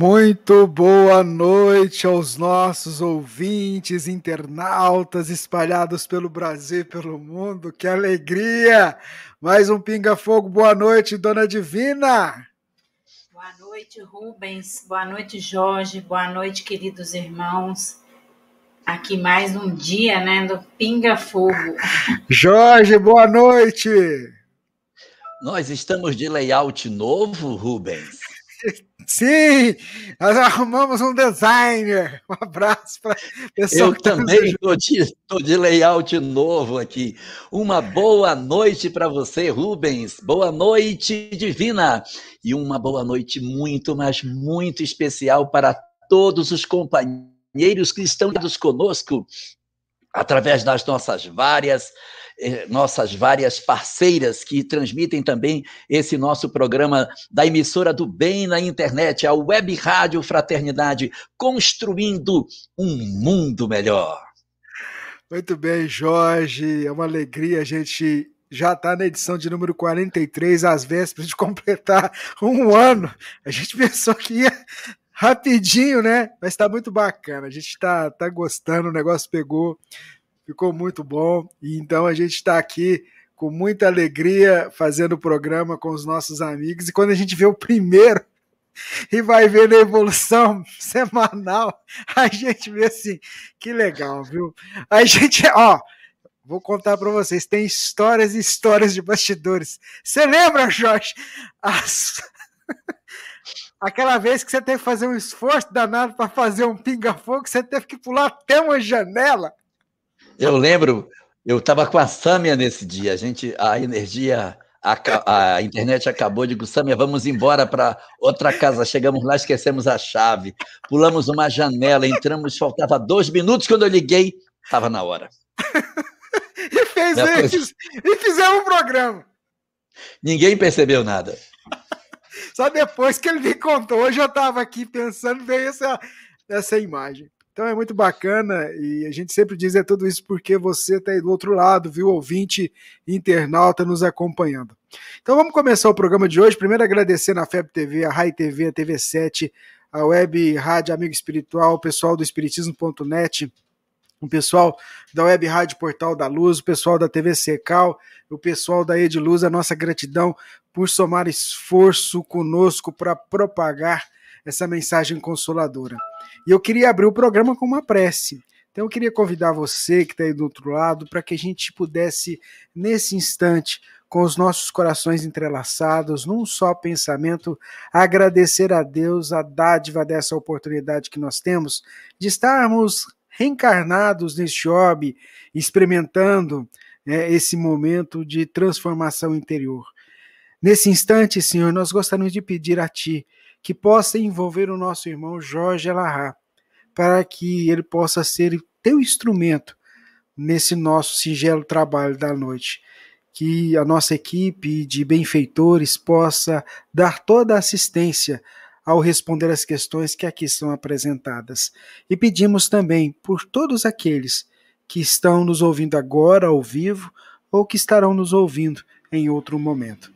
Muito boa noite aos nossos ouvintes, internautas espalhados pelo Brasil e pelo mundo. Que alegria! Mais um Pinga Fogo. Boa noite, dona Divina. Boa noite, Rubens. Boa noite, Jorge. Boa noite, queridos irmãos. Aqui mais um dia, né, do Pinga Fogo. Jorge, boa noite. Nós estamos de layout novo, Rubens. Sim, nós arrumamos um designer. Um abraço para pessoal. Eu também estou de, tô de layout novo aqui. Uma boa noite para você, Rubens. Boa noite, Divina. E uma boa noite muito, mas muito especial para todos os companheiros que estão conosco através das nossas várias nossas várias parceiras que transmitem também esse nosso programa da emissora do bem na internet, a Web Rádio Fraternidade, construindo um mundo melhor. Muito bem, Jorge. É uma alegria a gente já está na edição de número 43, às vésperas de completar um ano. A gente pensou que ia rapidinho, né? Mas está muito bacana. A gente está tá gostando, o negócio pegou ficou muito bom. E então a gente está aqui com muita alegria fazendo o programa com os nossos amigos. E quando a gente vê o primeiro e vai ver a evolução semanal, a gente vê assim, que legal, viu? A gente, ó, vou contar para vocês, tem histórias e histórias de bastidores. Você lembra, Jorge? As... Aquela vez que você teve que fazer um esforço danado para fazer um pinga-fogo, você teve que pular até uma janela. Eu lembro, eu estava com a Sâmia nesse dia, a gente, a energia, a, a internet acabou, digo, Sâmia, vamos embora para outra casa. Chegamos lá, esquecemos a chave, pulamos uma janela, entramos, faltava dois minutos, quando eu liguei, estava na hora. e fez Depois... isso, e fizemos um programa. Ninguém percebeu nada. Só depois que ele me contou, hoje eu estava aqui pensando, veio essa, essa imagem. Então é muito bacana e a gente sempre diz é tudo isso porque você está aí do outro lado, viu, ouvinte internauta nos acompanhando. Então vamos começar o programa de hoje. Primeiro agradecer na FEB TV, a Rai TV, a TV7, a Web Rádio Amigo Espiritual, o pessoal do Espiritismo.net, o pessoal da Web Rádio Portal da Luz, o pessoal da TV Secal, o pessoal da Ediluz, a nossa gratidão por somar esforço conosco para propagar essa mensagem consoladora. E eu queria abrir o programa com uma prece. Então eu queria convidar você que está aí do outro lado para que a gente pudesse, nesse instante, com os nossos corações entrelaçados, num só pensamento, agradecer a Deus a dádiva dessa oportunidade que nós temos de estarmos reencarnados neste orbe, experimentando né, esse momento de transformação interior. Nesse instante, Senhor, nós gostaríamos de pedir a Ti que possa envolver o nosso irmão Jorge Alahá, para que ele possa ser teu instrumento nesse nosso singelo trabalho da noite. Que a nossa equipe de benfeitores possa dar toda a assistência ao responder as questões que aqui são apresentadas. E pedimos também por todos aqueles que estão nos ouvindo agora ao vivo ou que estarão nos ouvindo em outro momento.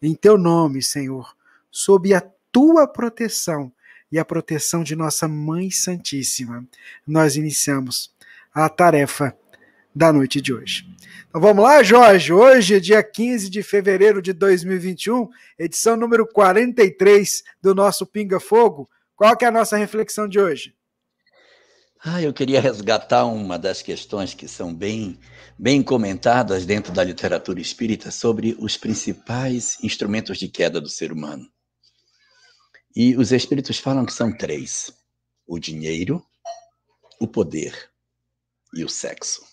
Em teu nome, Senhor, sob a tua proteção e a proteção de nossa Mãe Santíssima, nós iniciamos a tarefa da noite de hoje. Então vamos lá, Jorge. Hoje é dia 15 de fevereiro de 2021, edição número 43 do nosso Pinga Fogo. Qual que é a nossa reflexão de hoje? Ah, eu queria resgatar uma das questões que são bem, bem comentadas dentro da literatura espírita sobre os principais instrumentos de queda do ser humano. E os espíritos falam que são três: o dinheiro, o poder e o sexo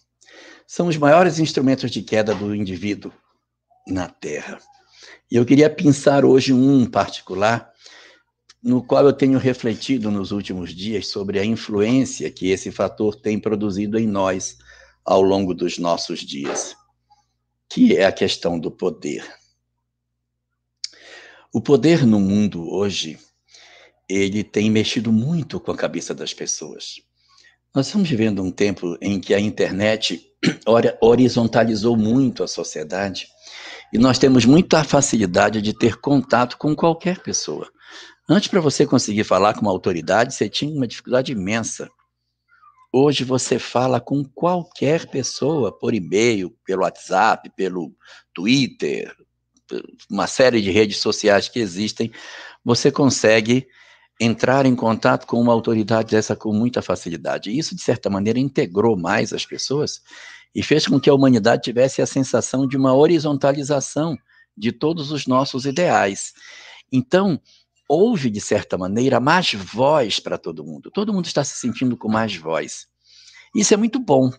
são os maiores instrumentos de queda do indivíduo na Terra. E eu queria pensar hoje um particular, no qual eu tenho refletido nos últimos dias sobre a influência que esse fator tem produzido em nós ao longo dos nossos dias, que é a questão do poder. O poder no mundo hoje, ele tem mexido muito com a cabeça das pessoas. Nós estamos vivendo um tempo em que a internet horizontalizou muito a sociedade e nós temos muita facilidade de ter contato com qualquer pessoa. Antes, para você conseguir falar com uma autoridade, você tinha uma dificuldade imensa. Hoje você fala com qualquer pessoa por e-mail, pelo WhatsApp, pelo Twitter, uma série de redes sociais que existem, você consegue entrar em contato com uma autoridade dessa com muita facilidade. Isso, de certa maneira, integrou mais as pessoas e fez com que a humanidade tivesse a sensação de uma horizontalização de todos os nossos ideais. Então, houve, de certa maneira, mais voz para todo mundo. Todo mundo está se sentindo com mais voz. Isso é muito bom.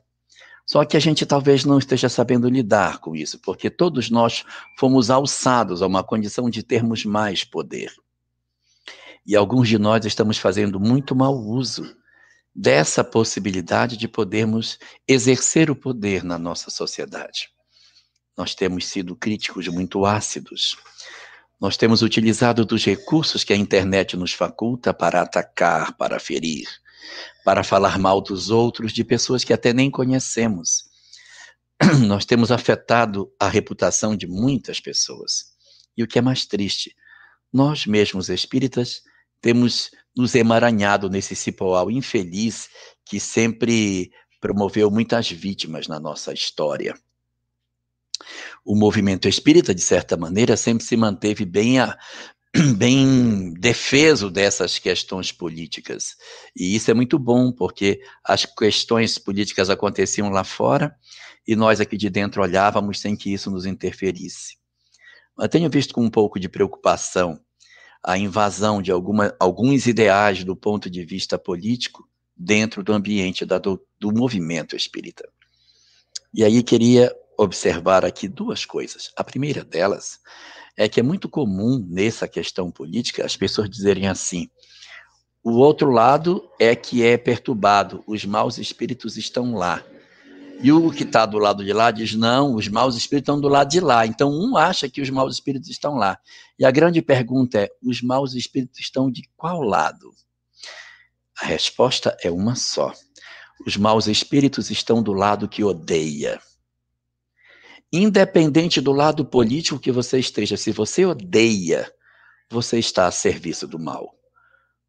Só que a gente talvez não esteja sabendo lidar com isso, porque todos nós fomos alçados a uma condição de termos mais poder. E alguns de nós estamos fazendo muito mau uso dessa possibilidade de podermos exercer o poder na nossa sociedade. Nós temos sido críticos muito ácidos. Nós temos utilizado dos recursos que a internet nos faculta para atacar, para ferir, para falar mal dos outros, de pessoas que até nem conhecemos. Nós temos afetado a reputação de muitas pessoas. E o que é mais triste, nós mesmos espíritas temos nos emaranhado nesse cipoal infeliz que sempre promoveu muitas vítimas na nossa história. O movimento espírita, de certa maneira, sempre se manteve bem, a, bem defeso dessas questões políticas. E isso é muito bom, porque as questões políticas aconteciam lá fora e nós aqui de dentro olhávamos sem que isso nos interferisse. Eu tenho visto com um pouco de preocupação a invasão de alguma, alguns ideais do ponto de vista político dentro do ambiente da, do, do movimento espírita. E aí queria observar aqui duas coisas. A primeira delas é que é muito comum nessa questão política as pessoas dizerem assim: o outro lado é que é perturbado, os maus espíritos estão lá. E o que está do lado de lá diz: não, os maus espíritos estão do lado de lá. Então, um acha que os maus espíritos estão lá. E a grande pergunta é: os maus espíritos estão de qual lado? A resposta é uma só. Os maus espíritos estão do lado que odeia. Independente do lado político que você esteja, se você odeia, você está a serviço do mal.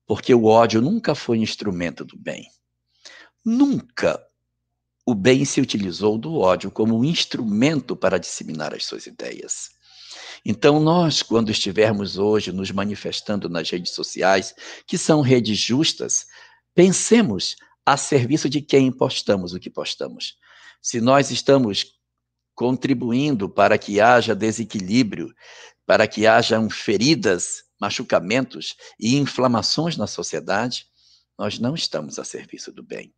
Porque o ódio nunca foi instrumento do bem. Nunca o bem se utilizou do ódio como um instrumento para disseminar as suas ideias. Então, nós, quando estivermos hoje nos manifestando nas redes sociais, que são redes justas, pensemos a serviço de quem postamos o que postamos. Se nós estamos contribuindo para que haja desequilíbrio, para que hajam feridas, machucamentos e inflamações na sociedade, nós não estamos a serviço do bem.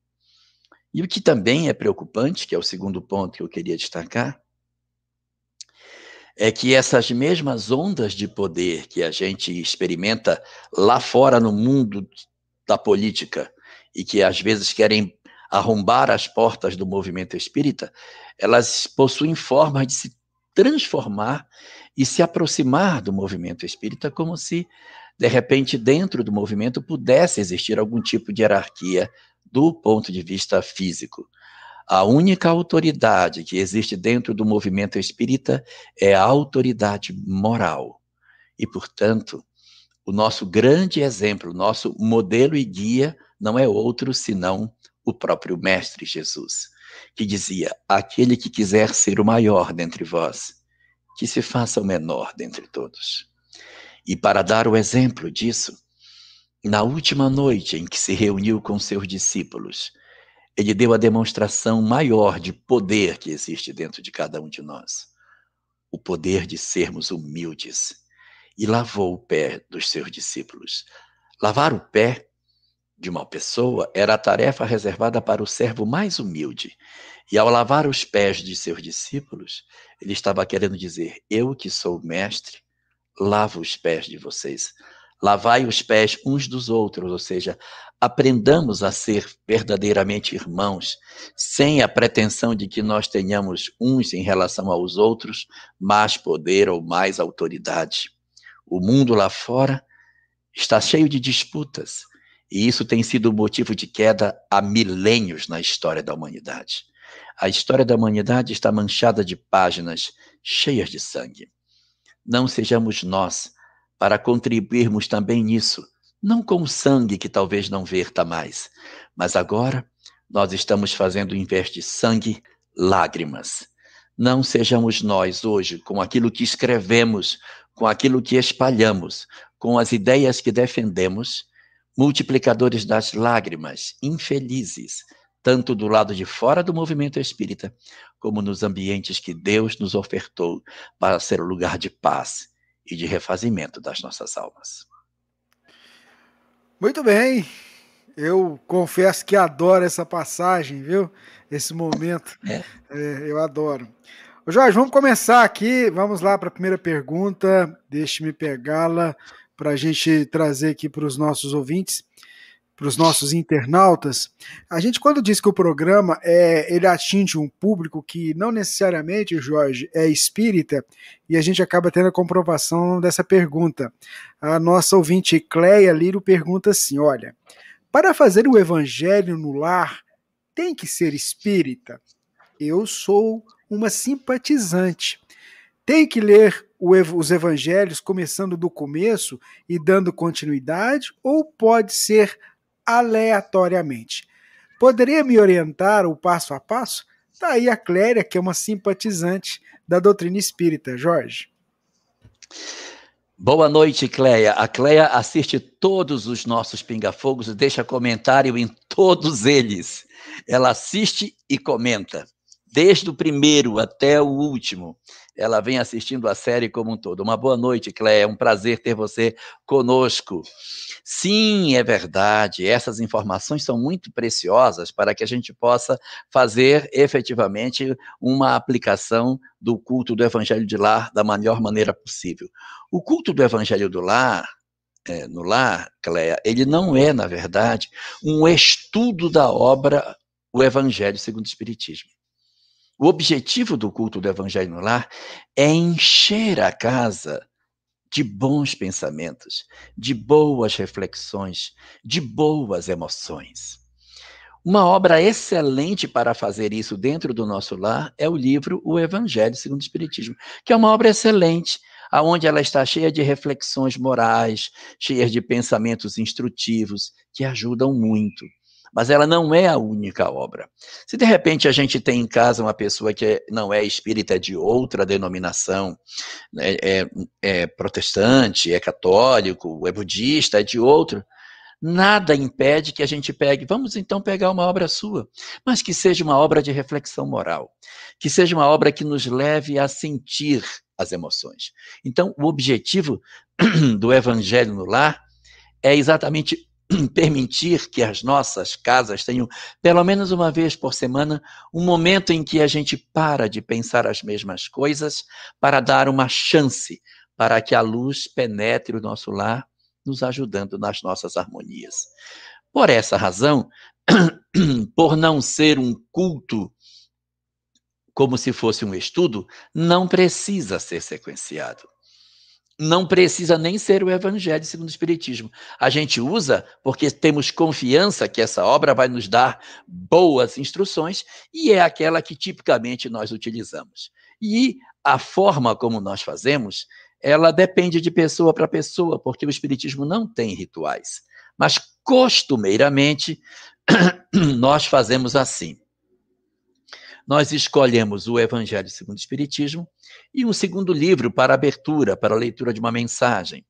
E o que também é preocupante, que é o segundo ponto que eu queria destacar, é que essas mesmas ondas de poder que a gente experimenta lá fora no mundo da política e que às vezes querem arrombar as portas do movimento espírita, elas possuem formas de se transformar e se aproximar do movimento espírita como se de repente, dentro do movimento, pudesse existir algum tipo de hierarquia do ponto de vista físico. A única autoridade que existe dentro do movimento espírita é a autoridade moral. E, portanto, o nosso grande exemplo, o nosso modelo e guia não é outro senão o próprio Mestre Jesus, que dizia: Aquele que quiser ser o maior dentre vós, que se faça o menor dentre todos. E para dar o exemplo disso, na última noite em que se reuniu com seus discípulos, ele deu a demonstração maior de poder que existe dentro de cada um de nós. O poder de sermos humildes. E lavou o pé dos seus discípulos. Lavar o pé de uma pessoa era a tarefa reservada para o servo mais humilde. E ao lavar os pés de seus discípulos, ele estava querendo dizer: Eu que sou mestre, lavo os pés de vocês. Lavai os pés uns dos outros, ou seja, aprendamos a ser verdadeiramente irmãos, sem a pretensão de que nós tenhamos uns em relação aos outros mais poder ou mais autoridade. O mundo lá fora está cheio de disputas, e isso tem sido motivo de queda há milênios na história da humanidade. A história da humanidade está manchada de páginas cheias de sangue. Não sejamos nós para contribuirmos também nisso, não com o sangue que talvez não verta mais, mas agora nós estamos fazendo, em vez de sangue, lágrimas. Não sejamos nós hoje, com aquilo que escrevemos, com aquilo que espalhamos, com as ideias que defendemos, multiplicadores das lágrimas, infelizes, tanto do lado de fora do movimento espírita, como nos ambientes que Deus nos ofertou para ser o lugar de paz e de refazimento das nossas almas. Muito bem. Eu confesso que adoro essa passagem, viu? Esse momento. É. É, eu adoro. Ô Jorge, vamos começar aqui. Vamos lá para a primeira pergunta. Deixe-me pegá-la para a gente trazer aqui para os nossos ouvintes para os nossos internautas, a gente quando diz que o programa é, ele atinge um público que não necessariamente, Jorge, é espírita, e a gente acaba tendo a comprovação dessa pergunta. A nossa ouvinte Cleia Lírio pergunta assim: olha, para fazer o evangelho no lar, tem que ser espírita? Eu sou uma simpatizante. Tem que ler os evangelhos começando do começo e dando continuidade, ou pode ser aleatoriamente. Poderia me orientar o passo a passo? Está aí a Cléria, que é uma simpatizante da doutrina espírita. Jorge. Boa noite, Cleia. A Cleia assiste todos os nossos pingafogos e deixa comentário em todos eles. Ela assiste e comenta, desde o primeiro até o último ela vem assistindo a série como um todo. Uma boa noite, Cléia. É um prazer ter você conosco. Sim, é verdade. Essas informações são muito preciosas para que a gente possa fazer efetivamente uma aplicação do culto do Evangelho de Lar da melhor maneira possível. O culto do Evangelho do Lar, é, no lar, Cléia, ele não é, na verdade, um estudo da obra O Evangelho segundo o Espiritismo. O objetivo do culto do Evangelho no Lar é encher a casa de bons pensamentos, de boas reflexões, de boas emoções. Uma obra excelente para fazer isso dentro do nosso lar é o livro O Evangelho segundo o Espiritismo, que é uma obra excelente, aonde ela está cheia de reflexões morais, cheia de pensamentos instrutivos que ajudam muito mas ela não é a única obra. Se de repente a gente tem em casa uma pessoa que não é espírita de outra denominação, né, é, é protestante, é católico, é budista, é de outro, nada impede que a gente pegue, vamos então pegar uma obra sua, mas que seja uma obra de reflexão moral, que seja uma obra que nos leve a sentir as emoções. Então, o objetivo do Evangelho no Lar é exatamente permitir que as nossas casas tenham, pelo menos uma vez por semana, um momento em que a gente para de pensar as mesmas coisas para dar uma chance para que a luz penetre o nosso lar, nos ajudando nas nossas harmonias. Por essa razão, por não ser um culto como se fosse um estudo, não precisa ser sequenciado. Não precisa nem ser o Evangelho segundo o Espiritismo. A gente usa porque temos confiança que essa obra vai nos dar boas instruções e é aquela que tipicamente nós utilizamos. E a forma como nós fazemos, ela depende de pessoa para pessoa, porque o Espiritismo não tem rituais. Mas costumeiramente nós fazemos assim. Nós escolhemos o Evangelho segundo o Espiritismo e um segundo livro para abertura, para a leitura de uma mensagem,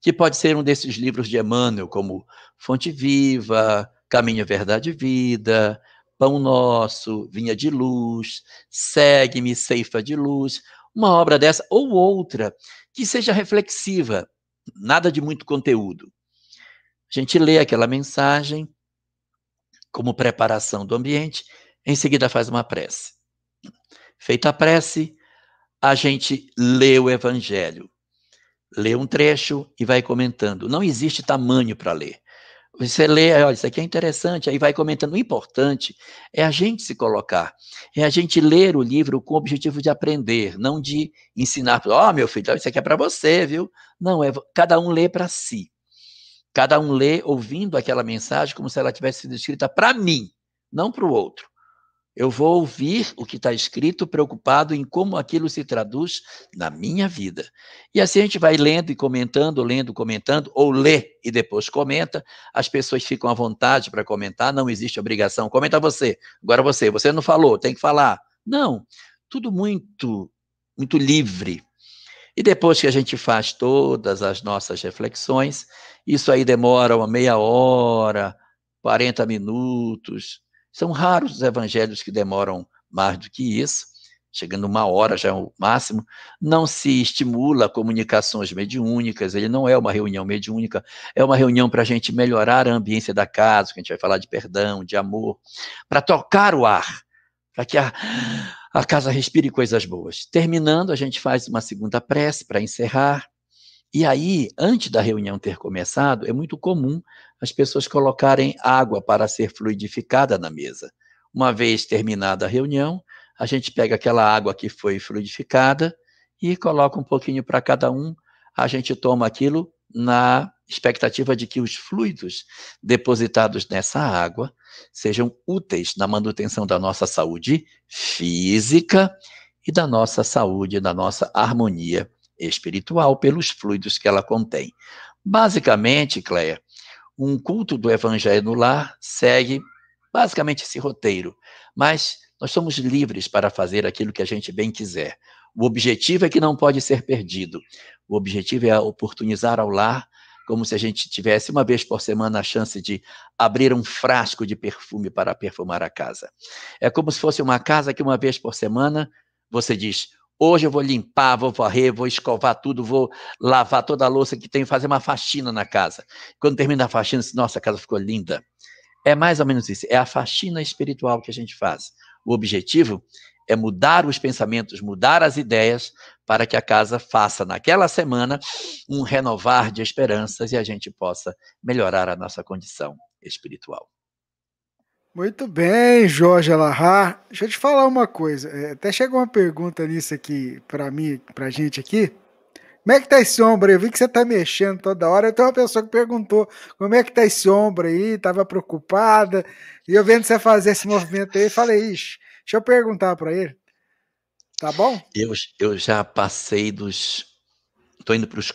que pode ser um desses livros de Emmanuel, como Fonte Viva, Caminho, Verdade e Vida, Pão Nosso, Vinha de Luz, Segue-me, Ceifa de Luz, uma obra dessa ou outra que seja reflexiva, nada de muito conteúdo. A gente lê aquela mensagem como preparação do ambiente, em seguida faz uma prece. Feita a prece, a gente lê o evangelho. Lê um trecho e vai comentando. Não existe tamanho para ler. Você lê, olha, isso aqui é interessante, aí vai comentando. O importante é a gente se colocar, é a gente ler o livro com o objetivo de aprender, não de ensinar. Ó, oh, meu filho, isso aqui é para você, viu? Não, é cada um lê para si. Cada um lê ouvindo aquela mensagem como se ela tivesse sido escrita para mim, não para o outro. Eu vou ouvir o que está escrito, preocupado em como aquilo se traduz na minha vida. E assim a gente vai lendo e comentando, lendo, comentando, ou lê e depois comenta. As pessoas ficam à vontade para comentar, não existe obrigação. Comenta você, agora você. Você não falou, tem que falar. Não, tudo muito, muito livre. E depois que a gente faz todas as nossas reflexões, isso aí demora uma meia hora, 40 minutos, são raros os evangelhos que demoram mais do que isso, chegando uma hora já é o máximo. Não se estimula comunicações mediúnicas, ele não é uma reunião mediúnica, é uma reunião para a gente melhorar a ambiência da casa, que a gente vai falar de perdão, de amor, para tocar o ar, para que a, a casa respire coisas boas. Terminando, a gente faz uma segunda prece para encerrar. E aí, antes da reunião ter começado, é muito comum as pessoas colocarem água para ser fluidificada na mesa. Uma vez terminada a reunião, a gente pega aquela água que foi fluidificada e coloca um pouquinho para cada um. A gente toma aquilo na expectativa de que os fluidos depositados nessa água sejam úteis na manutenção da nossa saúde física e da nossa saúde, da nossa harmonia espiritual pelos fluidos que ela contém. Basicamente, Cleia, um culto do evangelho no lar segue basicamente esse roteiro, mas nós somos livres para fazer aquilo que a gente bem quiser. O objetivo é que não pode ser perdido. O objetivo é oportunizar ao lar como se a gente tivesse uma vez por semana a chance de abrir um frasco de perfume para perfumar a casa. É como se fosse uma casa que uma vez por semana você diz: Hoje eu vou limpar, vou varrer, vou escovar tudo, vou lavar toda a louça que tenho, fazer uma faxina na casa. Quando termina a faxina, nossa, a casa ficou linda. É mais ou menos isso, é a faxina espiritual que a gente faz. O objetivo é mudar os pensamentos, mudar as ideias, para que a casa faça naquela semana um renovar de esperanças e a gente possa melhorar a nossa condição espiritual. Muito bem, Jorge Alahá. Deixa eu te falar uma coisa. É, até chegou uma pergunta nisso aqui para mim, pra gente aqui. Como é que tá esse ombro aí? Eu vi que você tá mexendo toda hora. Eu tenho uma pessoa que perguntou como é que tá esse ombro aí, tava preocupada. E eu vendo você fazer esse movimento aí, falei, ixi, deixa eu perguntar para ele. Tá bom? Eu, eu já passei dos. Tô indo para os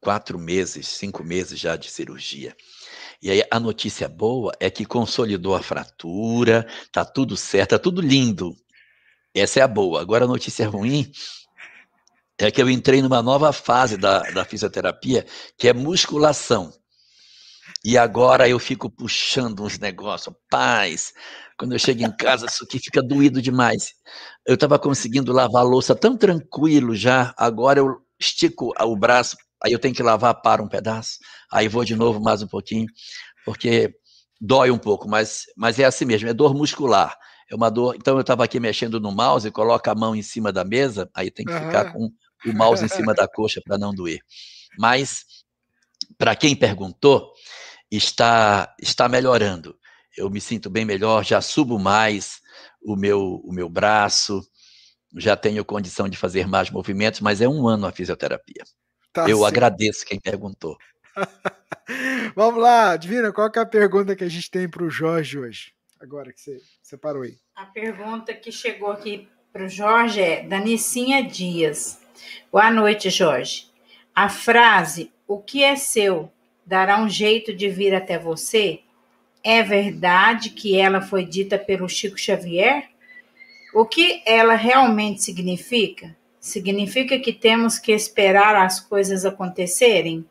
quatro meses, cinco meses já de cirurgia. E aí a notícia boa é que consolidou a fratura, tá tudo certo, tá tudo lindo. Essa é a boa. Agora a notícia ruim é que eu entrei numa nova fase da, da fisioterapia, que é musculação. E agora eu fico puxando uns negócios, paz. Quando eu chego em casa, isso aqui fica doído demais. Eu estava conseguindo lavar louça tão tranquilo já, agora eu estico o braço, aí eu tenho que lavar para um pedaço, aí vou de novo mais um pouquinho, porque dói um pouco, mas, mas é assim mesmo, é dor muscular. É uma dor. Então eu estava aqui mexendo no mouse, coloca a mão em cima da mesa, aí tem que uhum. ficar com o mouse em cima da coxa para não doer. Mas para quem perguntou, está está melhorando. Eu me sinto bem melhor, já subo mais o meu o meu braço, já tenho condição de fazer mais movimentos, mas é um ano a fisioterapia. Tá Eu certo. agradeço quem perguntou. Vamos lá, Divina, qual é a pergunta que a gente tem para o Jorge hoje? Agora que você separou aí. A pergunta que chegou aqui para o Jorge é da Nicinha Dias. Boa noite, Jorge. A frase o que é seu dará um jeito de vir até você? É verdade que ela foi dita pelo Chico Xavier? O que ela realmente significa? Significa que temos que esperar as coisas acontecerem?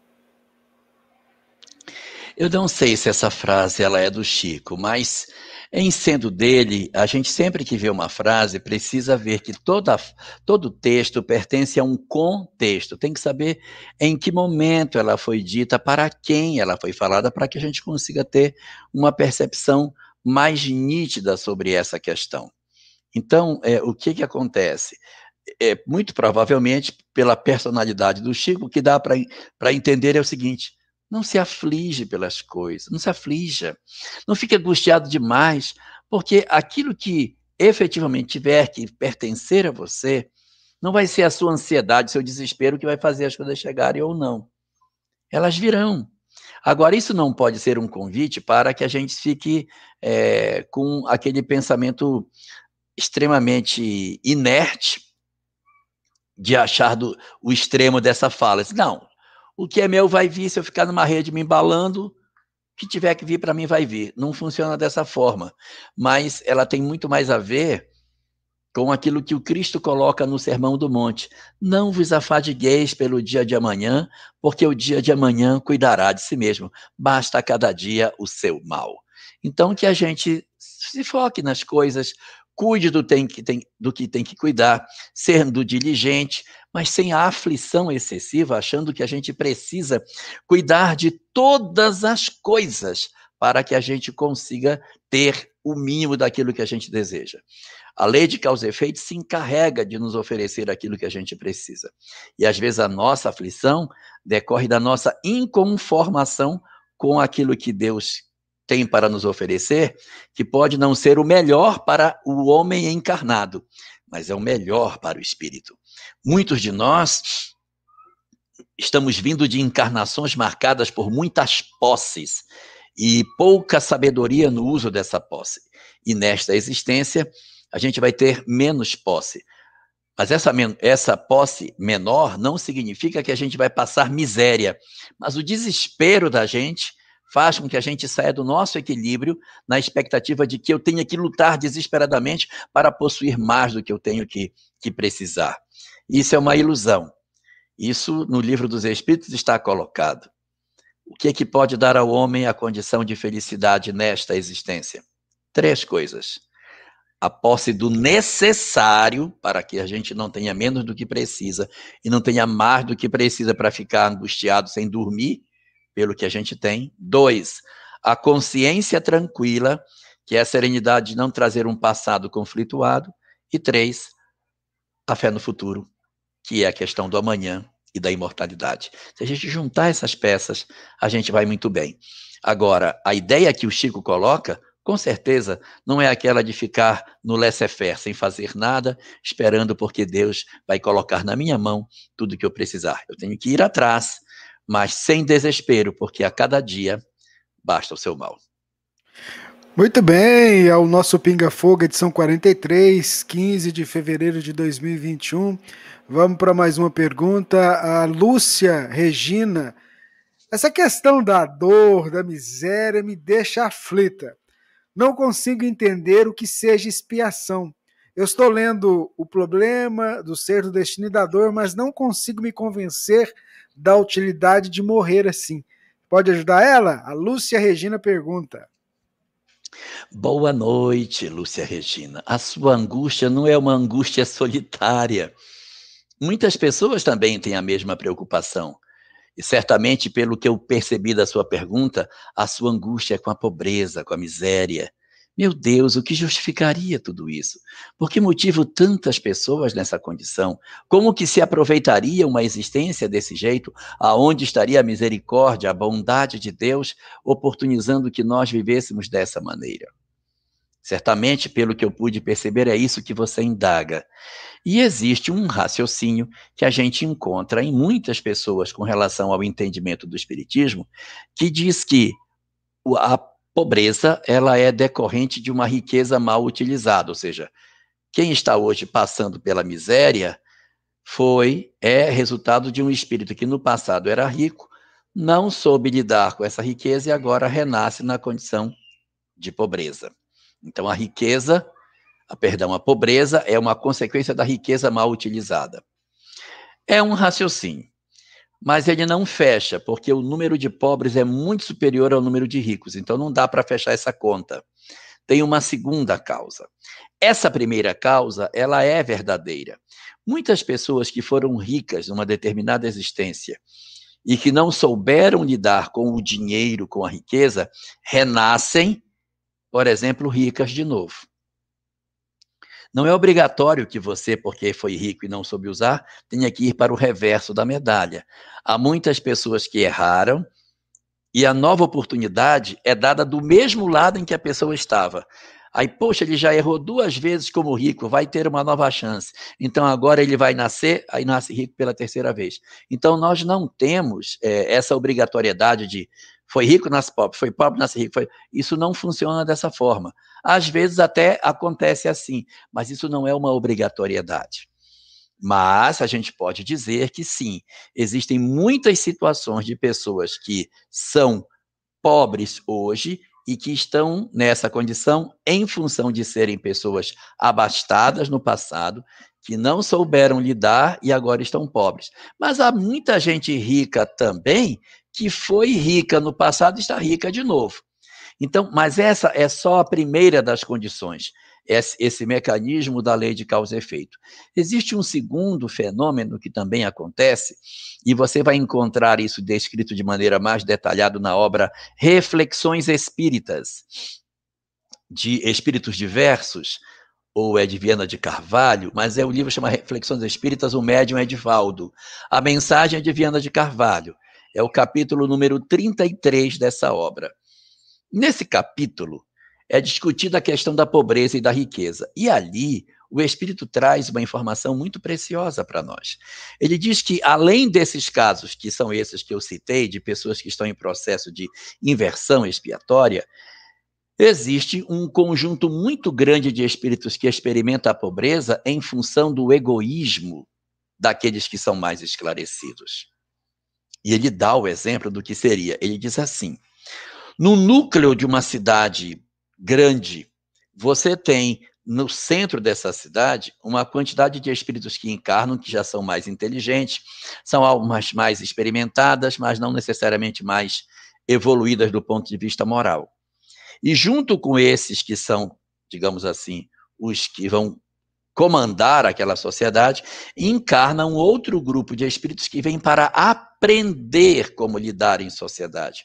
Eu não sei se essa frase ela é do Chico, mas em sendo dele, a gente sempre que vê uma frase precisa ver que toda, todo texto pertence a um contexto. Tem que saber em que momento ela foi dita, para quem ela foi falada, para que a gente consiga ter uma percepção mais nítida sobre essa questão. Então, é, o que, que acontece? É, muito provavelmente, pela personalidade do Chico, o que dá para entender é o seguinte: não se aflige pelas coisas, não se aflija. Não fique angustiado demais, porque aquilo que efetivamente tiver que pertencer a você, não vai ser a sua ansiedade, seu desespero que vai fazer as coisas chegarem ou não. Elas virão. Agora, isso não pode ser um convite para que a gente fique é, com aquele pensamento extremamente inerte de achar do, o extremo dessa fala. Não, o que é meu vai vir, se eu ficar numa rede me embalando, o que tiver que vir para mim vai vir. Não funciona dessa forma. Mas ela tem muito mais a ver com aquilo que o Cristo coloca no Sermão do Monte. Não vos afadigueis pelo dia de amanhã, porque o dia de amanhã cuidará de si mesmo. Basta a cada dia o seu mal. Então, que a gente se foque nas coisas, cuide do, tem que, tem, do que tem que cuidar, sendo diligente, mas sem a aflição excessiva, achando que a gente precisa cuidar de todas as coisas para que a gente consiga ter o mínimo daquilo que a gente deseja. A lei de causa e efeito se encarrega de nos oferecer aquilo que a gente precisa. E às vezes a nossa aflição decorre da nossa inconformação com aquilo que Deus tem para nos oferecer, que pode não ser o melhor para o homem encarnado, mas é o melhor para o espírito. Muitos de nós estamos vindo de encarnações marcadas por muitas posses e pouca sabedoria no uso dessa posse. E nesta existência, a gente vai ter menos posse. Mas essa, essa posse menor não significa que a gente vai passar miséria. Mas o desespero da gente faz com que a gente saia do nosso equilíbrio na expectativa de que eu tenha que lutar desesperadamente para possuir mais do que eu tenho que, que precisar. Isso é uma ilusão. Isso no livro dos Espíritos está colocado. O que é que pode dar ao homem a condição de felicidade nesta existência? Três coisas. A posse do necessário para que a gente não tenha menos do que precisa e não tenha mais do que precisa para ficar angustiado sem dormir pelo que a gente tem. Dois, a consciência tranquila, que é a serenidade de não trazer um passado conflituado. E três, a fé no futuro, que é a questão do amanhã e da imortalidade. Se a gente juntar essas peças, a gente vai muito bem. Agora, a ideia que o Chico coloca, com certeza, não é aquela de ficar no laissez-faire, sem fazer nada, esperando porque Deus vai colocar na minha mão tudo que eu precisar. Eu tenho que ir atrás, mas sem desespero, porque a cada dia basta o seu mal. Muito bem, é o nosso Pinga Fogo, edição 43, 15 de fevereiro de 2021. Vamos para mais uma pergunta. A Lúcia Regina. Essa questão da dor, da miséria, me deixa aflita. Não consigo entender o que seja expiação. Eu estou lendo o problema do ser do destino e da dor, mas não consigo me convencer da utilidade de morrer assim. Pode ajudar ela? A Lúcia Regina pergunta. Boa noite, Lúcia Regina. A sua angústia não é uma angústia solitária. Muitas pessoas também têm a mesma preocupação. E certamente, pelo que eu percebi da sua pergunta, a sua angústia é com a pobreza, com a miséria. Meu Deus, o que justificaria tudo isso? Por que motivo tantas pessoas nessa condição? Como que se aproveitaria uma existência desse jeito? Aonde estaria a misericórdia, a bondade de Deus, oportunizando que nós vivêssemos dessa maneira? Certamente, pelo que eu pude perceber, é isso que você indaga. E existe um raciocínio que a gente encontra em muitas pessoas com relação ao entendimento do espiritismo, que diz que a pobreza ela é decorrente de uma riqueza mal utilizada, ou seja, quem está hoje passando pela miséria foi é resultado de um espírito que no passado era rico, não soube lidar com essa riqueza e agora renasce na condição de pobreza. Então, a riqueza, a, perdão, a pobreza é uma consequência da riqueza mal utilizada. É um raciocínio, mas ele não fecha, porque o número de pobres é muito superior ao número de ricos, então não dá para fechar essa conta. Tem uma segunda causa. Essa primeira causa, ela é verdadeira. Muitas pessoas que foram ricas numa determinada existência e que não souberam lidar com o dinheiro, com a riqueza, renascem por exemplo, ricas de novo. Não é obrigatório que você, porque foi rico e não soube usar, tenha que ir para o reverso da medalha. Há muitas pessoas que erraram e a nova oportunidade é dada do mesmo lado em que a pessoa estava. Aí, poxa, ele já errou duas vezes como rico, vai ter uma nova chance. Então agora ele vai nascer, aí nasce rico pela terceira vez. Então nós não temos é, essa obrigatoriedade de foi rico, nasce pobre, foi pobre, nasce rico. Foi... Isso não funciona dessa forma. Às vezes até acontece assim, mas isso não é uma obrigatoriedade. Mas a gente pode dizer que sim, existem muitas situações de pessoas que são pobres hoje e que estão nessa condição em função de serem pessoas abastadas no passado, que não souberam lidar e agora estão pobres. Mas há muita gente rica também que foi rica no passado está rica de novo. Então, mas essa é só a primeira das condições, esse, esse, mecanismo da lei de causa e efeito. Existe um segundo fenômeno que também acontece, e você vai encontrar isso descrito de maneira mais detalhada na obra Reflexões Espíritas, de Espíritos Diversos, ou é de Viana de Carvalho, mas é o livro chama Reflexões Espíritas, o médium Edivaldo. A mensagem é de Viana de Carvalho. É o capítulo número 33 dessa obra. Nesse capítulo é discutida a questão da pobreza e da riqueza. E ali o Espírito traz uma informação muito preciosa para nós. Ele diz que, além desses casos, que são esses que eu citei, de pessoas que estão em processo de inversão expiatória, existe um conjunto muito grande de espíritos que experimenta a pobreza em função do egoísmo daqueles que são mais esclarecidos. E ele dá o exemplo do que seria. Ele diz assim: no núcleo de uma cidade grande, você tem no centro dessa cidade uma quantidade de espíritos que encarnam, que já são mais inteligentes, são almas mais experimentadas, mas não necessariamente mais evoluídas do ponto de vista moral. E junto com esses que são, digamos assim, os que vão comandar aquela sociedade, encarna um outro grupo de espíritos que vêm para aprender como lidar em sociedade.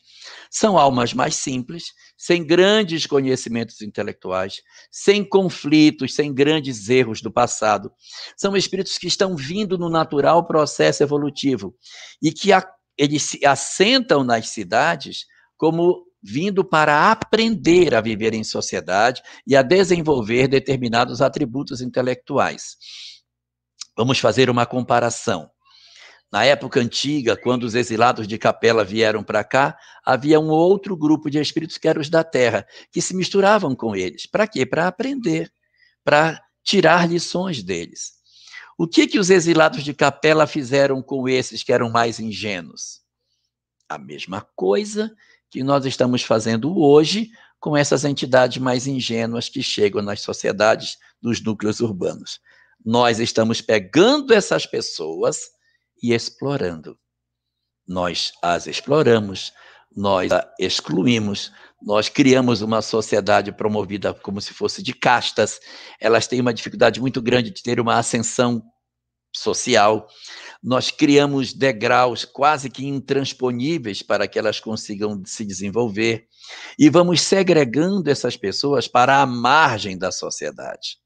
São almas mais simples, sem grandes conhecimentos intelectuais, sem conflitos, sem grandes erros do passado. São espíritos que estão vindo no natural processo evolutivo e que a, eles se assentam nas cidades como vindo para aprender a viver em sociedade e a desenvolver determinados atributos intelectuais. Vamos fazer uma comparação. Na época antiga, quando os exilados de Capela vieram para cá, havia um outro grupo de espíritos que eram os da terra, que se misturavam com eles. Para quê? Para aprender, para tirar lições deles. O que que os exilados de Capela fizeram com esses que eram mais ingênuos? A mesma coisa que nós estamos fazendo hoje com essas entidades mais ingênuas que chegam nas sociedades dos núcleos urbanos. Nós estamos pegando essas pessoas e explorando. Nós as exploramos, nós as excluímos, nós criamos uma sociedade promovida como se fosse de castas. Elas têm uma dificuldade muito grande de ter uma ascensão social nós criamos degraus quase que intransponíveis para que elas consigam se desenvolver e vamos segregando essas pessoas para a margem da sociedade.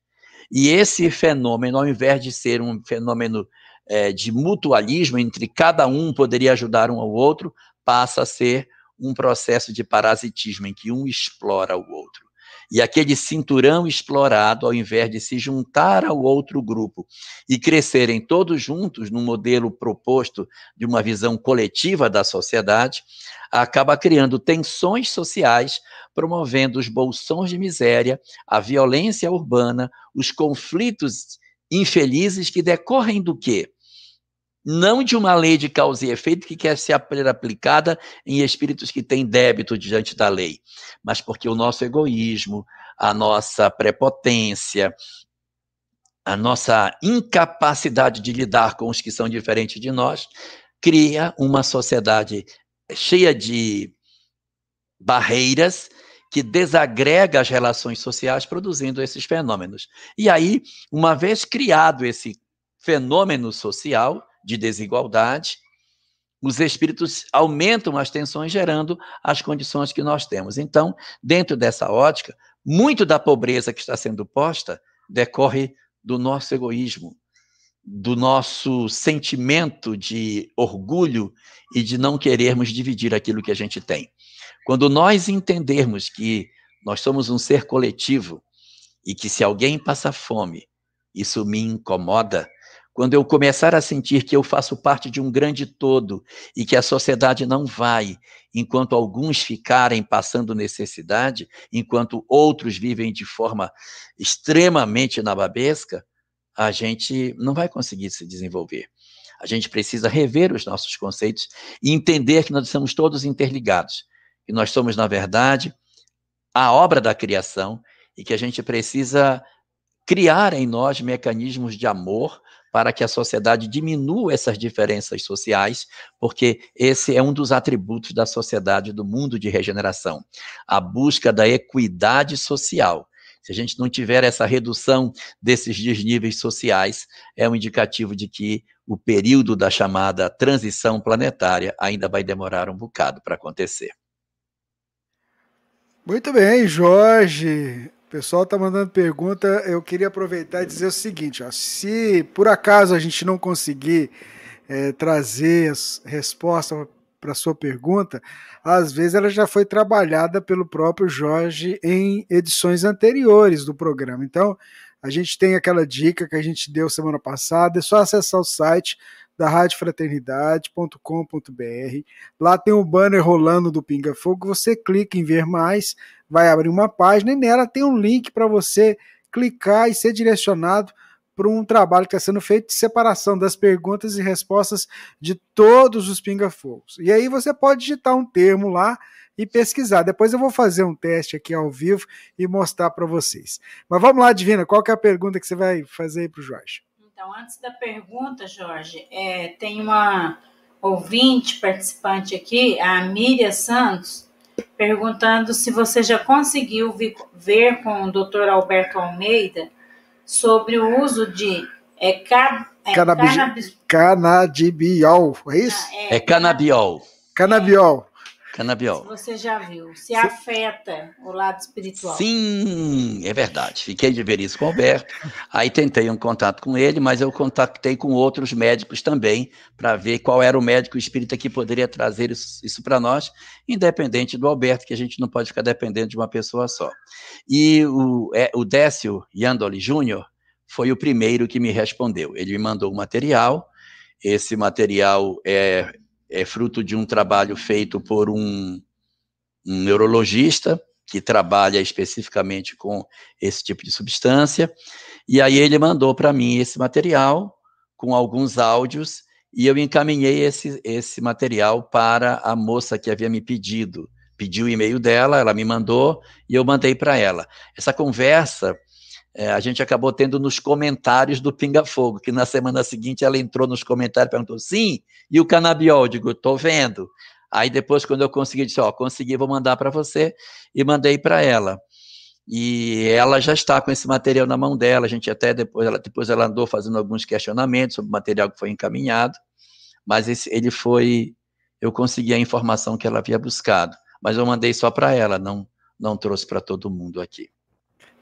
E esse fenômeno, ao invés de ser um fenômeno é, de mutualismo entre cada um poderia ajudar um ao outro, passa a ser um processo de parasitismo em que um explora o outro. E aquele cinturão explorado, ao invés de se juntar ao outro grupo e crescerem todos juntos no modelo proposto de uma visão coletiva da sociedade, acaba criando tensões sociais, promovendo os bolsões de miséria, a violência urbana, os conflitos infelizes que decorrem do quê? Não de uma lei de causa e efeito que quer ser aplicada em espíritos que têm débito diante da lei, mas porque o nosso egoísmo, a nossa prepotência, a nossa incapacidade de lidar com os que são diferentes de nós, cria uma sociedade cheia de barreiras que desagrega as relações sociais, produzindo esses fenômenos. E aí, uma vez criado esse fenômeno social, de desigualdade, os espíritos aumentam as tensões, gerando as condições que nós temos. Então, dentro dessa ótica, muito da pobreza que está sendo posta decorre do nosso egoísmo, do nosso sentimento de orgulho e de não querermos dividir aquilo que a gente tem. Quando nós entendermos que nós somos um ser coletivo e que se alguém passa fome, isso me incomoda, quando eu começar a sentir que eu faço parte de um grande todo e que a sociedade não vai, enquanto alguns ficarem passando necessidade, enquanto outros vivem de forma extremamente nababesca, a gente não vai conseguir se desenvolver. A gente precisa rever os nossos conceitos e entender que nós estamos todos interligados. E nós somos, na verdade, a obra da criação e que a gente precisa criar em nós mecanismos de amor para que a sociedade diminua essas diferenças sociais, porque esse é um dos atributos da sociedade do mundo de regeneração, a busca da equidade social. Se a gente não tiver essa redução desses desníveis sociais, é um indicativo de que o período da chamada transição planetária ainda vai demorar um bocado para acontecer. Muito bem, Jorge pessoal está mandando pergunta. Eu queria aproveitar e dizer o seguinte: ó, se por acaso a gente não conseguir é, trazer resposta para sua pergunta, às vezes ela já foi trabalhada pelo próprio Jorge em edições anteriores do programa. Então, a gente tem aquela dica que a gente deu semana passada, é só acessar o site da radiofraternidade.com.br. Lá tem o banner rolando do Pinga Fogo, você clica em ver mais, vai abrir uma página e nela tem um link para você clicar e ser direcionado para um trabalho que está sendo feito de separação das perguntas e respostas de todos os pinga-fogos. E aí você pode digitar um termo lá e pesquisar. Depois eu vou fazer um teste aqui ao vivo e mostrar para vocês. Mas vamos lá, Divina, qual que é a pergunta que você vai fazer aí para o Jorge? Então, antes da pergunta, Jorge, é, tem uma ouvinte participante aqui, a Miriam Santos, perguntando se você já conseguiu ver com o Dr. Alberto Almeida sobre o uso de é, ca, é, canabiol, é isso? Ah, é, é canabiol. Canabiol. Canabiol. Se você já viu, se afeta o lado espiritual. Sim, é verdade. Fiquei de ver isso com o Alberto. Aí tentei um contato com ele, mas eu contactei com outros médicos também para ver qual era o médico espírita que poderia trazer isso, isso para nós, independente do Alberto, que a gente não pode ficar dependendo de uma pessoa só. E o, é, o Décio Yandoli Júnior foi o primeiro que me respondeu. Ele me mandou o material. Esse material é é fruto de um trabalho feito por um, um neurologista que trabalha especificamente com esse tipo de substância. E aí ele mandou para mim esse material com alguns áudios e eu encaminhei esse, esse material para a moça que havia me pedido. Pediu o e-mail dela, ela me mandou e eu mandei para ela. Essa conversa é, a gente acabou tendo nos comentários do Pinga Fogo, que na semana seguinte ela entrou nos comentários e perguntou: sim, e o canabiol? Eu digo, estou vendo. Aí depois, quando eu consegui, disse: ó, consegui, vou mandar para você, e mandei para ela. E ela já está com esse material na mão dela. A gente até depois ela, depois ela andou fazendo alguns questionamentos sobre o material que foi encaminhado, mas esse, ele foi. Eu consegui a informação que ela havia buscado, mas eu mandei só para ela, não, não trouxe para todo mundo aqui.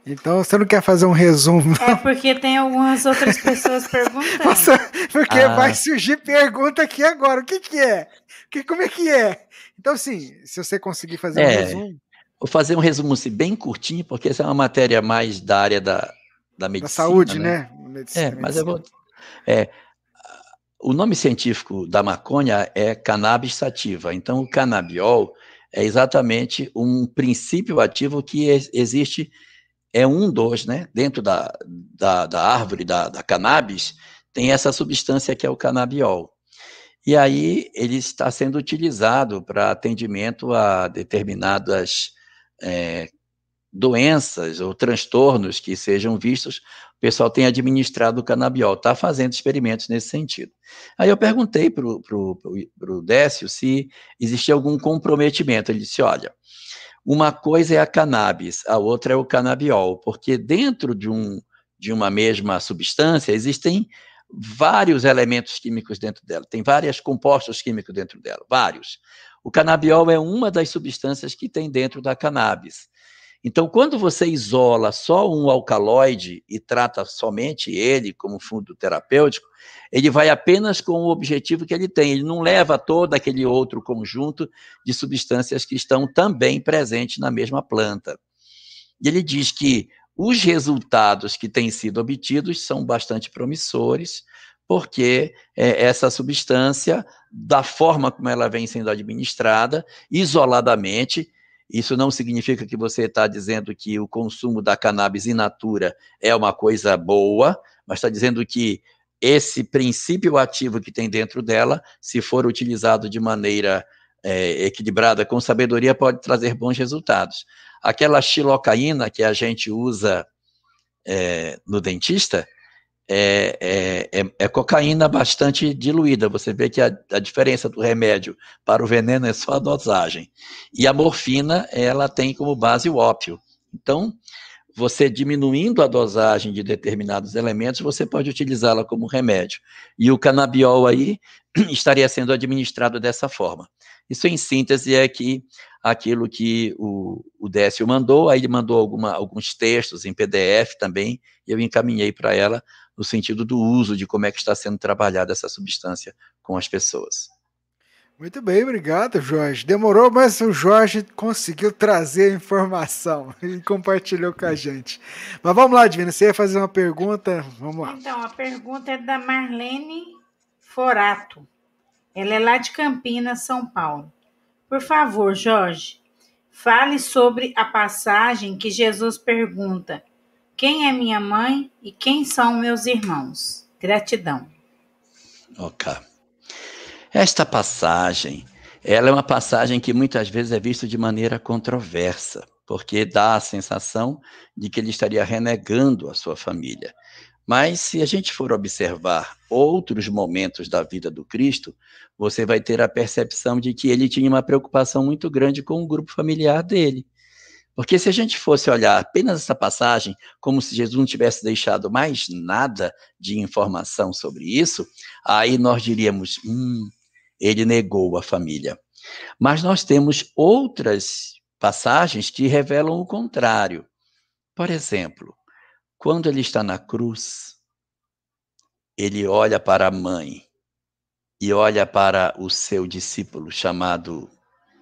Então você não quer fazer um resumo? Não? É porque tem algumas outras pessoas perguntando. Nossa, porque ah. vai surgir pergunta aqui agora. O que, que é? Que, como é que é? Então, assim, se você conseguir fazer é. um resumo. Vou fazer um resumo assim, bem curtinho, porque essa é uma matéria mais da área da, da medicina. Da saúde, né? né? Medicina, é, mas eu vou. É, o nome científico da maconha é cannabis sativa. Então, o canabiol é exatamente um princípio ativo que existe, é um dos, né? Dentro da, da, da árvore da, da cannabis, tem essa substância que é o canabiol. E aí ele está sendo utilizado para atendimento a determinadas é, doenças ou transtornos que sejam vistos, o pessoal tem administrado o canabiol, está fazendo experimentos nesse sentido. Aí eu perguntei para o Décio se existia algum comprometimento. Ele disse: olha, uma coisa é a cannabis, a outra é o canabiol, porque dentro de, um, de uma mesma substância existem vários elementos químicos dentro dela, tem vários compostos químicos dentro dela, vários. O canabiol é uma das substâncias que tem dentro da cannabis. Então, quando você isola só um alcaloide e trata somente ele como fundo terapêutico, ele vai apenas com o objetivo que ele tem, ele não leva todo aquele outro conjunto de substâncias que estão também presentes na mesma planta. E ele diz que os resultados que têm sido obtidos são bastante promissores, porque é, essa substância, da forma como ela vem sendo administrada, isoladamente, isso não significa que você está dizendo que o consumo da cannabis in natura é uma coisa boa, mas está dizendo que esse princípio ativo que tem dentro dela, se for utilizado de maneira é, equilibrada, com sabedoria, pode trazer bons resultados. Aquela xilocaína que a gente usa é, no dentista, é, é, é, é, cocaína bastante diluída. Você vê que a, a, diferença do remédio para o veneno é só a dosagem. E a morfina, ela tem como base o ópio. Então, você diminuindo a dosagem de determinados elementos, você pode utilizá-la como remédio. E o canabiol aí estaria sendo administrado dessa forma. Isso, em síntese, é que aquilo que o, o Décio mandou, aí ele mandou alguma, alguns textos em PDF também, e eu encaminhei para ela no sentido do uso, de como é que está sendo trabalhada essa substância com as pessoas. Muito bem, obrigado, Jorge. Demorou, mas o Jorge conseguiu trazer a informação e compartilhou com a gente. Mas vamos lá, Divina, você ia fazer uma pergunta? Vamos lá. Então, a pergunta é da Marlene Forato. Ela é lá de Campinas, São Paulo. Por favor, Jorge, fale sobre a passagem que Jesus pergunta: quem é minha mãe e quem são meus irmãos? Gratidão. Ok. Esta passagem, ela é uma passagem que muitas vezes é vista de maneira controversa, porque dá a sensação de que ele estaria renegando a sua família. Mas se a gente for observar outros momentos da vida do Cristo, você vai ter a percepção de que ele tinha uma preocupação muito grande com o grupo familiar dele. Porque se a gente fosse olhar apenas essa passagem como se Jesus não tivesse deixado mais nada de informação sobre isso, aí nós diríamos, hum, ele negou a família. Mas nós temos outras passagens que revelam o contrário. Por exemplo, quando ele está na cruz, ele olha para a mãe e olha para o seu discípulo chamado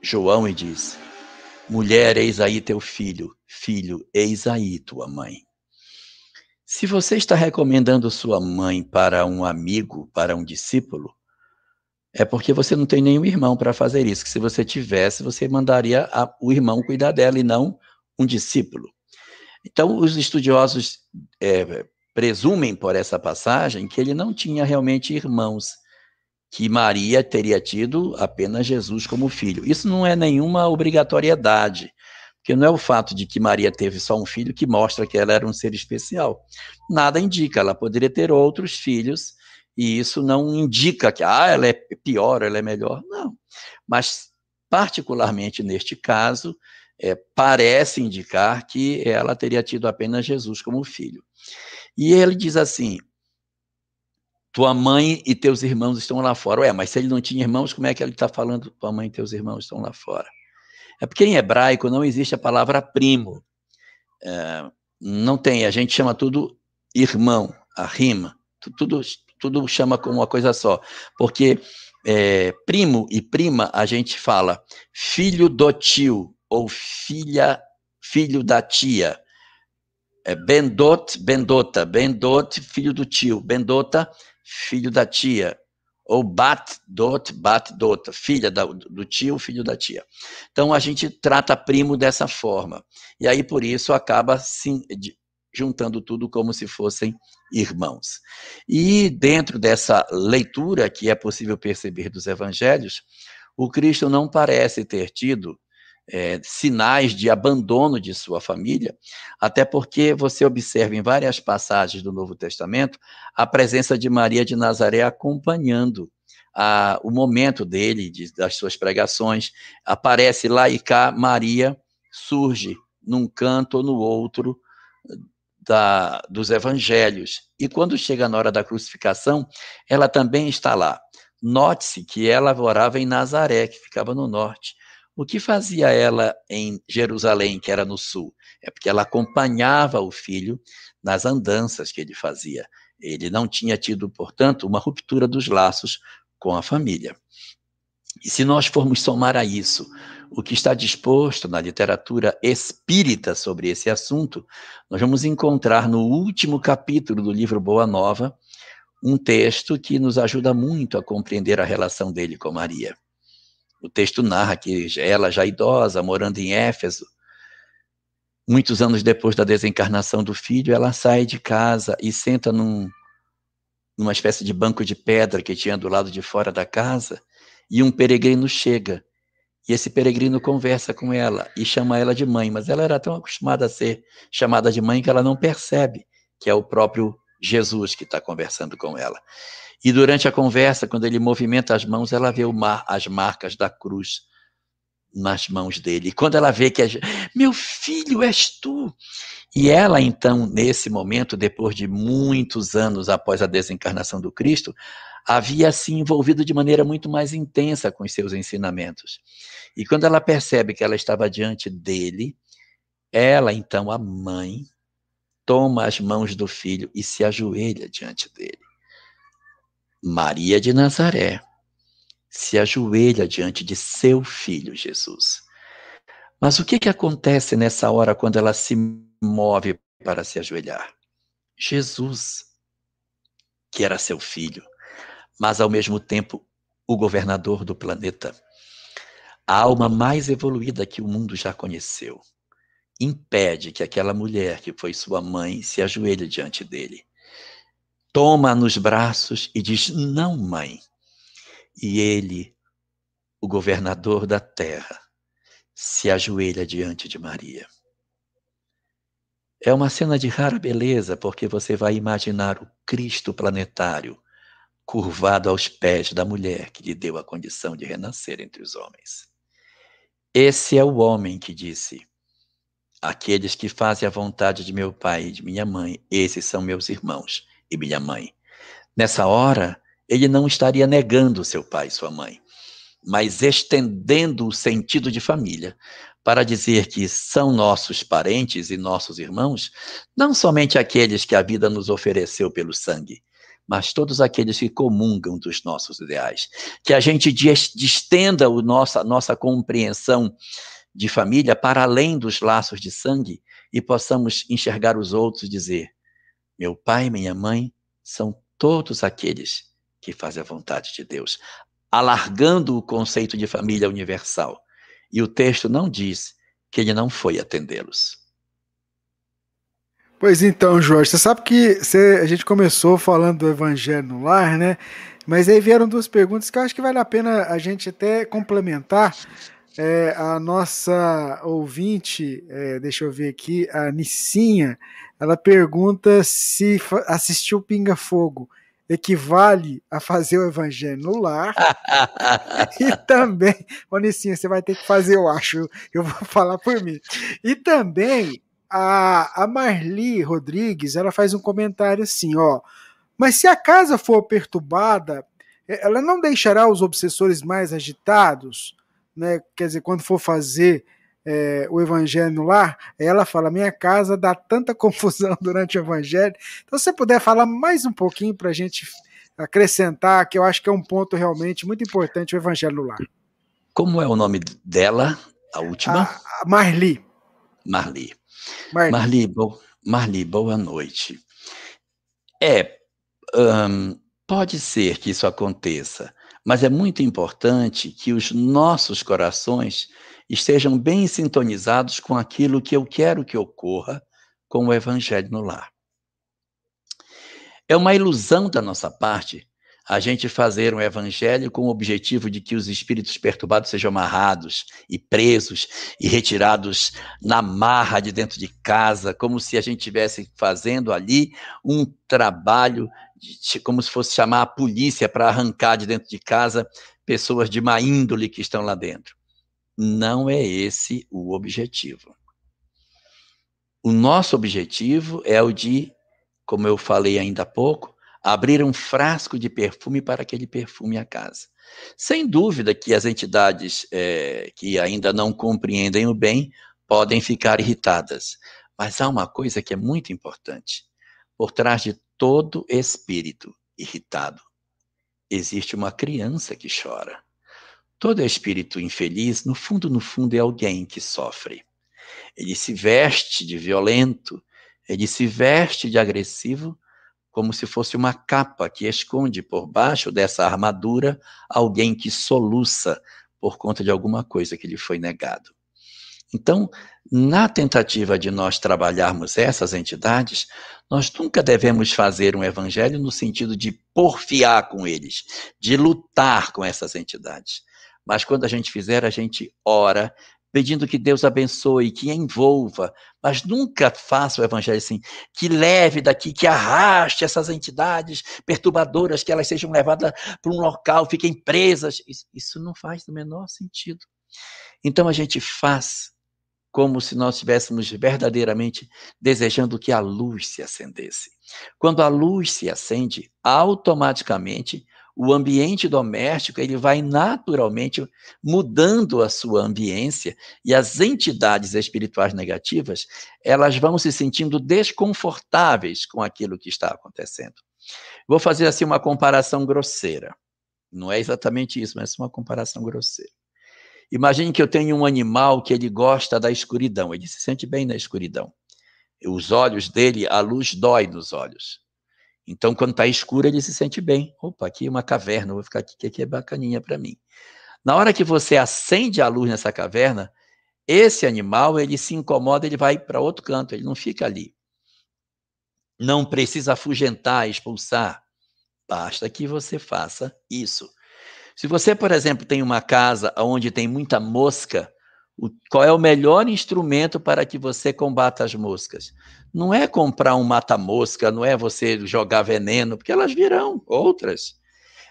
João e diz: Mulher, eis aí teu filho. Filho, eis aí tua mãe. Se você está recomendando sua mãe para um amigo, para um discípulo, é porque você não tem nenhum irmão para fazer isso. Que se você tivesse, você mandaria a, o irmão cuidar dela e não um discípulo. Então, os estudiosos é, presumem por essa passagem que ele não tinha realmente irmãos que Maria teria tido apenas Jesus como filho. Isso não é nenhuma obrigatoriedade, porque não é o fato de que Maria teve só um filho que mostra que ela era um ser especial. Nada indica, ela poderia ter outros filhos, e isso não indica que ah, ela é pior, ela é melhor. Não. Mas, particularmente neste caso, é, parece indicar que ela teria tido apenas Jesus como filho. E ele diz assim: tua mãe e teus irmãos estão lá fora. Ué, mas se ele não tinha irmãos, como é que ele está falando tua mãe e teus irmãos estão lá fora? É porque em hebraico não existe a palavra primo. É, não tem, a gente chama tudo irmão, a rima, tudo, tudo chama como uma coisa só. Porque é, primo e prima a gente fala filho do tio, ou filha, filho da tia. É Bendot, Bendota, Bendot, filho do tio, Bendota, filho da tia. Ou Bat, Dot, Bat, Dota, filha da, do tio, filho da tia. Então a gente trata primo dessa forma. E aí por isso acaba sim, juntando tudo como se fossem irmãos. E dentro dessa leitura que é possível perceber dos evangelhos, o Cristo não parece ter tido é, sinais de abandono de sua família, até porque você observa em várias passagens do Novo Testamento a presença de Maria de Nazaré acompanhando a, o momento dele, de, das suas pregações. Aparece lá e cá, Maria surge num canto ou no outro da, dos evangelhos. E quando chega na hora da crucificação, ela também está lá. Note-se que ela morava em Nazaré, que ficava no norte. O que fazia ela em Jerusalém, que era no sul? É porque ela acompanhava o filho nas andanças que ele fazia. Ele não tinha tido, portanto, uma ruptura dos laços com a família. E se nós formos somar a isso o que está disposto na literatura espírita sobre esse assunto, nós vamos encontrar no último capítulo do livro Boa Nova um texto que nos ajuda muito a compreender a relação dele com Maria. O texto narra que ela, já idosa, morando em Éfeso, muitos anos depois da desencarnação do filho, ela sai de casa e senta num, numa espécie de banco de pedra que tinha do lado de fora da casa, e um peregrino chega. E esse peregrino conversa com ela e chama ela de mãe, mas ela era tão acostumada a ser chamada de mãe que ela não percebe que é o próprio Jesus que está conversando com ela. E durante a conversa, quando ele movimenta as mãos, ela vê mar, as marcas da cruz nas mãos dele. E quando ela vê que é, meu filho és tu. E ela então, nesse momento, depois de muitos anos após a desencarnação do Cristo, havia se envolvido de maneira muito mais intensa com os seus ensinamentos. E quando ela percebe que ela estava diante dele, ela então, a mãe, toma as mãos do filho e se ajoelha diante dele. Maria de Nazaré se ajoelha diante de seu filho Jesus. Mas o que, que acontece nessa hora quando ela se move para se ajoelhar? Jesus, que era seu filho, mas ao mesmo tempo o governador do planeta, a alma mais evoluída que o mundo já conheceu, impede que aquela mulher que foi sua mãe se ajoelhe diante dele toma nos braços e diz: Não, mãe. E ele, o governador da terra, se ajoelha diante de Maria. É uma cena de rara beleza, porque você vai imaginar o Cristo planetário curvado aos pés da mulher que lhe deu a condição de renascer entre os homens. Esse é o homem que disse: Aqueles que fazem a vontade de meu pai e de minha mãe, esses são meus irmãos e minha mãe. Nessa hora, ele não estaria negando seu pai e sua mãe, mas estendendo o sentido de família para dizer que são nossos parentes e nossos irmãos, não somente aqueles que a vida nos ofereceu pelo sangue, mas todos aqueles que comungam dos nossos ideais. Que a gente distenda o nossa, nossa compreensão de família para além dos laços de sangue e possamos enxergar os outros e dizer: meu pai e minha mãe são todos aqueles que fazem a vontade de Deus, alargando o conceito de família universal. E o texto não diz que ele não foi atendê-los. Pois então, Jorge, você sabe que você, a gente começou falando do evangelho no lar, né? Mas aí vieram duas perguntas que eu acho que vale a pena a gente até complementar. É, a nossa ouvinte, é, deixa eu ver aqui, a Nissinha, ela pergunta se assistir o Pinga Fogo equivale a fazer o evangelho no lar. e também, Onicinha, você vai ter que fazer, eu acho, eu vou falar por mim. E também a, a Marli Rodrigues, ela faz um comentário assim, ó. Mas se a casa for perturbada, ela não deixará os obsessores mais agitados, né? Quer dizer, quando for fazer é, o evangelho no lar, ela fala: minha casa dá tanta confusão durante o evangelho. Então, se você puder falar mais um pouquinho para a gente acrescentar, que eu acho que é um ponto realmente muito importante o evangelho lar. Como é o nome dela? A última? A, a Marli. Marli. Marli. Marli, bo... Marli, boa noite. É, hum, pode ser que isso aconteça, mas é muito importante que os nossos corações estejam bem sintonizados com aquilo que eu quero que ocorra com o Evangelho no lar. É uma ilusão da nossa parte a gente fazer um evangelho com o objetivo de que os espíritos perturbados sejam amarrados e presos e retirados na marra de dentro de casa, como se a gente estivesse fazendo ali um trabalho, de, como se fosse chamar a polícia para arrancar de dentro de casa pessoas de má índole que estão lá dentro. Não é esse o objetivo. O nosso objetivo é o de, como eu falei ainda há pouco, abrir um frasco de perfume para aquele perfume a casa. Sem dúvida que as entidades é, que ainda não compreendem o bem podem ficar irritadas, mas há uma coisa que é muito importante. Por trás de todo espírito irritado, existe uma criança que chora. Todo espírito infeliz, no fundo, no fundo, é alguém que sofre. Ele se veste de violento, ele se veste de agressivo, como se fosse uma capa que esconde por baixo dessa armadura alguém que soluça por conta de alguma coisa que lhe foi negado. Então, na tentativa de nós trabalharmos essas entidades, nós nunca devemos fazer um evangelho no sentido de porfiar com eles, de lutar com essas entidades. Mas quando a gente fizer, a gente ora pedindo que Deus abençoe, que envolva, mas nunca faça o evangelho assim, que leve daqui, que arraste essas entidades perturbadoras, que elas sejam levadas para um local, fiquem presas. Isso, isso não faz o menor sentido. Então a gente faz como se nós estivéssemos verdadeiramente desejando que a luz se acendesse. Quando a luz se acende, automaticamente o ambiente doméstico ele vai naturalmente mudando a sua ambiência e as entidades espirituais negativas elas vão se sentindo desconfortáveis com aquilo que está acontecendo. Vou fazer assim uma comparação grosseira. Não é exatamente isso, mas é uma comparação grosseira. Imagine que eu tenho um animal que ele gosta da escuridão, ele se sente bem na escuridão. Os olhos dele, a luz dói nos olhos. Então, quando está escuro, ele se sente bem. Opa, aqui é uma caverna, vou ficar aqui, que aqui é bacaninha para mim. Na hora que você acende a luz nessa caverna, esse animal, ele se incomoda, ele vai para outro canto, ele não fica ali. Não precisa afugentar, expulsar. Basta que você faça isso. Se você, por exemplo, tem uma casa onde tem muita mosca, qual é o melhor instrumento para que você combata as moscas? Não é comprar um mata-mosca, não é você jogar veneno, porque elas virão outras.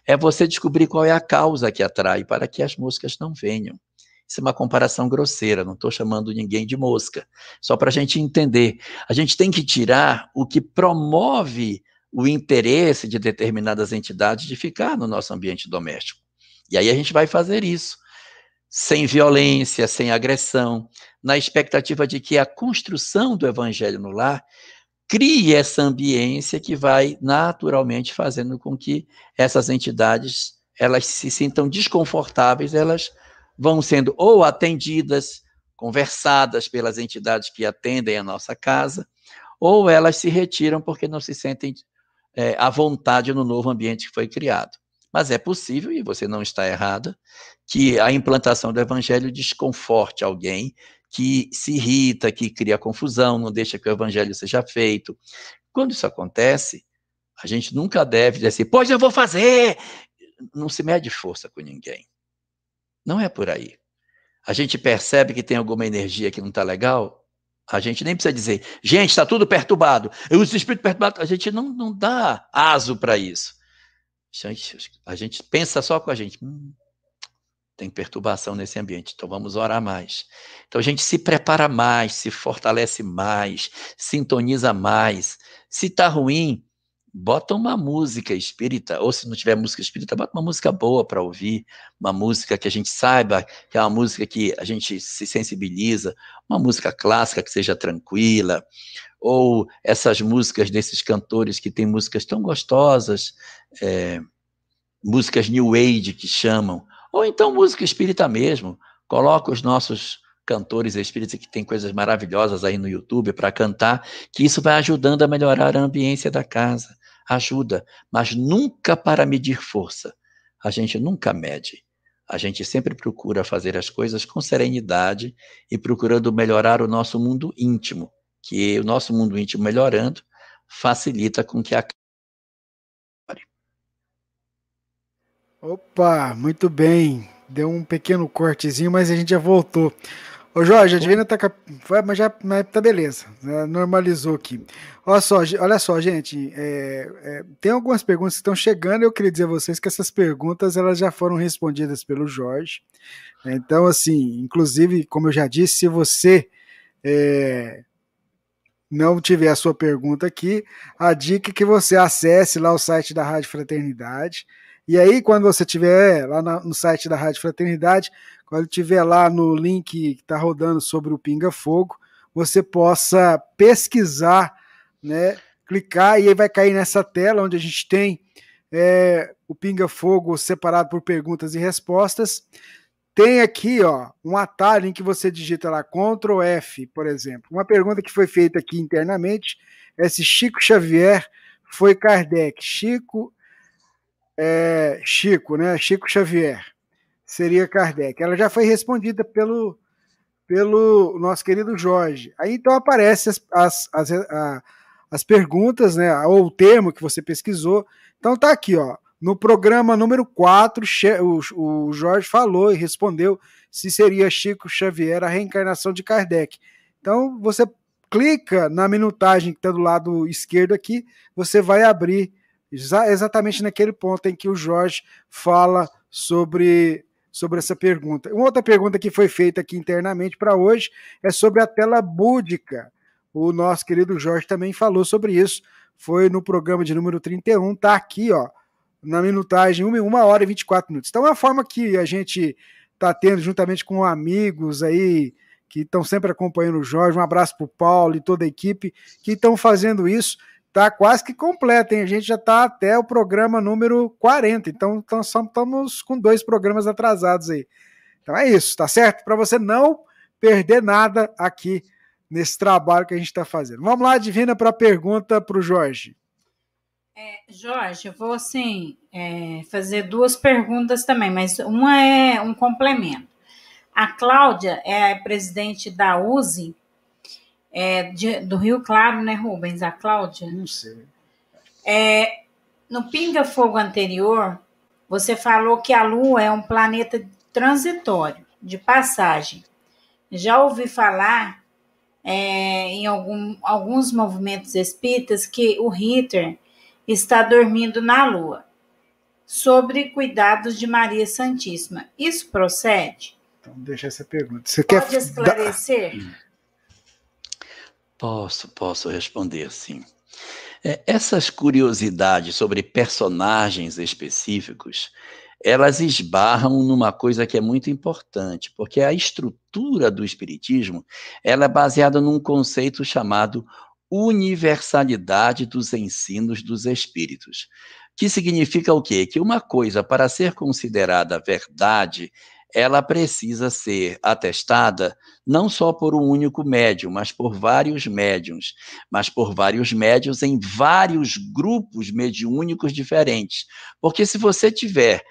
É você descobrir qual é a causa que atrai para que as moscas não venham. Isso é uma comparação grosseira, não estou chamando ninguém de mosca. Só para a gente entender. A gente tem que tirar o que promove o interesse de determinadas entidades de ficar no nosso ambiente doméstico. E aí a gente vai fazer isso sem violência, sem agressão, na expectativa de que a construção do evangelho no lar crie essa ambiência que vai naturalmente fazendo com que essas entidades elas se sintam desconfortáveis, elas vão sendo ou atendidas, conversadas pelas entidades que atendem a nossa casa, ou elas se retiram porque não se sentem é, à vontade no novo ambiente que foi criado. Mas é possível, e você não está errada, que a implantação do evangelho desconforte alguém que se irrita, que cria confusão, não deixa que o evangelho seja feito. Quando isso acontece, a gente nunca deve dizer assim, pois eu vou fazer. Não se mede força com ninguém. Não é por aí. A gente percebe que tem alguma energia que não está legal, a gente nem precisa dizer, gente, está tudo perturbado. Os espíritos perturbados, a gente não, não dá aso para isso. A gente pensa só com a gente. Hum, tem perturbação nesse ambiente, então vamos orar mais. Então a gente se prepara mais, se fortalece mais, sintoniza mais. Se está ruim, bota uma música espírita, ou se não tiver música espírita, bota uma música boa para ouvir, uma música que a gente saiba, que é uma música que a gente se sensibiliza, uma música clássica que seja tranquila, ou essas músicas desses cantores que têm músicas tão gostosas, é, músicas New Age que chamam, ou então música espírita mesmo, coloca os nossos cantores espíritas que tem coisas maravilhosas aí no YouTube para cantar, que isso vai ajudando a melhorar a ambiência da casa. Ajuda, mas nunca para medir força. A gente nunca mede. A gente sempre procura fazer as coisas com serenidade e procurando melhorar o nosso mundo íntimo, que o nosso mundo íntimo melhorando facilita com que a Opa, muito bem. Deu um pequeno cortezinho, mas a gente já voltou. Ô Jorge, a Divina tá. Mas já mas tá beleza. Né? Normalizou aqui. Olha só, olha só, gente. É, é, tem algumas perguntas que estão chegando. Eu queria dizer a vocês que essas perguntas elas já foram respondidas pelo Jorge. Então, assim, inclusive, como eu já disse, se você é, não tiver a sua pergunta aqui, a dica é que você acesse lá o site da Rádio Fraternidade e aí, quando você tiver lá no site da Rádio Fraternidade, quando tiver lá no link que está rodando sobre o Pinga Fogo, você possa pesquisar, né? Clicar e aí vai cair nessa tela onde a gente tem é, o Pinga Fogo separado por perguntas e respostas. Tem aqui, ó, um atalho em que você digita lá Ctrl F, por exemplo. Uma pergunta que foi feita aqui internamente é se Chico Xavier foi Kardec. Chico é, Chico, né? Chico Xavier, seria Kardec. Ela já foi respondida pelo, pelo nosso querido Jorge. Aí então aparecem as, as, as, a, as perguntas, né? Ou o termo que você pesquisou. Então tá aqui, ó. No programa número 4, o, o Jorge falou e respondeu se seria Chico Xavier a reencarnação de Kardec. Então você clica na minutagem que está do lado esquerdo aqui, você vai abrir exatamente naquele ponto em que o Jorge fala sobre, sobre essa pergunta. Uma outra pergunta que foi feita aqui internamente para hoje é sobre a tela búdica. O nosso querido Jorge também falou sobre isso. Foi no programa de número 31, tá aqui, ó, na minutagem, 1 hora e 24 minutos. Então é uma forma que a gente está tendo juntamente com amigos aí que estão sempre acompanhando o Jorge. Um abraço para o Paulo e toda a equipe que estão fazendo isso tá quase que completa, hein? A gente já está até o programa número 40, então, estamos com dois programas atrasados aí. Então é isso, tá certo? Para você não perder nada aqui nesse trabalho que a gente está fazendo. Vamos lá, Divina, para a pergunta para o Jorge. É, Jorge, eu vou assim é, fazer duas perguntas também, mas uma é um complemento. A Cláudia é presidente da USE é, de, do Rio Claro, né, Rubens? A Cláudia? Não sei. É, no Pinga Fogo anterior, você falou que a Lua é um planeta transitório, de passagem. Já ouvi falar é, em algum, alguns movimentos espíritas que o Ritter está dormindo na Lua. Sobre cuidados de Maria Santíssima. Isso procede? Então, deixa essa pergunta. Você Pode quer esclarecer? Posso, posso responder sim. É, essas curiosidades sobre personagens específicos, elas esbarram numa coisa que é muito importante, porque a estrutura do espiritismo, ela é baseada num conceito chamado universalidade dos ensinos dos espíritos. Que significa o quê? Que uma coisa para ser considerada verdade, ela precisa ser atestada não só por um único médium, mas por vários médiums, mas por vários médiums em vários grupos mediúnicos diferentes. Porque se você tiver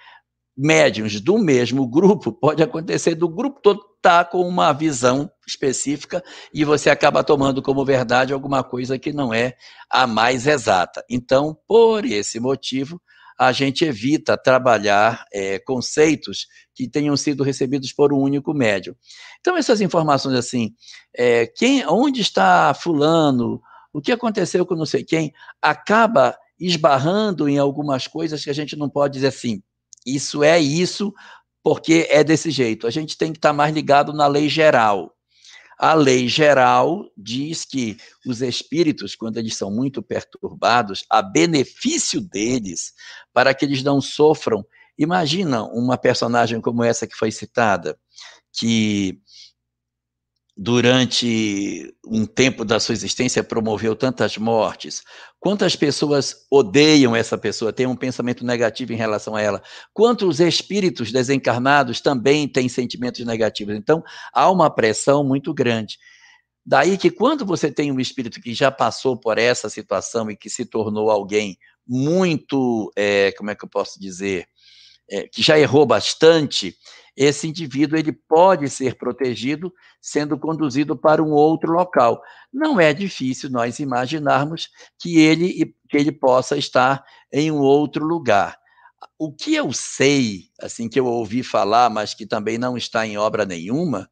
médiums do mesmo grupo, pode acontecer do grupo todo estar tá com uma visão específica e você acaba tomando como verdade alguma coisa que não é a mais exata. Então, por esse motivo, a gente evita trabalhar é, conceitos que tenham sido recebidos por um único médium. Então, essas informações assim, é, quem, onde está fulano, o que aconteceu com não sei quem, acaba esbarrando em algumas coisas que a gente não pode dizer assim, isso é isso, porque é desse jeito. A gente tem que estar mais ligado na lei geral. A lei geral diz que os espíritos, quando eles são muito perturbados, a benefício deles, para que eles não sofram. Imagina uma personagem como essa que foi citada, que durante um tempo da sua existência promoveu tantas mortes? Quantas pessoas odeiam essa pessoa, têm um pensamento negativo em relação a ela? Quantos espíritos desencarnados também têm sentimentos negativos? Então, há uma pressão muito grande. Daí que quando você tem um espírito que já passou por essa situação e que se tornou alguém muito, é, como é que eu posso dizer, é, que já errou bastante, esse indivíduo ele pode ser protegido sendo conduzido para um outro local. Não é difícil nós imaginarmos que ele, que ele possa estar em um outro lugar. O que eu sei, assim que eu ouvi falar, mas que também não está em obra nenhuma,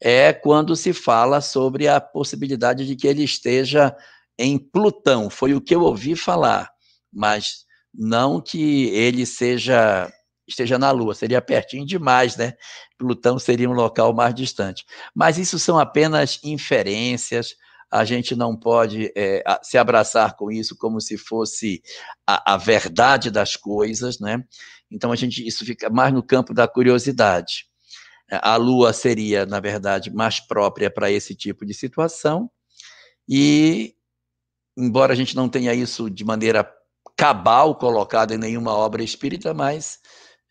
é quando se fala sobre a possibilidade de que ele esteja em Plutão. Foi o que eu ouvi falar, mas não que ele seja esteja na Lua, seria pertinho demais, né? Plutão seria um local mais distante. Mas isso são apenas inferências, a gente não pode é, se abraçar com isso como se fosse a, a, verdade das coisas, né? Então a gente isso fica mais no campo da curiosidade. A Lua seria, na verdade, mais própria para esse tipo de situação e embora a gente não tenha isso de maneira cabal colocado em nenhuma obra espírita, mas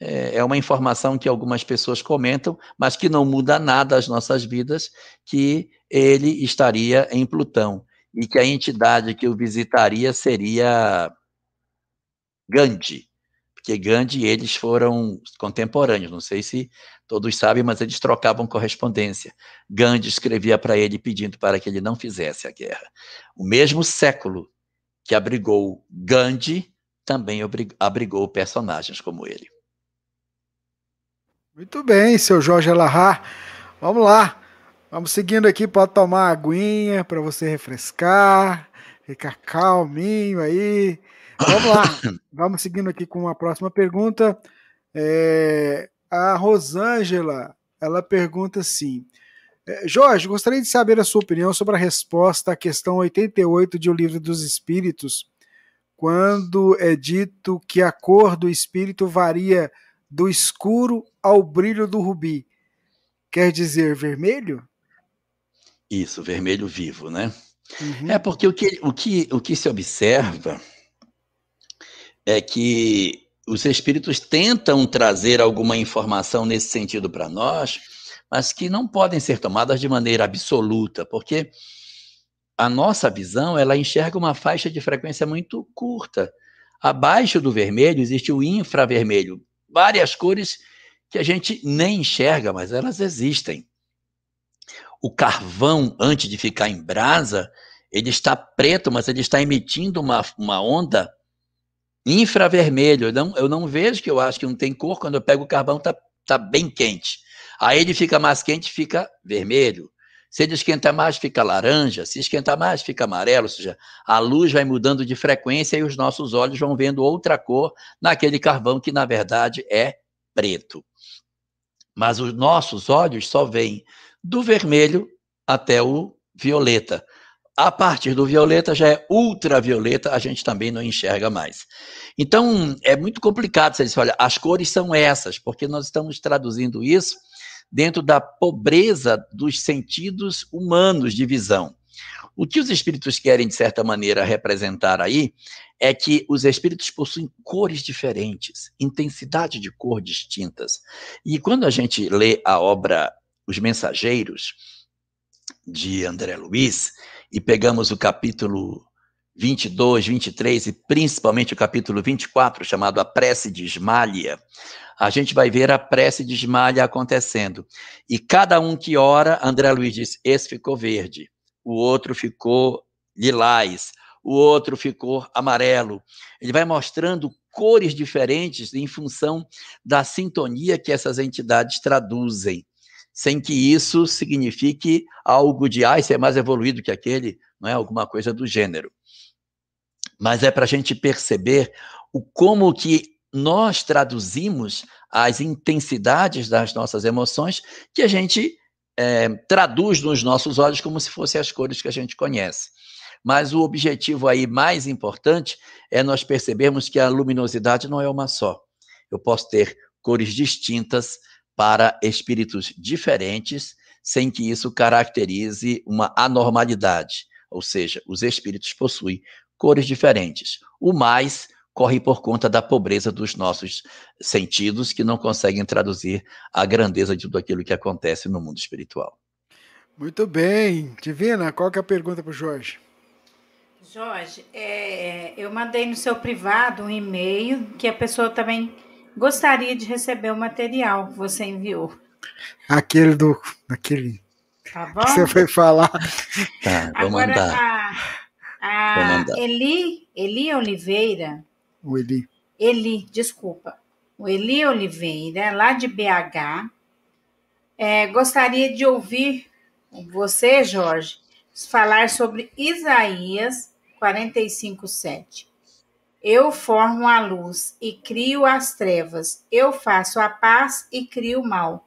é, é uma informação que algumas pessoas comentam, mas que não muda nada as nossas vidas, que ele estaria em Plutão e que a entidade que o visitaria seria Gandhi, porque Gandhi e eles foram contemporâneos, não sei se todos sabem, mas eles trocavam correspondência. Gandhi escrevia para ele pedindo para que ele não fizesse a guerra. O mesmo século que abrigou Gandhi também abrigou personagens como ele. Muito bem, seu Jorge Alahá. Vamos lá. Vamos seguindo aqui, pode tomar aguinha para você refrescar, ficar calminho aí. Vamos lá. Vamos seguindo aqui com a próxima pergunta. É, a Rosângela, ela pergunta assim: é, Jorge, gostaria de saber a sua opinião sobre a resposta à questão 88 de O Livro dos Espíritos, quando é dito que a cor do espírito varia do escuro ao brilho do rubi. Quer dizer vermelho? Isso, vermelho vivo, né? Uhum. É porque o que, o, que, o que se observa é que os espíritos tentam trazer alguma informação nesse sentido para nós, mas que não podem ser tomadas de maneira absoluta, porque a nossa visão ela enxerga uma faixa de frequência muito curta. Abaixo do vermelho existe o infravermelho, várias cores que a gente nem enxerga, mas elas existem. O carvão, antes de ficar em brasa, ele está preto, mas ele está emitindo uma, uma onda infravermelho. Eu não, eu não vejo que eu acho que não tem cor, quando eu pego o carvão, está tá bem quente. Aí ele fica mais quente, fica vermelho. Se ele esquenta mais, fica laranja. Se esquentar mais, fica amarelo. Ou seja, a luz vai mudando de frequência e os nossos olhos vão vendo outra cor naquele carvão que, na verdade, é preto. Mas os nossos olhos só veem do vermelho até o violeta. A partir do violeta já é ultravioleta, a gente também não enxerga mais. Então, é muito complicado você dizer, olha, as cores são essas, porque nós estamos traduzindo isso dentro da pobreza dos sentidos humanos de visão. O que os espíritos querem, de certa maneira, representar aí é que os espíritos possuem cores diferentes, intensidade de cor distintas. E quando a gente lê a obra Os Mensageiros, de André Luiz, e pegamos o capítulo 22, 23 e principalmente o capítulo 24, chamado A Prece de Ismália, a gente vai ver a prece de Ismalha acontecendo. E cada um que ora, André Luiz diz: esse ficou verde, o outro ficou lilás, o outro ficou amarelo. Ele vai mostrando cores diferentes em função da sintonia que essas entidades traduzem, sem que isso signifique algo de, ah, isso é mais evoluído que aquele, não é alguma coisa do gênero. Mas é para a gente perceber o como que nós traduzimos as intensidades das nossas emoções que a gente é, traduz nos nossos olhos como se fossem as cores que a gente conhece. Mas o objetivo aí mais importante é nós percebermos que a luminosidade não é uma só. Eu posso ter cores distintas para espíritos diferentes, sem que isso caracterize uma anormalidade. Ou seja, os espíritos possuem cores diferentes. O mais corre por conta da pobreza dos nossos sentidos, que não conseguem traduzir a grandeza de tudo aquilo que acontece no mundo espiritual. Muito bem. Divina, qual que é a pergunta para o Jorge? Jorge, é, eu mandei no seu privado um e-mail que a pessoa também gostaria de receber o material que você enviou. Aquele do. Aquele. Tá bom? Que você foi falar. Tá, vou Agora, mandar. a, Vou a mandar. Eli, Eli Oliveira, O Eli. Eli, desculpa, o Eli Oliveira, lá de BH, é, gostaria de ouvir você, Jorge, falar sobre Isaías 45:7. Eu formo a luz e crio as trevas. Eu faço a paz e crio o mal.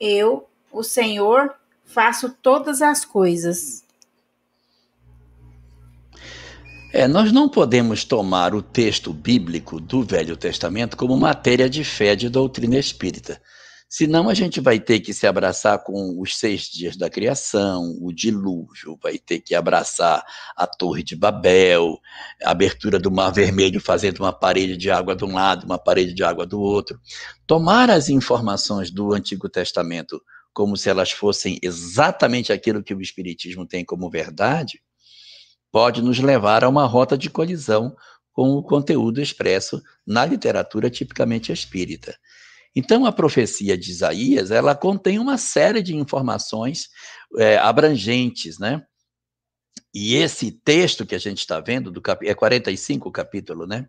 Eu, o Senhor, faço todas as coisas. É, nós não podemos tomar o texto bíblico do Velho Testamento como matéria de fé de doutrina espírita. Senão a gente vai ter que se abraçar com os seis dias da criação, o dilúvio, vai ter que abraçar a Torre de Babel, a abertura do Mar Vermelho fazendo uma parede de água de um lado, uma parede de água do outro. Tomar as informações do Antigo Testamento como se elas fossem exatamente aquilo que o Espiritismo tem como verdade, pode nos levar a uma rota de colisão com o conteúdo expresso na literatura tipicamente espírita. Então, a profecia de Isaías, ela contém uma série de informações é, abrangentes, né? E esse texto que a gente está vendo, do cap... é 45 o capítulo, né?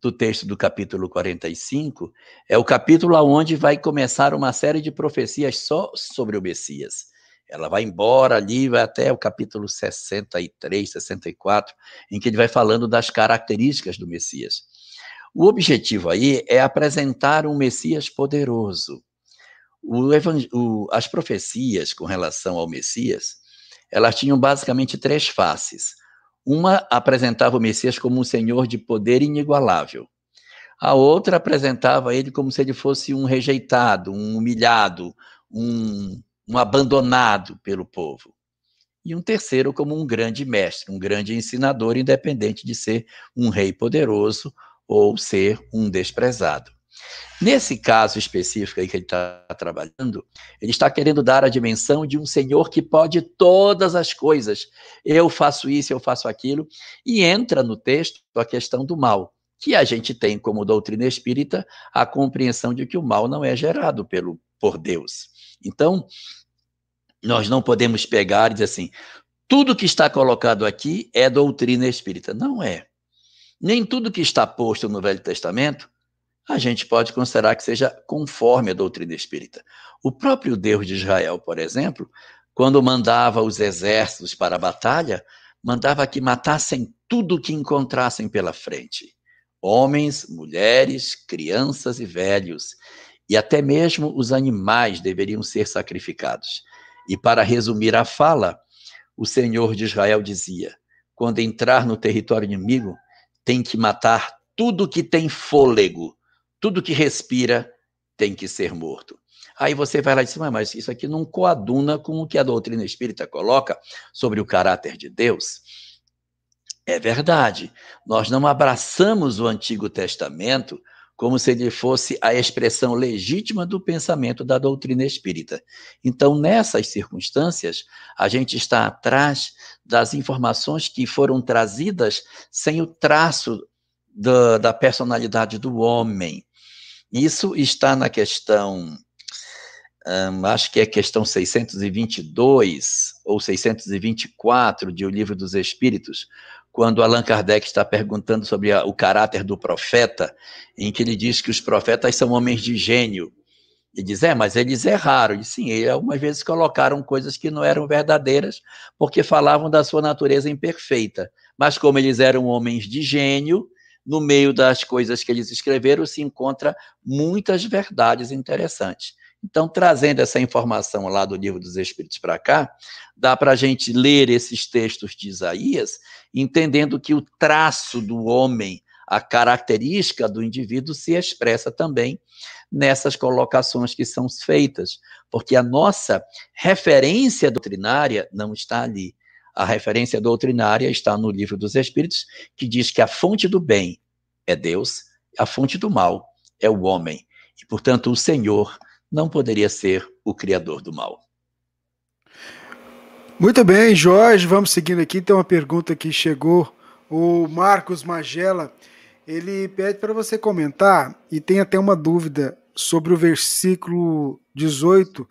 Do texto do capítulo 45, é o capítulo onde vai começar uma série de profecias só sobre o Messias. Ela vai embora ali, vai até o capítulo 63, 64, em que ele vai falando das características do Messias. O objetivo aí é apresentar um Messias poderoso. O o, as profecias com relação ao Messias, elas tinham basicamente três faces. Uma apresentava o Messias como um senhor de poder inigualável. A outra apresentava ele como se ele fosse um rejeitado, um humilhado, um, um abandonado pelo povo. E um terceiro como um grande mestre, um grande ensinador, independente de ser um rei poderoso ou ser um desprezado. Nesse caso específico aí que ele está trabalhando, ele está querendo dar a dimensão de um Senhor que pode todas as coisas. Eu faço isso, eu faço aquilo, e entra no texto a questão do mal, que a gente tem como doutrina espírita a compreensão de que o mal não é gerado pelo, por Deus. Então, nós não podemos pegar e dizer assim, tudo que está colocado aqui é doutrina espírita. Não é. Nem tudo que está posto no Velho Testamento a gente pode considerar que seja conforme a doutrina espírita. O próprio Deus de Israel, por exemplo, quando mandava os exércitos para a batalha, mandava que matassem tudo que encontrassem pela frente: homens, mulheres, crianças e velhos, e até mesmo os animais deveriam ser sacrificados. E para resumir a fala, o Senhor de Israel dizia: quando entrar no território inimigo, tem que matar tudo que tem fôlego, tudo que respira tem que ser morto. Aí você vai lá e diz, mas isso aqui não coaduna com o que a doutrina espírita coloca sobre o caráter de Deus. É verdade, nós não abraçamos o Antigo Testamento como se ele fosse a expressão legítima do pensamento da doutrina espírita. Então, nessas circunstâncias, a gente está atrás das informações que foram trazidas sem o traço da, da personalidade do homem. Isso está na questão, hum, acho que é questão 622 ou 624 de O Livro dos Espíritos, quando Allan Kardec está perguntando sobre a, o caráter do profeta, em que ele diz que os profetas são homens de gênio. E diz, é, mas eles erraram. E sim, algumas vezes colocaram coisas que não eram verdadeiras, porque falavam da sua natureza imperfeita. Mas como eles eram homens de gênio, no meio das coisas que eles escreveram se encontra muitas verdades interessantes. Então, trazendo essa informação lá do Livro dos Espíritos para cá, dá para a gente ler esses textos de Isaías, entendendo que o traço do homem a característica do indivíduo se expressa também nessas colocações que são feitas, porque a nossa referência doutrinária não está ali. A referência doutrinária está no livro dos Espíritos, que diz que a fonte do bem é Deus, a fonte do mal é o homem. E, portanto, o Senhor não poderia ser o criador do mal. Muito bem, Jorge, vamos seguindo aqui. Tem uma pergunta que chegou. O Marcos Magela, ele pede para você comentar e tem até uma dúvida sobre o versículo 18,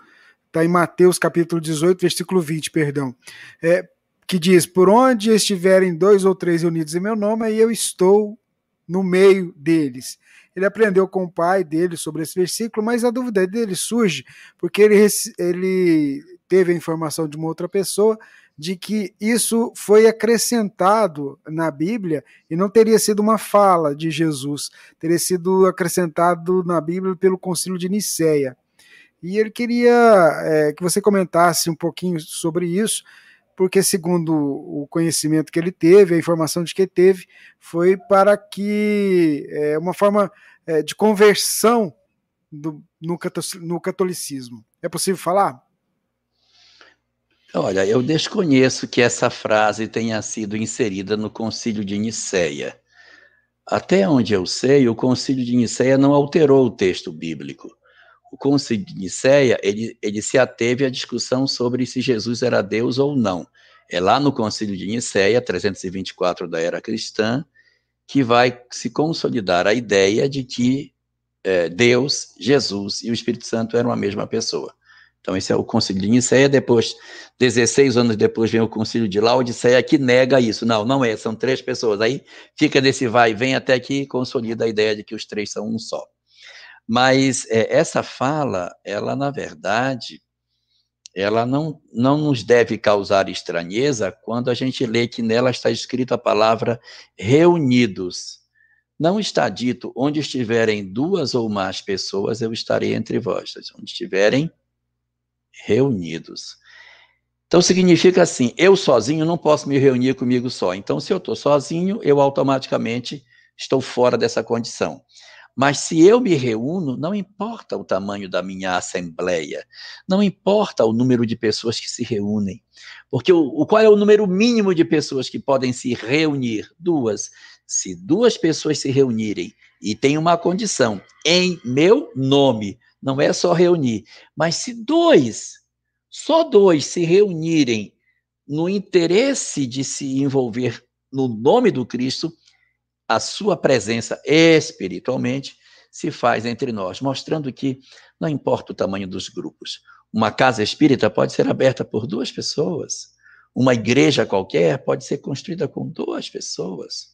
está em Mateus capítulo 18, versículo 20, perdão, é, que diz: Por onde estiverem dois ou três unidos em meu nome, aí eu estou no meio deles. Ele aprendeu com o pai dele sobre esse versículo, mas a dúvida dele surge porque ele, ele teve a informação de uma outra pessoa de que isso foi acrescentado na Bíblia e não teria sido uma fala de Jesus, teria sido acrescentado na Bíblia pelo Concílio de Nicéia. E ele queria é, que você comentasse um pouquinho sobre isso, porque, segundo o conhecimento que ele teve, a informação de que teve, foi para que é, uma forma é, de conversão do, no, no catolicismo. É possível falar? Olha, eu desconheço que essa frase tenha sido inserida no Concílio de Nicéia. Até onde eu sei, o Concílio de Nicéia não alterou o texto bíblico. O Concílio de Nicéia, ele, ele se ateve à discussão sobre se Jesus era Deus ou não. É lá no Concílio de Nicéia, 324 da era cristã, que vai se consolidar a ideia de que é, Deus, Jesus e o Espírito Santo eram a mesma pessoa. Então, esse é o concílio de Nicéia. Depois, 16 anos depois, vem o concílio de Laodiceia, que nega isso. Não, não é, são três pessoas. Aí fica desse vai e vem até que consolida a ideia de que os três são um só. Mas é, essa fala, ela, na verdade, ela não, não nos deve causar estranheza quando a gente lê que nela está escrita a palavra reunidos. Não está dito onde estiverem duas ou mais pessoas, eu estarei entre vós. Onde estiverem reunidos. Então significa assim, eu sozinho não posso me reunir comigo só. Então, se eu estou sozinho, eu automaticamente estou fora dessa condição. Mas se eu me reúno, não importa o tamanho da minha assembleia, não importa o número de pessoas que se reúnem, porque o, o qual é o número mínimo de pessoas que podem se reunir? Duas. Se duas pessoas se reunirem e tem uma condição, em meu nome, não é só reunir, mas se dois, só dois se reunirem no interesse de se envolver no nome do Cristo, a sua presença espiritualmente se faz entre nós, mostrando que não importa o tamanho dos grupos. Uma casa espírita pode ser aberta por duas pessoas. Uma igreja qualquer pode ser construída com duas pessoas.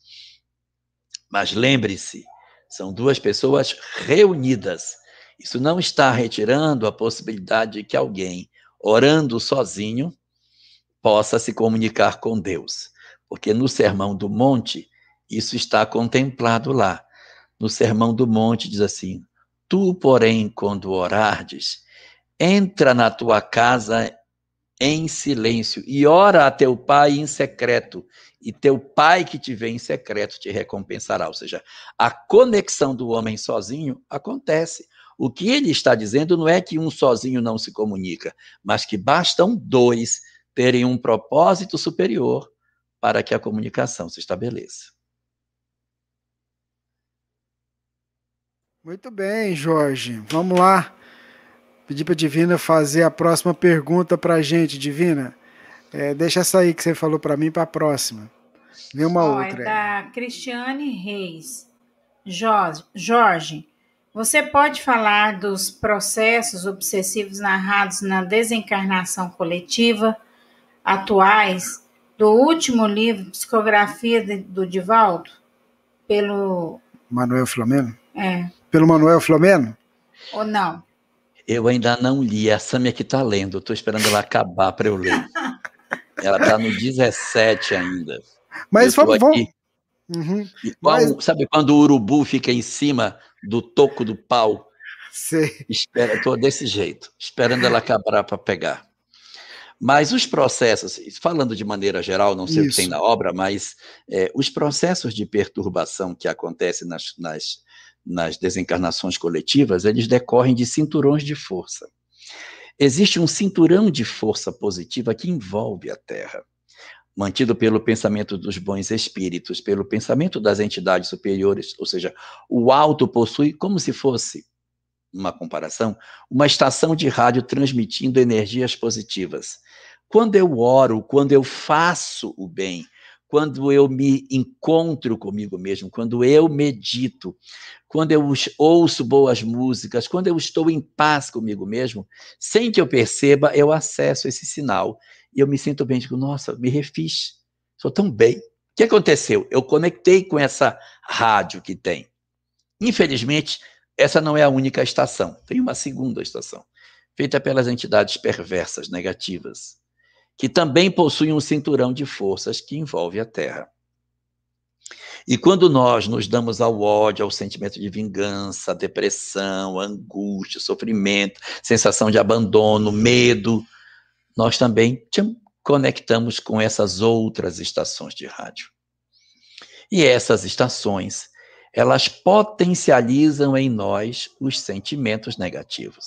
Mas lembre-se, são duas pessoas reunidas isso não está retirando a possibilidade de que alguém, orando sozinho, possa se comunicar com Deus. Porque no Sermão do Monte, isso está contemplado lá. No Sermão do Monte diz assim: Tu, porém, quando orardes, entra na tua casa em silêncio e ora a teu pai em secreto, e teu pai que te vê em secreto te recompensará. Ou seja, a conexão do homem sozinho acontece. O que ele está dizendo não é que um sozinho não se comunica, mas que bastam dois terem um propósito superior para que a comunicação se estabeleça. Muito bem, Jorge. Vamos lá. Pedir para a Divina fazer a próxima pergunta para a gente, Divina. É, deixa essa aí que você falou para mim para a próxima. Vem uma oh, outra. É da Cristiane Reis. Jorge, Jorge, você pode falar dos processos obsessivos narrados na desencarnação coletiva atuais do último livro, Psicografia do Divaldo, pelo. Manuel Flamengo? É. Pelo Manuel Flamengo? Ou não? Eu ainda não li, a Samia que está lendo, estou esperando ela acabar para eu ler. ela está no 17 ainda. Mas vamos, vamos, Uhum. Igual, Mas... Sabe quando o urubu fica em cima do toco do pau? Sei. Espera, tô desse jeito, esperando ela acabar para pegar. Mas os processos, falando de maneira geral, não sei Isso. o que tem na obra, mas é, os processos de perturbação que acontecem nas, nas, nas desencarnações coletivas, eles decorrem de cinturões de força. Existe um cinturão de força positiva que envolve a Terra, mantido pelo pensamento dos bons espíritos, pelo pensamento das entidades superiores, ou seja, o alto possui como se fosse uma comparação, uma estação de rádio transmitindo energias positivas. Quando eu oro, quando eu faço o bem, quando eu me encontro comigo mesmo, quando eu medito, quando eu ouço boas músicas, quando eu estou em paz comigo mesmo, sem que eu perceba, eu acesso esse sinal. E eu me sinto bem, digo, nossa, me refiz, sou tão bem. O que aconteceu? Eu conectei com essa rádio que tem. Infelizmente, essa não é a única estação. Tem uma segunda estação, feita pelas entidades perversas, negativas, que também possuem um cinturão de forças que envolve a Terra. E quando nós nos damos ao ódio, ao sentimento de vingança, depressão, angústia, sofrimento, sensação de abandono, medo, nós também tchum, conectamos com essas outras estações de rádio. E essas estações elas potencializam em nós os sentimentos negativos.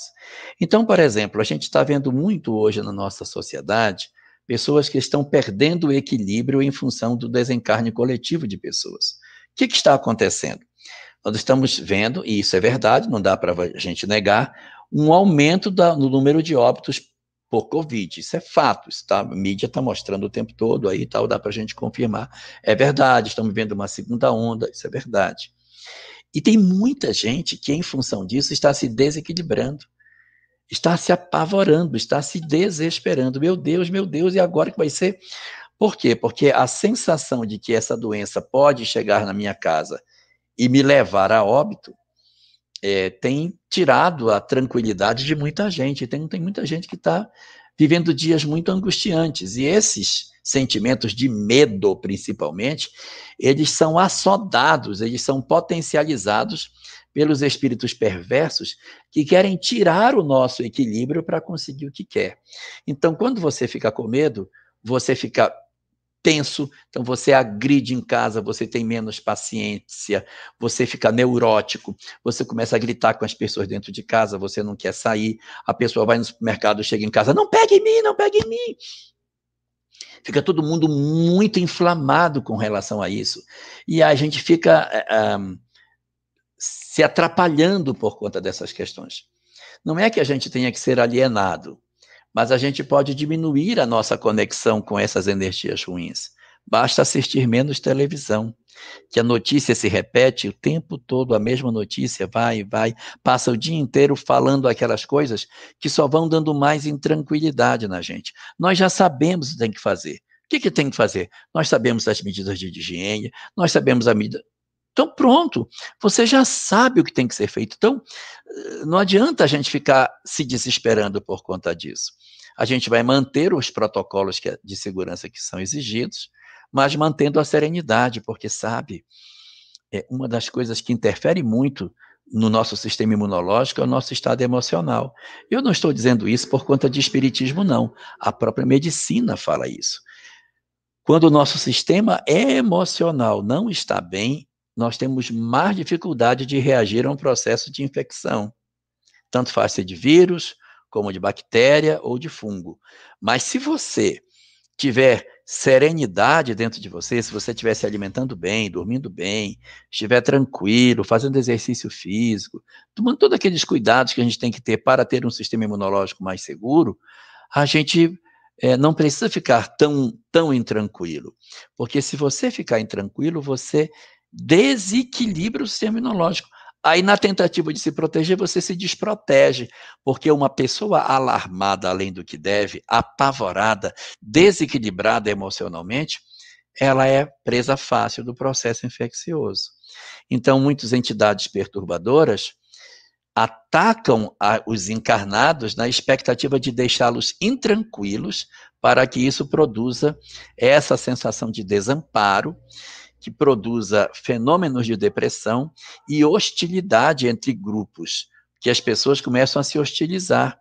Então, por exemplo, a gente está vendo muito hoje na nossa sociedade pessoas que estão perdendo o equilíbrio em função do desencarne coletivo de pessoas. O que, que está acontecendo? Nós estamos vendo, e isso é verdade, não dá para a gente negar, um aumento da, no número de óbitos por Covid. Isso é fato, isso tá, a mídia está mostrando o tempo todo aí tal, dá para a gente confirmar. É verdade, estamos vendo uma segunda onda, isso é verdade. E tem muita gente que, em função disso, está se desequilibrando, está se apavorando, está se desesperando. Meu Deus, meu Deus, e agora que vai ser? Por quê? Porque a sensação de que essa doença pode chegar na minha casa e me levar a óbito é, tem tirado a tranquilidade de muita gente. Tem, tem muita gente que está vivendo dias muito angustiantes. E esses sentimentos de medo, principalmente, eles são assodados, eles são potencializados pelos espíritos perversos que querem tirar o nosso equilíbrio para conseguir o que quer. Então, quando você fica com medo, você fica tenso, então você agride em casa, você tem menos paciência, você fica neurótico, você começa a gritar com as pessoas dentro de casa, você não quer sair, a pessoa vai no supermercado, chega em casa, não pegue em mim, não pegue em mim. Fica todo mundo muito inflamado com relação a isso. E a gente fica eh, se atrapalhando por conta dessas questões. Não é que a gente tenha que ser alienado, mas a gente pode diminuir a nossa conexão com essas energias ruins. Basta assistir menos televisão, que a notícia se repete o tempo todo, a mesma notícia vai e vai, passa o dia inteiro falando aquelas coisas que só vão dando mais intranquilidade na gente. Nós já sabemos o que tem que fazer. O que, que tem que fazer? Nós sabemos as medidas de higiene, nós sabemos a medida. Então, pronto, você já sabe o que tem que ser feito. Então, eh, não adianta a gente ficar se desesperando por conta disso. A gente vai manter os protocolos é de segurança que são exigidos, mas mantendo a serenidade, porque sabe, é uma das coisas que interfere muito no nosso sistema imunológico é o nosso estado emocional. Eu não estou dizendo isso por conta de espiritismo, não. A própria medicina fala isso. Quando o nosso sistema emocional não está bem, nós temos mais dificuldade de reagir a um processo de infecção. Tanto faz ser de vírus, como de bactéria ou de fungo. Mas se você tiver serenidade dentro de você, se você estiver se alimentando bem, dormindo bem, estiver tranquilo, fazendo exercício físico, tomando todos aqueles cuidados que a gente tem que ter para ter um sistema imunológico mais seguro, a gente é, não precisa ficar tão, tão intranquilo. Porque se você ficar intranquilo, você desequilibra o sistema imunológico. Aí, na tentativa de se proteger, você se desprotege, porque uma pessoa alarmada além do que deve, apavorada, desequilibrada emocionalmente, ela é presa fácil do processo infeccioso. Então, muitas entidades perturbadoras atacam a, os encarnados na expectativa de deixá-los intranquilos para que isso produza essa sensação de desamparo que produza fenômenos de depressão e hostilidade entre grupos, que as pessoas começam a se hostilizar.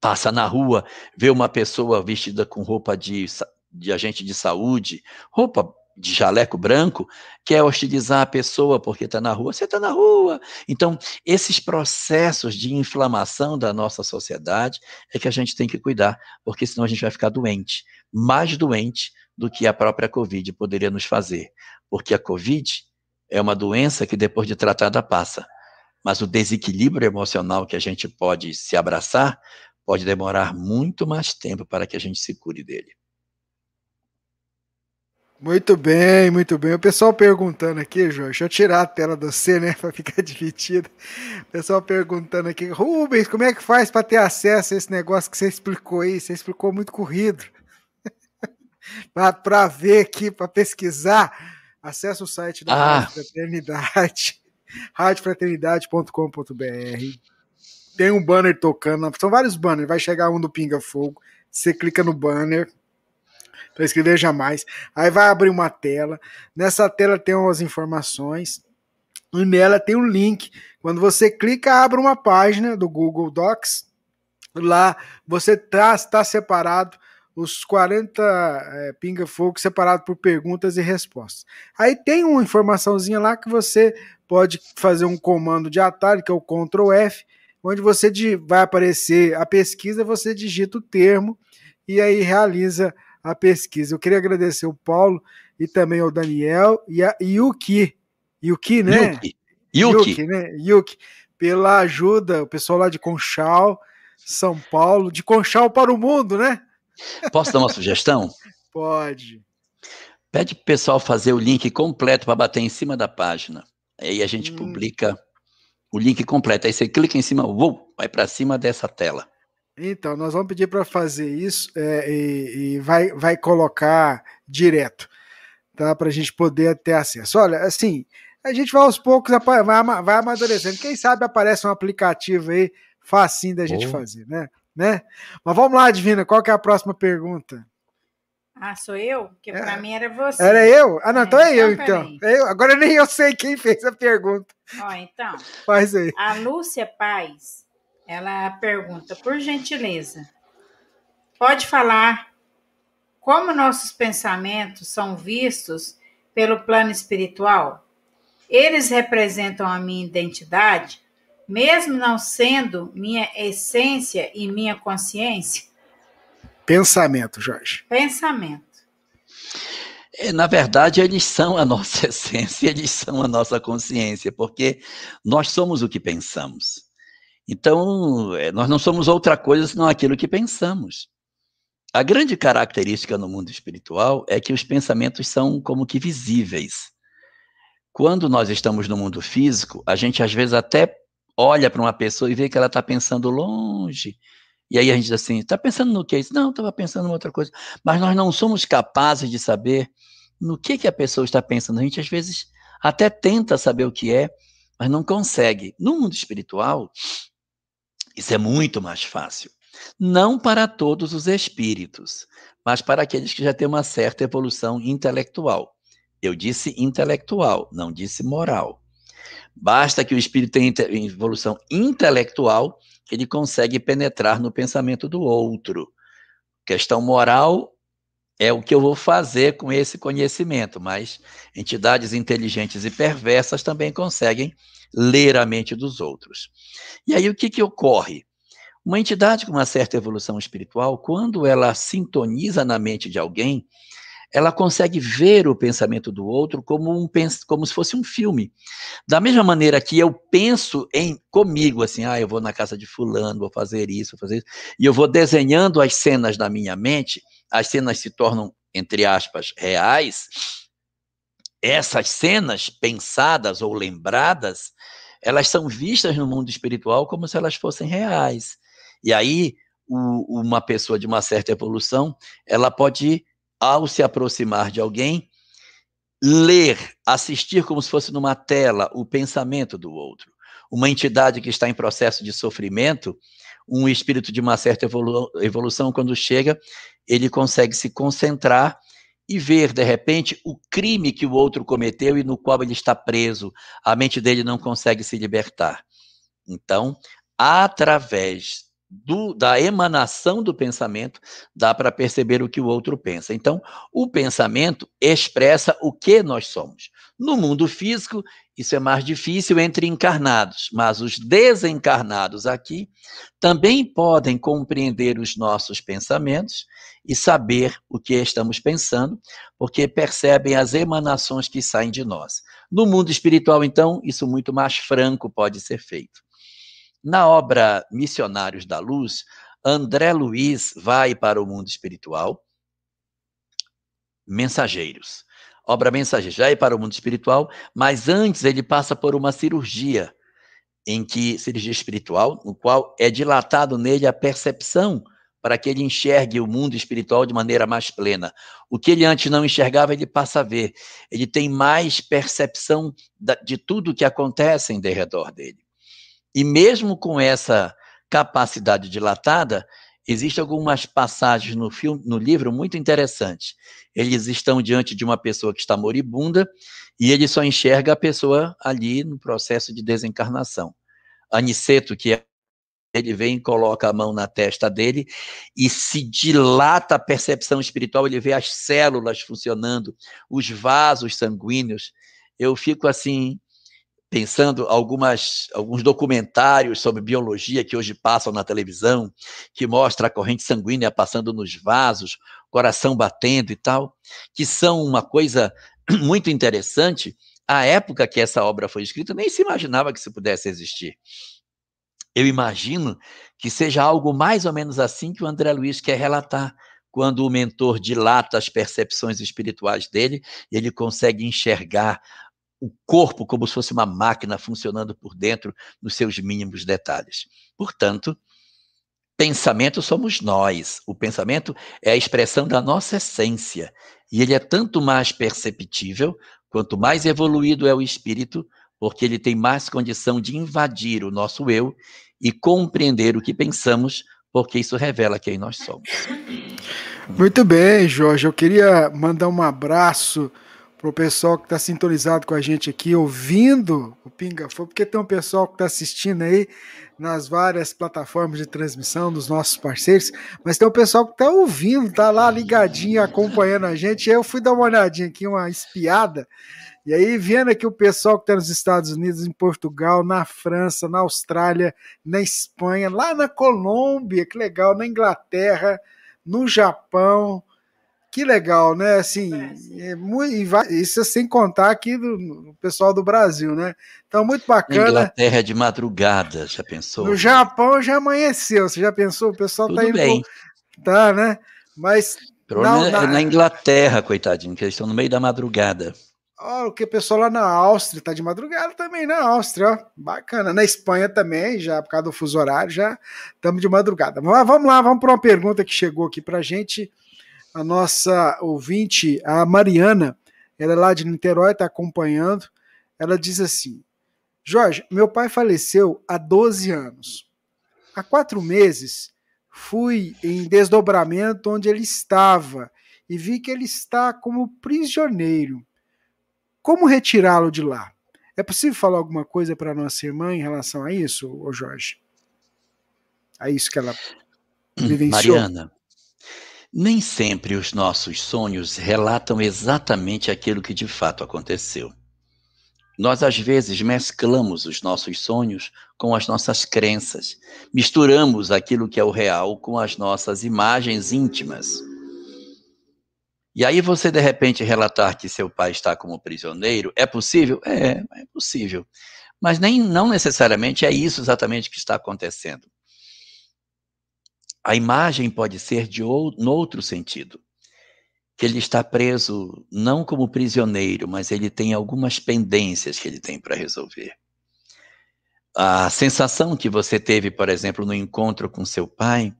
passa na rua, vê uma pessoa vestida com roupa de, de agente de saúde, roupa de jaleco branco, quer hostilizar a pessoa porque está na rua, você está na rua. Então, esses processos de inflamação da nossa sociedade é que a gente tem que cuidar, porque senão a gente vai ficar doente, mais doente do que a própria Covid poderia nos fazer. Porque a Covid é uma doença que depois de tratada passa. Mas o desequilíbrio emocional que a gente pode se abraçar pode demorar muito mais tempo para que a gente se cure dele. Muito bem, muito bem. O pessoal perguntando aqui, Jorge, deixa eu tirar a tela do C, né, para ficar dividida. O pessoal perguntando aqui, Rubens, como é que faz para ter acesso a esse negócio que você explicou aí? Você explicou muito corrido. Para ver aqui, para pesquisar, acesse o site da ah. Rádio Fraternidade, radiofraternidade.com.br. Tem um banner tocando, são vários banners, vai chegar um do Pinga Fogo, você clica no banner, para escrever jamais. Aí vai abrir uma tela. Nessa tela tem umas informações. E nela tem um link. Quando você clica, abre uma página do Google Docs. Lá você está tá separado os 40 é, pinga-fogo separados por perguntas e respostas. Aí tem uma informaçãozinha lá que você pode fazer um comando de atalho, que é o Ctrl F, onde você vai aparecer a pesquisa, você digita o termo e aí realiza a pesquisa. Eu queria agradecer o Paulo e também ao Daniel e a Yuki. Yuki, né? Yuki. Yuki. Yuki, né? Yuki, pela ajuda, o pessoal lá de Conchal, São Paulo, de Conchal para o mundo, né? Posso dar uma sugestão? Pode. Pede pro pessoal fazer o link completo para bater em cima da página. Aí a gente hum. publica o link completo. Aí você clica em cima, vou, vai para cima dessa tela. Então, nós vamos pedir para fazer isso é, e, e, vai, vai colocar direto, tá? Para a gente poder ter acesso. Olha, assim, a gente vai aos poucos, vai, vai amadurecendo. Quem sabe aparece um aplicativo aí facinho da gente oh. fazer, né? Né? Mas vamos lá, Divina, qual que é a próxima pergunta? Ah, sou eu? Porque é. para mim era você. Era eu? Ah, não, é, então é eu, então. É eu. Agora nem eu sei quem fez a pergunta. Ó, então. Faz aí. A Lúcia Paz ela pergunta, por gentileza, pode falar como nossos pensamentos são vistos pelo plano espiritual? Eles representam a minha identidade, mesmo não sendo minha essência e minha consciência? Pensamento, Jorge. Pensamento. É, na verdade, eles são a nossa essência, eles são a nossa consciência, porque nós somos o que pensamos. Então, eh, nós não somos outra coisa senão aquilo que pensamos. A grande característica no mundo espiritual é que os pensamentos são como que visíveis. Quando nós estamos no mundo físico, a gente às vezes até olha para uma pessoa e vê que ela está pensando longe. E aí a gente diz assim: está pensando no que? Não, estava pensando em outra coisa. Mas nós não somos capazes de saber no que, que a pessoa está pensando. A gente às vezes até tenta saber o que é, mas não consegue. No mundo espiritual, isso é muito mais fácil. Não para todos os espíritos, mas para aqueles que já têm uma certa evolução intelectual. Eu disse intelectual, não disse moral. Basta que o espírito tenha evolução intelectual que ele consegue penetrar no pensamento do outro. Questão moral é o que eu vou fazer com esse conhecimento, mas entidades inteligentes e perversas também conseguem ler a mente dos outros. E aí o que, que ocorre? Uma entidade com uma certa evolução espiritual, quando ela sintoniza na mente de alguém, ela consegue ver o pensamento do outro como, um, como se fosse um filme. Da mesma maneira que eu penso em comigo, assim, ah, eu vou na casa de fulano, vou fazer isso, vou fazer isso, e eu vou desenhando as cenas na minha mente, as cenas se tornam, entre aspas, reais, essas cenas pensadas ou lembradas, elas são vistas no mundo espiritual como se elas fossem reais. E aí, o, uma pessoa de uma certa evolução, ela pode, ao se aproximar de alguém, ler, assistir como se fosse numa tela o pensamento do outro. Uma entidade que está em processo de sofrimento, um espírito de uma certa evolu evolução, quando chega, ele consegue se concentrar e ver, de repente, o crime que o outro cometeu e no qual ele está preso. A mente dele não consegue se libertar. Então, através do, da emanação do pensamento, dá para perceber o que o outro pensa. Então, o pensamento expressa o que nós somos. No mundo físico, isso é mais difícil entre encarnados, mas os desencarnados aqui também podem compreender os nossos pensamentos e saber o que estamos pensando, porque percebem as emanações que saem de nós. No mundo espiritual, então, isso muito mais franco pode ser feito. Na obra Missionários da Luz, André Luiz vai para o mundo espiritual, Mensageiros. Obra Mensageiros, vai para o mundo espiritual, mas antes ele passa por uma cirurgia, em que cirurgia espiritual, no qual é dilatado nele a percepção para que ele enxergue o mundo espiritual de maneira mais plena. O que ele antes não enxergava, ele passa a ver. Ele tem mais percepção de tudo que acontece em redor dele. E mesmo com essa capacidade dilatada, existem algumas passagens no filme, no livro muito interessantes. Eles estão diante de uma pessoa que está moribunda e ele só enxerga a pessoa ali no processo de desencarnação. Aniceto, que é ele vem, coloca a mão na testa dele e se dilata a percepção espiritual, ele vê as células funcionando, os vasos sanguíneos. Eu fico assim pensando algumas, alguns documentários sobre biologia que hoje passam na televisão, que mostra a corrente sanguínea passando nos vasos, coração batendo e tal, que são uma coisa muito interessante. A época que essa obra foi escrita, nem se imaginava que isso pudesse existir. Eu imagino que seja algo mais ou menos assim que o André Luiz quer relatar, quando o mentor dilata as percepções espirituais dele, ele consegue enxergar o corpo como se fosse uma máquina funcionando por dentro nos seus mínimos detalhes. Portanto, pensamento somos nós. O pensamento é a expressão da nossa essência. E ele é tanto mais perceptível, quanto mais evoluído é o espírito, porque ele tem mais condição de invadir o nosso eu e compreender o que pensamos, porque isso revela quem nós somos. Muito bem, Jorge. Eu queria mandar um abraço para o pessoal que está sintonizado com a gente aqui, ouvindo o Pinga Fogo, porque tem um pessoal que está assistindo aí nas várias plataformas de transmissão dos nossos parceiros, mas tem um pessoal que está ouvindo, está lá ligadinho, acompanhando a gente. Eu fui dar uma olhadinha aqui, uma espiada, e aí vendo aqui o pessoal que está nos Estados Unidos, em Portugal, na França, na Austrália, na Espanha, lá na Colômbia, que legal, na Inglaterra, no Japão, que legal, né? Assim, é muito, isso sem contar aqui do, do, pessoal do Brasil, né? Então, muito bacana. Inglaterra é de madrugada, já pensou? No Japão já amanheceu, você já pensou? O pessoal tá Tudo tá indo. Bem. Tá, né? Mas. Não, na... É na Inglaterra, coitadinho, que eles estão no meio da madrugada. Ó, o que o pessoal lá na Áustria tá de madrugada também na Áustria, ó. Bacana. Na Espanha também, já por causa do fuso horário, já estamos de madrugada. Mas vamos lá, vamos para uma pergunta que chegou aqui pra gente a nossa ouvinte, a Mariana, ela é lá de Niterói, está acompanhando. Ela diz assim: Jorge, meu pai faleceu há 12 anos. Há quatro meses fui em desdobramento onde ele estava e vi que ele está como prisioneiro. Como retirá-lo de lá? É possível falar alguma coisa para nossa irmã em relação a isso, ô Jorge? A isso que ela vivenciou? Mariana, nem sempre os nossos sonhos relatam exatamente aquilo que de fato aconteceu. Nós, às vezes, mesclamos os nossos sonhos com as nossas crenças, misturamos aquilo que é o real com as nossas imagens íntimas. E aí você, de repente, relatar que seu pai está como prisioneiro, é possível? É, é possível. Mas nem, não necessariamente é isso exatamente que está acontecendo. A imagem pode ser de ou, outro sentido, que ele está preso não como prisioneiro, mas ele tem algumas pendências que ele tem para resolver. A sensação que você teve, por exemplo, no encontro com seu pai,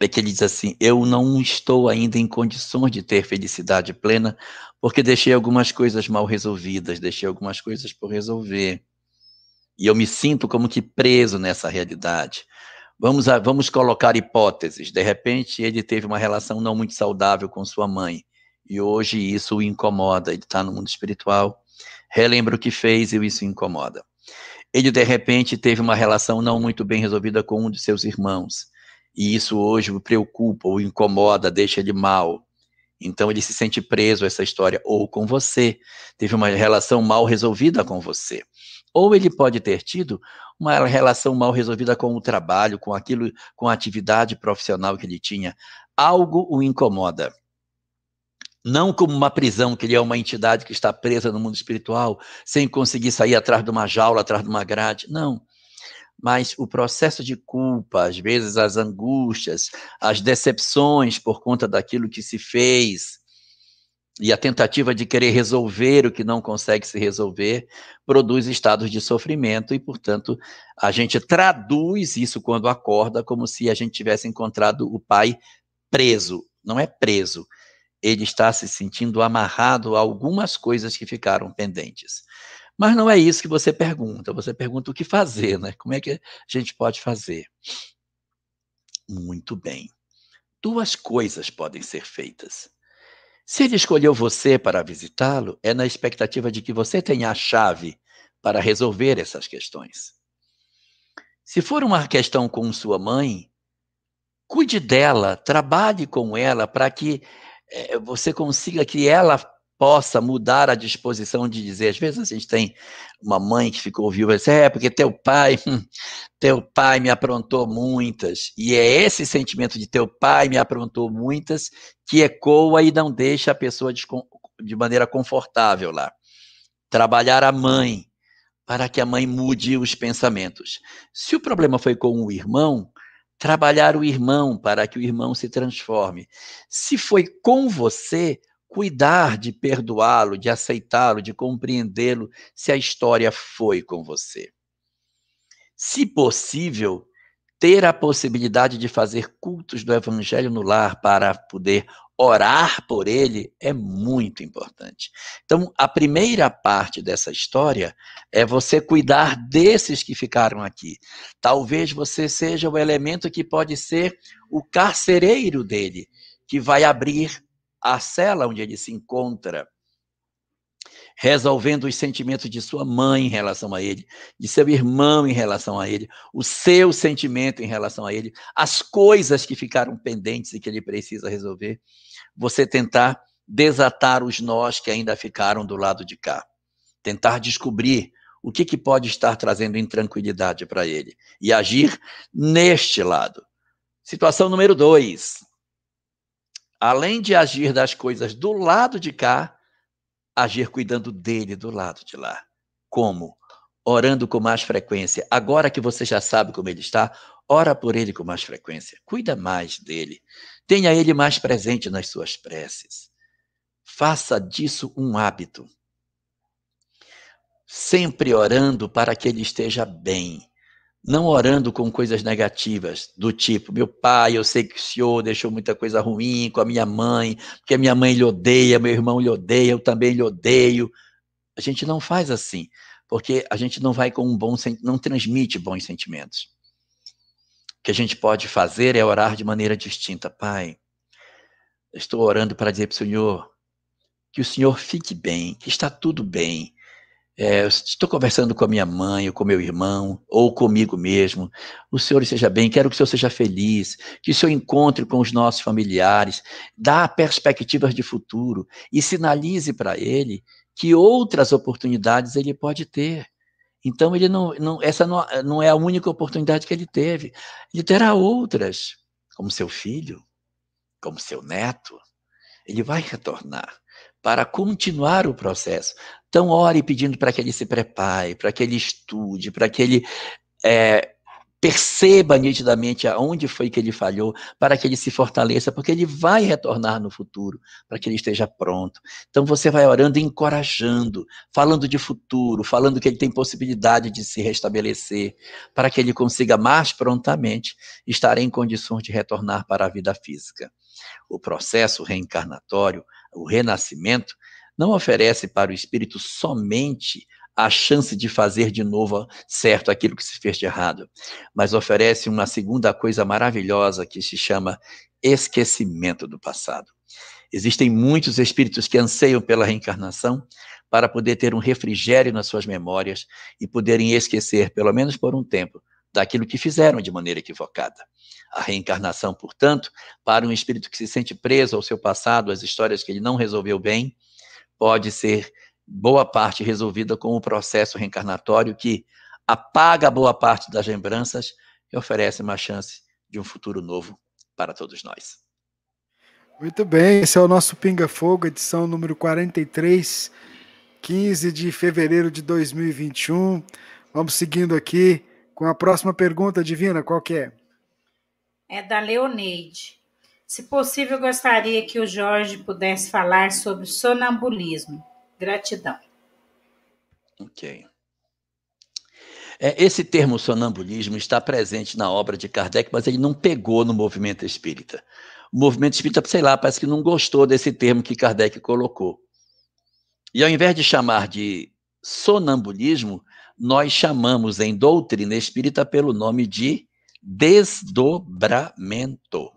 é que ele diz assim: Eu não estou ainda em condições de ter felicidade plena, porque deixei algumas coisas mal resolvidas, deixei algumas coisas por resolver. E eu me sinto como que preso nessa realidade. Vamos, a, vamos colocar hipóteses. De repente, ele teve uma relação não muito saudável com sua mãe. E hoje isso o incomoda. Ele está no mundo espiritual, relembra o que fez e isso incomoda. ele de repente teve uma relação não muito bem resolvida com um de seus irmãos, e isso hoje o preocupa, o incomoda, deixa ele mal. Então ele se sente preso a essa história, ou com você, teve uma relação mal resolvida com você. Ou ele pode ter tido uma relação mal resolvida com o trabalho, com aquilo, com a atividade profissional que ele tinha. Algo o incomoda. Não como uma prisão, que ele é uma entidade que está presa no mundo espiritual, sem conseguir sair atrás de uma jaula, atrás de uma grade. Não mas o processo de culpa, às vezes as angústias, as decepções por conta daquilo que se fez, e a tentativa de querer resolver o que não consegue se resolver, produz estados de sofrimento e, portanto, a gente traduz isso quando acorda como se a gente tivesse encontrado o pai preso. Não é preso, ele está se sentindo amarrado a algumas coisas que ficaram pendentes. Mas não é isso que você pergunta. Você pergunta o que fazer, né? Como é que a gente pode fazer? Muito bem. Duas coisas podem ser feitas. Se ele escolheu você para visitá-lo, é na expectativa de que você tenha a chave para resolver essas questões. Se for uma questão com sua mãe, cuide dela, trabalhe com ela para que é, você consiga que ela possa mudar a disposição de dizer. Às vezes a gente tem uma mãe que ficou viúva e diz, é, porque teu pai, teu pai me aprontou muitas. E é esse sentimento de teu pai me aprontou muitas que ecoa e não deixa a pessoa de maneira confortável lá. Trabalhar a mãe, para que a mãe mude os pensamentos. Se o problema foi com o irmão, trabalhar o irmão para que o irmão se transforme. Se foi com você, cuidar de perdoá-lo, de aceitá-lo, de compreendê-lo, se a história foi com você. Se possível, ter a possibilidade de fazer cultos do evangelho no lar para poder orar por ele é muito importante. Então, a primeira parte dessa história é você cuidar desses que ficaram aqui. Talvez você seja o elemento que pode ser o carcereiro dele, que vai abrir a cela onde ele se encontra, resolvendo os sentimentos de sua mãe em relação a ele, de seu irmão em relação a ele, o seu sentimento em relação a ele, as coisas que ficaram pendentes e que ele precisa resolver, você tentar desatar os nós que ainda ficaram do lado de cá, tentar descobrir o que, que pode estar trazendo intranquilidade para ele e agir neste lado. Situação número dois além de agir das coisas do lado de cá, agir cuidando dele do lado de lá. Como? Orando com mais frequência. Agora que você já sabe como ele está, ora por ele com mais frequência. Cuida mais dele. Tenha ele mais presente nas suas preces. Faça disso um hábito. Sempre orando para que ele esteja bem não orando com coisas negativas, do tipo, meu pai, eu sei que o senhor deixou muita coisa ruim com a minha mãe, porque a minha mãe lhe odeia, meu irmão lhe odeia, eu também lhe odeio. A gente não faz assim, porque a gente não vai com um bom não transmite bons sentimentos. O que a gente pode fazer é orar de maneira distinta. Pai, estou orando para dizer para o Senhor que o Senhor fique bem, que está tudo bem, é, estou conversando com a minha mãe, ou com meu irmão, ou comigo mesmo. O Senhor esteja bem, quero que o Senhor seja feliz, que o Senhor encontre com os nossos familiares, dá perspectivas de futuro e sinalize para ele que outras oportunidades ele pode ter. Então, ele não, não, essa não, não é a única oportunidade que ele teve. Ele terá outras, como seu filho, como seu neto. Ele vai retornar para continuar o processo. Então, ore pedindo para que ele se prepare, para que ele estude, para que ele é, perceba nitidamente aonde foi que ele falhou, para que ele se fortaleça, porque ele vai retornar no futuro, para que ele esteja pronto. Então você vai orando e encorajando, falando de futuro, falando que ele tem possibilidade de se restabelecer, para que ele consiga mais prontamente estar em condições de retornar para a vida física. O processo reencarnatório, o renascimento, não oferece para o espírito somente a chance de fazer de novo certo aquilo que se fez de errado, mas oferece uma segunda coisa maravilhosa que se chama esquecimento do passado. Existem muitos espíritos que anseiam pela reencarnação para poder ter um refrigério nas suas memórias e poderem esquecer, pelo menos por um tempo, daquilo que fizeram de maneira equivocada. A reencarnação, portanto, para um espírito que se sente preso ao seu passado, às histórias que ele não resolveu bem, pode ser boa parte resolvida com o processo reencarnatório que apaga boa parte das lembranças e oferece uma chance de um futuro novo para todos nós. Muito bem, esse é o nosso Pinga Fogo, edição número 43, 15 de fevereiro de 2021. Vamos seguindo aqui com a próxima pergunta, Divina, qual que é? É da Leoneide. Se possível, gostaria que o Jorge pudesse falar sobre sonambulismo. Gratidão. Ok. É, esse termo sonambulismo está presente na obra de Kardec, mas ele não pegou no movimento espírita. O movimento espírita, sei lá, parece que não gostou desse termo que Kardec colocou. E ao invés de chamar de sonambulismo, nós chamamos em doutrina espírita pelo nome de desdobramento.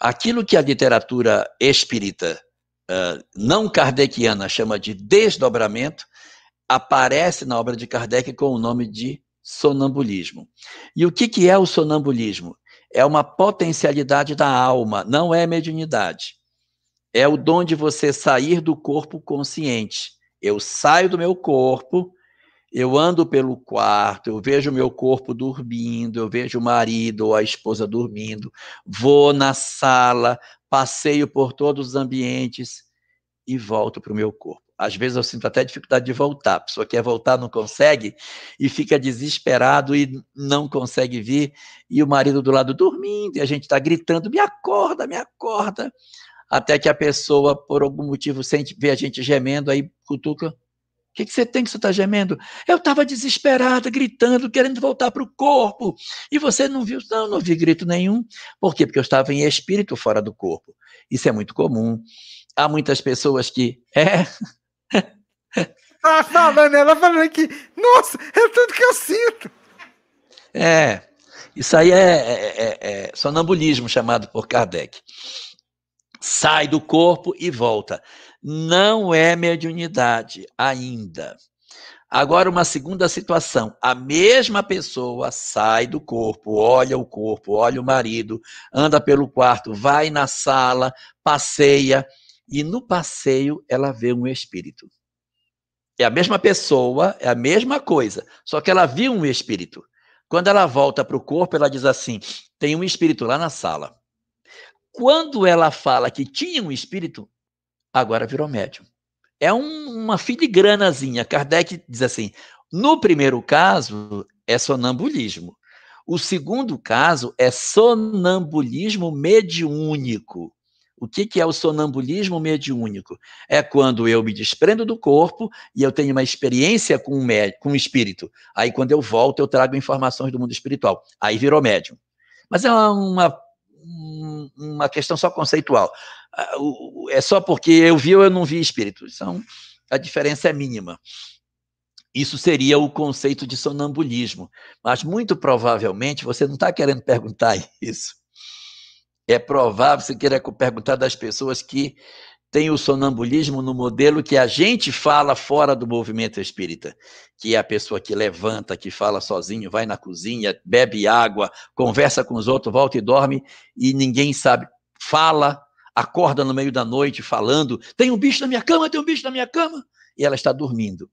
Aquilo que a literatura espírita uh, não kardeciana chama de desdobramento, aparece na obra de Kardec com o nome de sonambulismo. E o que, que é o sonambulismo? É uma potencialidade da alma, não é mediunidade. É o dom de você sair do corpo consciente. Eu saio do meu corpo eu ando pelo quarto, eu vejo meu corpo dormindo, eu vejo o marido ou a esposa dormindo, vou na sala, passeio por todos os ambientes e volto para o meu corpo. Às vezes eu sinto até dificuldade de voltar. A pessoa quer voltar, não consegue, e fica desesperado e não consegue vir. E o marido do lado dormindo, e a gente está gritando: me acorda, me acorda. Até que a pessoa, por algum motivo, sente, vê a gente gemendo, aí cutuca que, que você tem que você está gemendo? Eu estava desesperada, gritando, querendo voltar para o corpo. E você não viu? Não, não vi grito nenhum. Por quê? Porque eu estava em espírito fora do corpo. Isso é muito comum. Há muitas pessoas que. É. Ah, falando, ela falando que, nossa, é tudo que eu sinto. É, isso aí é, é, é, é sonambulismo chamado por Kardec. Sai do corpo e volta não é mediunidade ainda. Agora, uma segunda situação: a mesma pessoa sai do corpo, olha o corpo, olha o marido, anda pelo quarto, vai na sala, passeia, e no passeio ela vê um espírito. É a mesma pessoa, é a mesma coisa, só que ela viu um espírito. Quando ela volta para o corpo, ela diz assim: tem um espírito lá na sala. Quando ela fala que tinha um espírito, agora virou médium. É um, uma filigranazinha. Kardec diz assim: no primeiro caso é sonambulismo. O segundo caso é sonambulismo mediúnico. O que, que é o sonambulismo mediúnico? É quando eu me desprendo do corpo e eu tenho uma experiência com um, com um espírito. Aí, quando eu volto, eu trago informações do mundo espiritual. Aí virou médium. Mas é uma, uma questão só conceitual. Ah, é só porque eu vi ou eu não vi espírito. Então, a diferença é mínima. Isso seria o conceito de sonambulismo. Mas, muito provavelmente, você não está querendo perguntar isso. É provável você queira perguntar das pessoas que têm o sonambulismo no modelo que a gente fala fora do movimento espírita, que é a pessoa que levanta, que fala sozinho, vai na cozinha, bebe água, conversa com os outros, volta e dorme e ninguém sabe, fala, acorda no meio da noite falando: tem um bicho na minha cama, tem um bicho na minha cama, e ela está dormindo.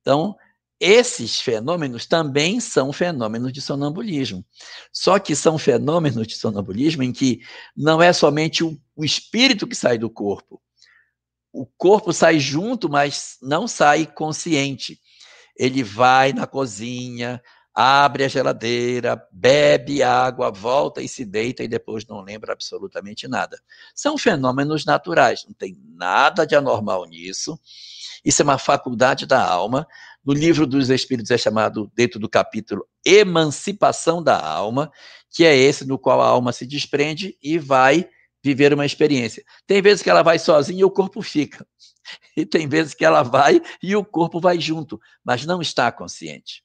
Então, esses fenômenos também são fenômenos de sonambulismo. Só que são fenômenos de sonambulismo em que não é somente o, o espírito que sai do corpo. O corpo sai junto, mas não sai consciente. Ele vai na cozinha, abre a geladeira, bebe água, volta e se deita e depois não lembra absolutamente nada. São fenômenos naturais, não tem nada de anormal nisso. Isso é uma faculdade da alma. No livro dos Espíritos é chamado, dentro do capítulo, Emancipação da Alma, que é esse no qual a alma se desprende e vai viver uma experiência. Tem vezes que ela vai sozinha e o corpo fica. E tem vezes que ela vai e o corpo vai junto, mas não está consciente.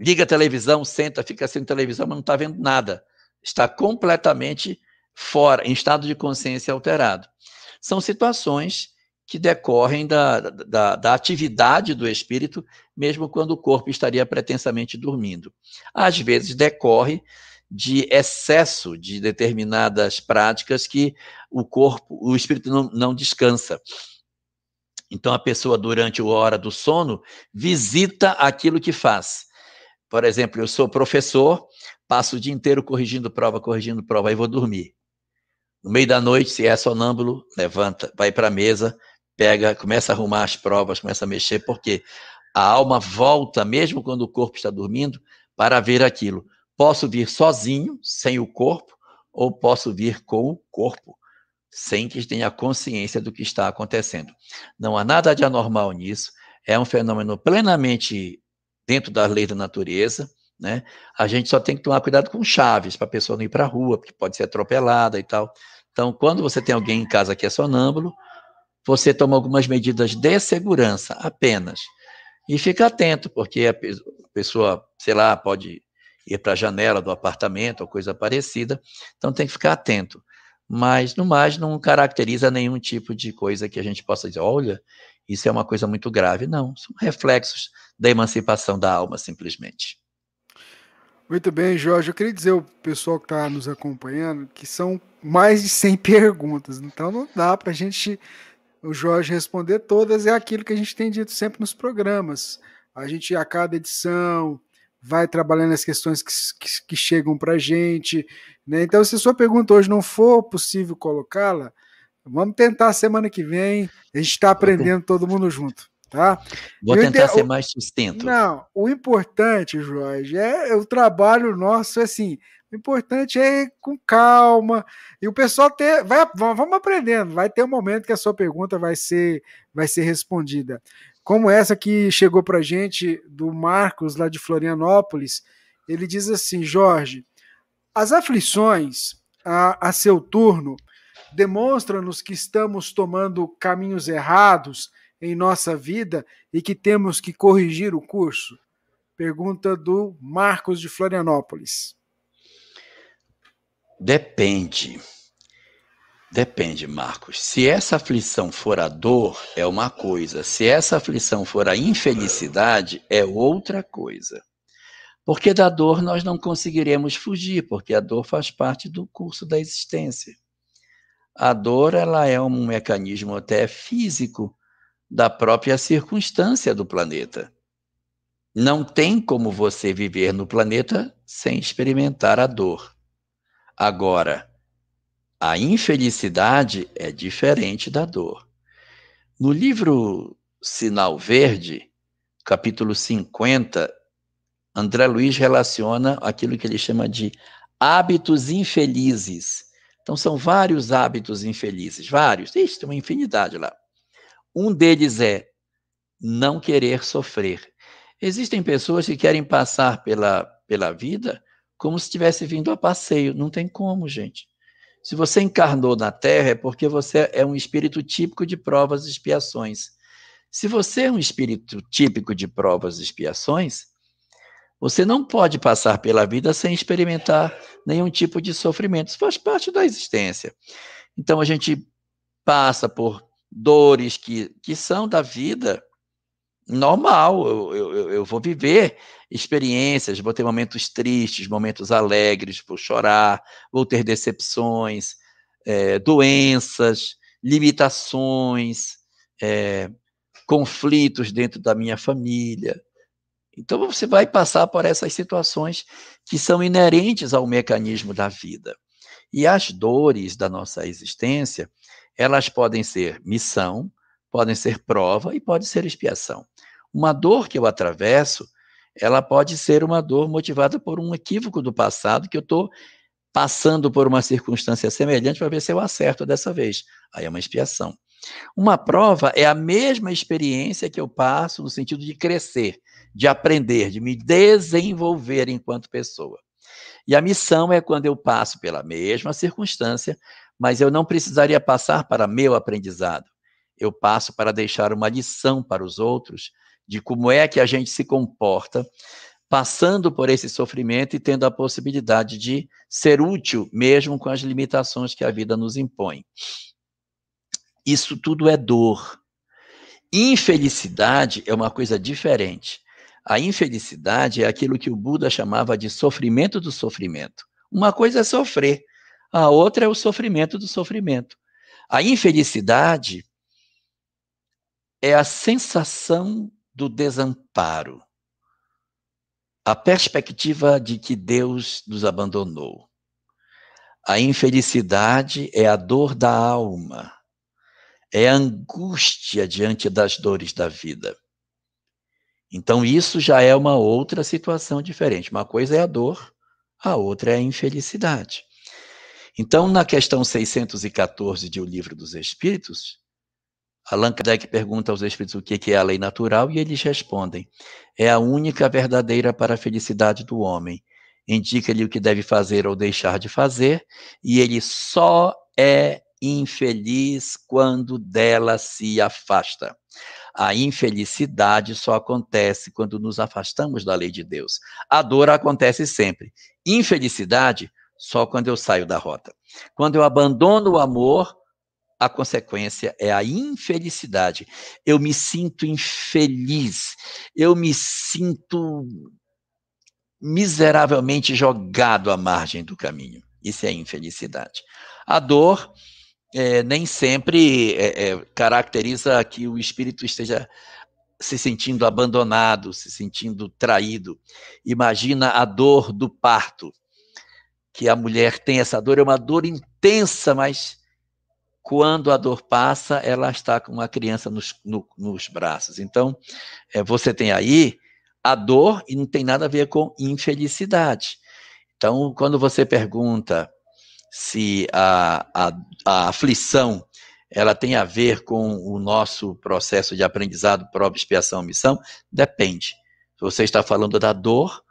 Liga a televisão, senta, fica sem televisão, mas não está vendo nada. Está completamente fora, em estado de consciência alterado. São situações que decorrem da, da, da, atividade do espírito, mesmo quando o corpo estaria pretensamente dormindo. Às vezes decorre de excesso de determinadas práticas que o corpo, o espírito não, não descansa. Então a pessoa, durante a hora do sono, visita aquilo que faz. Por exemplo, eu sou professor, passo o dia inteiro corrigindo prova, corrigindo prova, aí vou dormir. No meio da noite, se é sonâmbulo, levanta, vai para a mesa, pega, começa a arrumar as provas, começa a mexer, porque a alma volta, mesmo quando o corpo está dormindo, para ver aquilo. Posso vir sozinho, sem o corpo, ou posso vir com o corpo, sem que tenha consciência do que está acontecendo. Não há nada de anormal nisso, é um fenômeno plenamente dentro da lei da natureza, né? A gente só tem que tomar cuidado com chaves para a pessoa não ir para a rua, porque pode ser atropelada e tal. Então, quando você tem alguém em casa que é sonâmbulo, você toma algumas medidas de segurança apenas. E fica atento, porque a pessoa, sei lá, pode ir para a janela do apartamento ou coisa parecida, então tem que ficar atento. Mas, no mais, não caracteriza nenhum tipo de coisa que a gente possa dizer, olha, isso é uma coisa muito grave. Não, são reflexos da emancipação da alma, simplesmente. Muito bem, Jorge. Eu queria dizer ao pessoal que está nos acompanhando que são mais de 100 perguntas, então não dá para a gente, o Jorge, responder todas. É aquilo que a gente tem dito sempre nos programas. A gente, a cada edição, vai trabalhando as questões que, que, que chegam para a gente. Né? Então, se a sua pergunta hoje não for possível colocá-la, vamos tentar semana que vem. A gente está aprendendo todo mundo junto. Tá? Vou tentar ser mais sustento. Não, o importante, Jorge, é, é o trabalho nosso, assim, o importante é ir com calma e o pessoal ter, vai, vamos aprendendo, vai ter um momento que a sua pergunta vai ser, vai ser respondida como essa que chegou para gente do Marcos, lá de Florianópolis. Ele diz assim: Jorge, as aflições a, a seu turno demonstram-nos que estamos tomando caminhos errados em nossa vida e que temos que corrigir o curso? Pergunta do Marcos de Florianópolis. Depende. Depende, Marcos. Se essa aflição for a dor, é uma coisa. Se essa aflição for a infelicidade, é outra coisa. Porque da dor nós não conseguiremos fugir, porque a dor faz parte do curso da existência. A dor ela é um mecanismo até físico da própria circunstância do planeta. Não tem como você viver no planeta sem experimentar a dor. Agora, a infelicidade é diferente da dor. No livro Sinal Verde, capítulo 50, André Luiz relaciona aquilo que ele chama de hábitos infelizes. Então, são vários hábitos infelizes, vários, Ixi, tem uma infinidade lá. Um deles é não querer sofrer. Existem pessoas que querem passar pela, pela vida como se estivesse vindo a passeio. Não tem como, gente. Se você encarnou na Terra, é porque você é um espírito típico de provas e expiações. Se você é um espírito típico de provas e expiações, você não pode passar pela vida sem experimentar nenhum tipo de sofrimento. Isso faz parte da existência. Então a gente passa por dores que, que são da vida normal. Eu, eu, eu vou viver experiências, vou ter momentos tristes, momentos alegres, vou chorar, vou ter decepções, é, doenças, limitações, é, conflitos dentro da minha família. Então você vai passar por essas situações que são inerentes ao mecanismo da vida. E as dores da nossa existência, elas podem ser missão, podem ser prova e pode ser expiação. Uma dor que eu atravesso, ela pode ser uma dor motivada por um equívoco do passado que eu estou passando por uma circunstância semelhante para ver se eu acerto dessa vez. Aí é uma expiação. Uma prova é a mesma experiência que eu passo no sentido de crescer, de aprender, de me desenvolver enquanto pessoa. E a missão é quando eu passo pela mesma circunstância, mas eu não precisaria passar para meu aprendizado. Eu passo para deixar uma lição para os outros de como é que a gente se comporta passando por esse sofrimento e tendo a possibilidade de ser útil mesmo com as limitações que a vida nos impõe. Isso tudo é dor. Infelicidade é uma coisa diferente. A infelicidade é aquilo que o Buda chamava de sofrimento do sofrimento. Uma coisa é sofrer, a outra é o sofrimento do sofrimento. A infelicidade é a sensação do desamparo, a perspectiva de que Deus nos abandonou. A infelicidade é a dor da alma, é a angústia diante das dores da vida. Então, isso já é uma outra situação diferente. Uma coisa é a dor, a outra é a infelicidade. Então, na questão 614 de O Livro dos Espíritos, Allan Kardec pergunta aos espíritos o que é a lei natural e eles respondem: é a única verdadeira para a felicidade do homem. Indica-lhe o que deve fazer ou deixar de fazer, e ele só é infeliz quando dela se afasta. A infelicidade só acontece quando nos afastamos da lei de Deus. A dor acontece sempre. Infelicidade só quando eu saio da rota. Quando eu abandono o amor, a consequência é a infelicidade. Eu me sinto infeliz, eu me sinto miseravelmente jogado à margem do caminho. Isso é infelicidade. A dor é, nem sempre é, é, caracteriza que o espírito esteja se sentindo abandonado, se sentindo traído. Imagina a dor do parto, que a mulher tem essa dor, é uma dor intensa, mas quando a dor passa, ela está com uma criança nos, no, nos braços. Então, é, você tem aí a dor e não tem nada a ver com infelicidade. Então, quando você pergunta se a, a, a aflição ela tem a ver com o nosso processo de aprendizado, prova, expiação, missão, depende. Você está falando da dor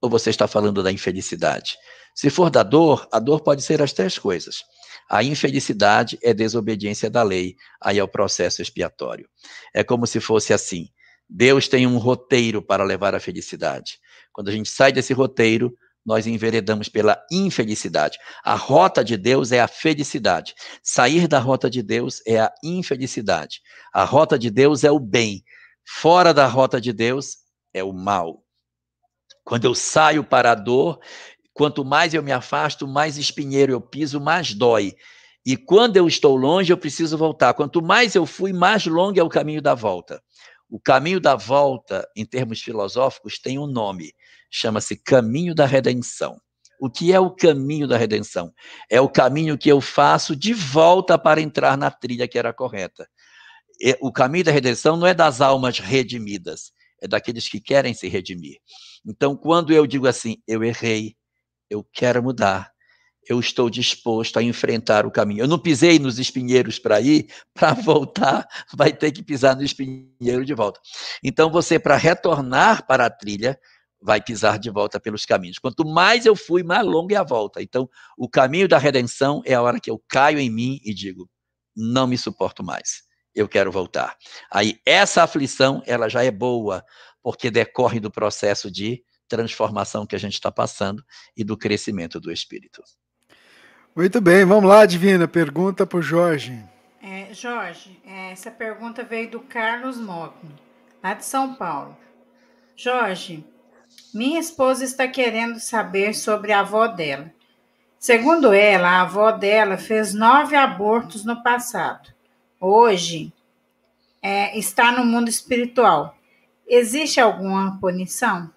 ou você está falando da infelicidade? Se for da dor, a dor pode ser as três coisas. A infelicidade é desobediência da lei, aí é o processo expiatório. É como se fosse assim: Deus tem um roteiro para levar à felicidade. Quando a gente sai desse roteiro, nós enveredamos pela infelicidade. A rota de Deus é a felicidade. Sair da rota de Deus é a infelicidade. A rota de Deus é o bem. Fora da rota de Deus é o mal. Quando eu saio para a dor, Quanto mais eu me afasto, mais espinheiro eu piso, mais dói. E quando eu estou longe, eu preciso voltar. Quanto mais eu fui, mais longo é o caminho da volta. O caminho da volta, em termos filosóficos, tem um nome. Chama-se caminho da redenção. O que é o caminho da redenção? É o caminho que eu faço de volta para entrar na trilha que era correta. O caminho da redenção não é das almas redimidas, é daqueles que querem se redimir. Então, quando eu digo assim, eu errei, eu quero mudar. Eu estou disposto a enfrentar o caminho. Eu não pisei nos espinheiros para ir, para voltar, vai ter que pisar no espinheiro de volta. Então, você, para retornar para a trilha, vai pisar de volta pelos caminhos. Quanto mais eu fui, mais longa é a volta. Então, o caminho da redenção é a hora que eu caio em mim e digo: não me suporto mais, eu quero voltar. Aí, essa aflição, ela já é boa, porque decorre do processo de transformação que a gente está passando e do crescimento do espírito. Muito bem, vamos lá, Divina, pergunta para o Jorge. É, Jorge, é, essa pergunta veio do Carlos Mogni, lá de São Paulo. Jorge, minha esposa está querendo saber sobre a avó dela. Segundo ela, a avó dela fez nove abortos no passado. Hoje é, está no mundo espiritual. Existe alguma punição?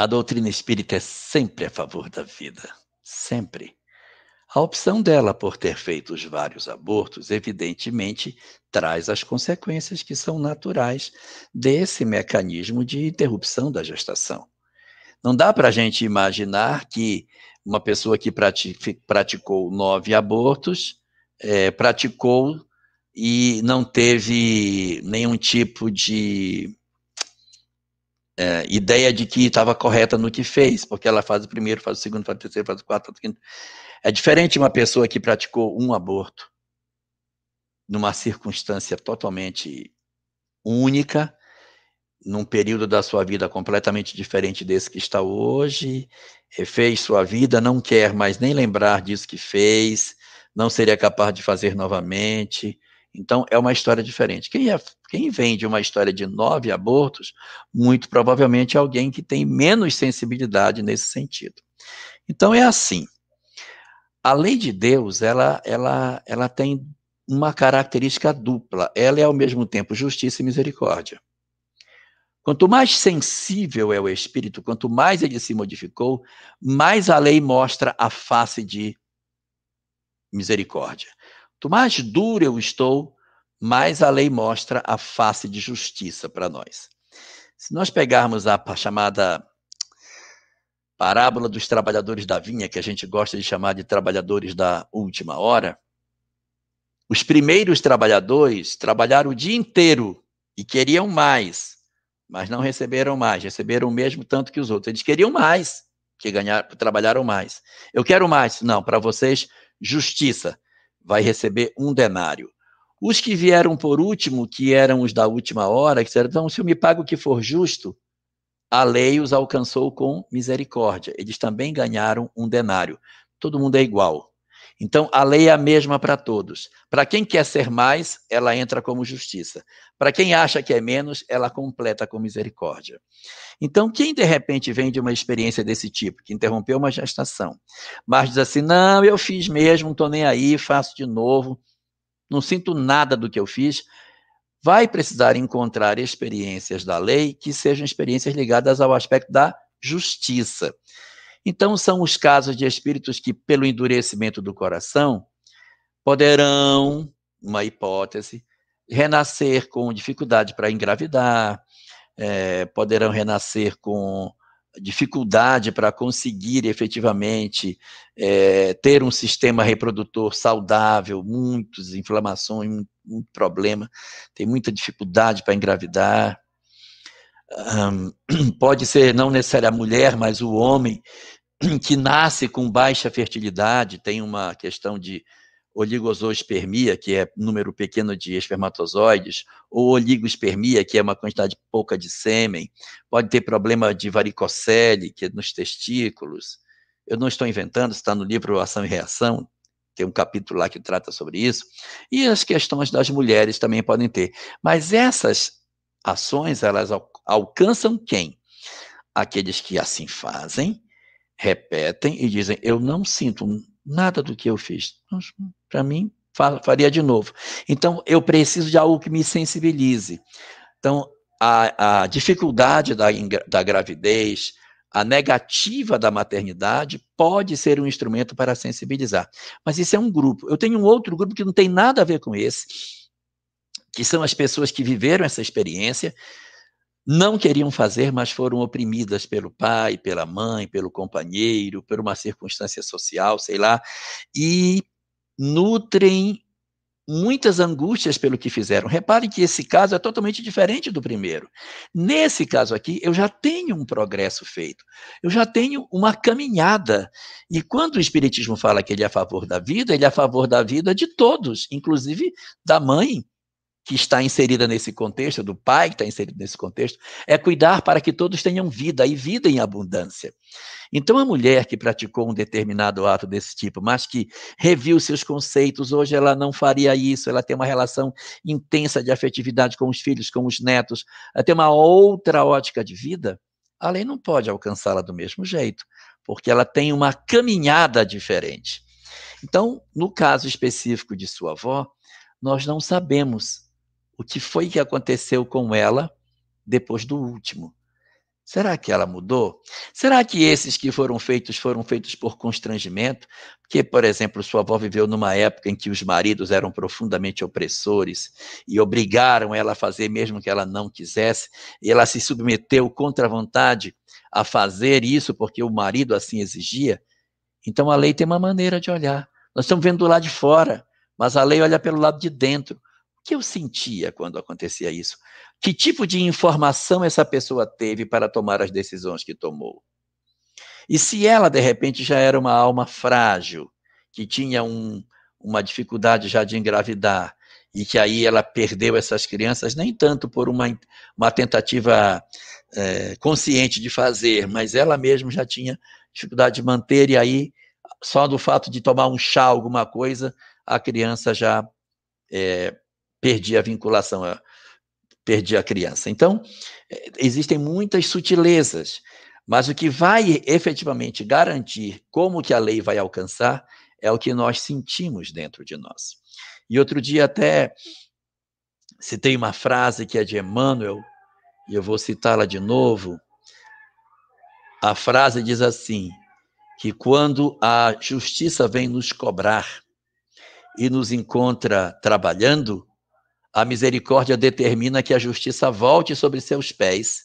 A doutrina espírita é sempre a favor da vida, sempre. A opção dela por ter feito os vários abortos, evidentemente, traz as consequências que são naturais desse mecanismo de interrupção da gestação. Não dá para a gente imaginar que uma pessoa que praticou nove abortos, é, praticou e não teve nenhum tipo de é, ideia de que estava correta no que fez, porque ela faz o primeiro, faz o segundo, faz o terceiro, faz o quarto, faz o quinto. É diferente uma pessoa que praticou um aborto numa circunstância totalmente única num período da sua vida completamente diferente desse que está hoje, refez sua vida, não quer mais nem lembrar disso que fez, não seria capaz de fazer novamente. Então, é uma história diferente. Quem, é, quem vem de uma história de nove abortos, muito provavelmente é alguém que tem menos sensibilidade nesse sentido. Então, é assim. A lei de Deus, ela, ela, ela tem uma característica dupla. Ela é, ao mesmo tempo, justiça e misericórdia. Quanto mais sensível é o espírito, quanto mais ele se modificou, mais a lei mostra a face de misericórdia. Quanto mais duro eu estou, mais a lei mostra a face de justiça para nós. Se nós pegarmos a chamada parábola dos trabalhadores da vinha, que a gente gosta de chamar de trabalhadores da última hora, os primeiros trabalhadores trabalharam o dia inteiro e queriam mais mas não receberam mais, receberam o mesmo tanto que os outros. Eles queriam mais, que ganhar, trabalharam mais. Eu quero mais. Não, para vocês, justiça. Vai receber um denário. Os que vieram por último, que eram os da última hora, que disseram, então, se eu me pago o que for justo, a lei os alcançou com misericórdia. Eles também ganharam um denário. Todo mundo é igual. Então, a lei é a mesma para todos. Para quem quer ser mais, ela entra como justiça. Para quem acha que é menos, ela completa com misericórdia. Então, quem de repente vem de uma experiência desse tipo, que interrompeu uma gestação, mas diz assim: não, eu fiz mesmo, não estou nem aí, faço de novo, não sinto nada do que eu fiz, vai precisar encontrar experiências da lei que sejam experiências ligadas ao aspecto da justiça. Então, são os casos de espíritos que, pelo endurecimento do coração, poderão, uma hipótese, renascer com dificuldade para engravidar, é, poderão renascer com dificuldade para conseguir efetivamente é, ter um sistema reprodutor saudável, muitas inflamações, muito, muito problema, tem muita dificuldade para engravidar. Um, pode ser não necessariamente a mulher, mas o homem que nasce com baixa fertilidade, tem uma questão de oligospermia, que é número pequeno de espermatozoides, ou oligospermia, que é uma quantidade pouca de sêmen, pode ter problema de varicocele, que é nos testículos. Eu não estou inventando, está no livro Ação e Reação, tem um capítulo lá que trata sobre isso. E as questões das mulheres também podem ter. Mas essas ações, elas alcançam quem? Aqueles que assim fazem, repetem e dizem: Eu não sinto nada do que eu fiz. Para mim, faria de novo. Então, eu preciso de algo que me sensibilize. Então, a, a dificuldade da, da gravidez, a negativa da maternidade pode ser um instrumento para sensibilizar. Mas isso é um grupo. Eu tenho um outro grupo que não tem nada a ver com esse, que são as pessoas que viveram essa experiência, não queriam fazer, mas foram oprimidas pelo pai, pela mãe, pelo companheiro, por uma circunstância social, sei lá, e nutrem muitas angústias pelo que fizeram. Repare que esse caso é totalmente diferente do primeiro. Nesse caso aqui, eu já tenho um progresso feito, eu já tenho uma caminhada. E quando o Espiritismo fala que ele é a favor da vida, ele é a favor da vida de todos, inclusive da mãe, que está inserida nesse contexto, do pai que está inserido nesse contexto, é cuidar para que todos tenham vida e vida em abundância. Então, a mulher que praticou um determinado ato desse tipo, mas que reviu seus conceitos, hoje ela não faria isso, ela tem uma relação intensa de afetividade com os filhos, com os netos, ela tem uma outra ótica de vida, a lei não pode alcançá-la do mesmo jeito, porque ela tem uma caminhada diferente. Então, no caso específico de sua avó, nós não sabemos o que foi que aconteceu com ela depois do último. Será que ela mudou? Será que esses que foram feitos foram feitos por constrangimento? Porque, por exemplo, sua avó viveu numa época em que os maridos eram profundamente opressores e obrigaram ela a fazer mesmo que ela não quisesse, e ela se submeteu contra a vontade a fazer isso porque o marido assim exigia. Então a lei tem uma maneira de olhar. Nós estamos vendo do lado de fora, mas a lei olha pelo lado de dentro que eu sentia quando acontecia isso? Que tipo de informação essa pessoa teve para tomar as decisões que tomou? E se ela, de repente, já era uma alma frágil, que tinha um, uma dificuldade já de engravidar, e que aí ela perdeu essas crianças, nem tanto por uma, uma tentativa é, consciente de fazer, mas ela mesma já tinha dificuldade de manter, e aí, só do fato de tomar um chá, alguma coisa, a criança já é, perdia a vinculação, perdia a criança. Então, é, existem muitas sutilezas, mas o que vai efetivamente garantir como que a lei vai alcançar é o que nós sentimos dentro de nós. E outro dia até citei uma frase que é de Emmanuel, e eu vou citá-la de novo. A frase diz assim: que quando a justiça vem nos cobrar e nos encontra trabalhando, a misericórdia determina que a justiça volte sobre seus pés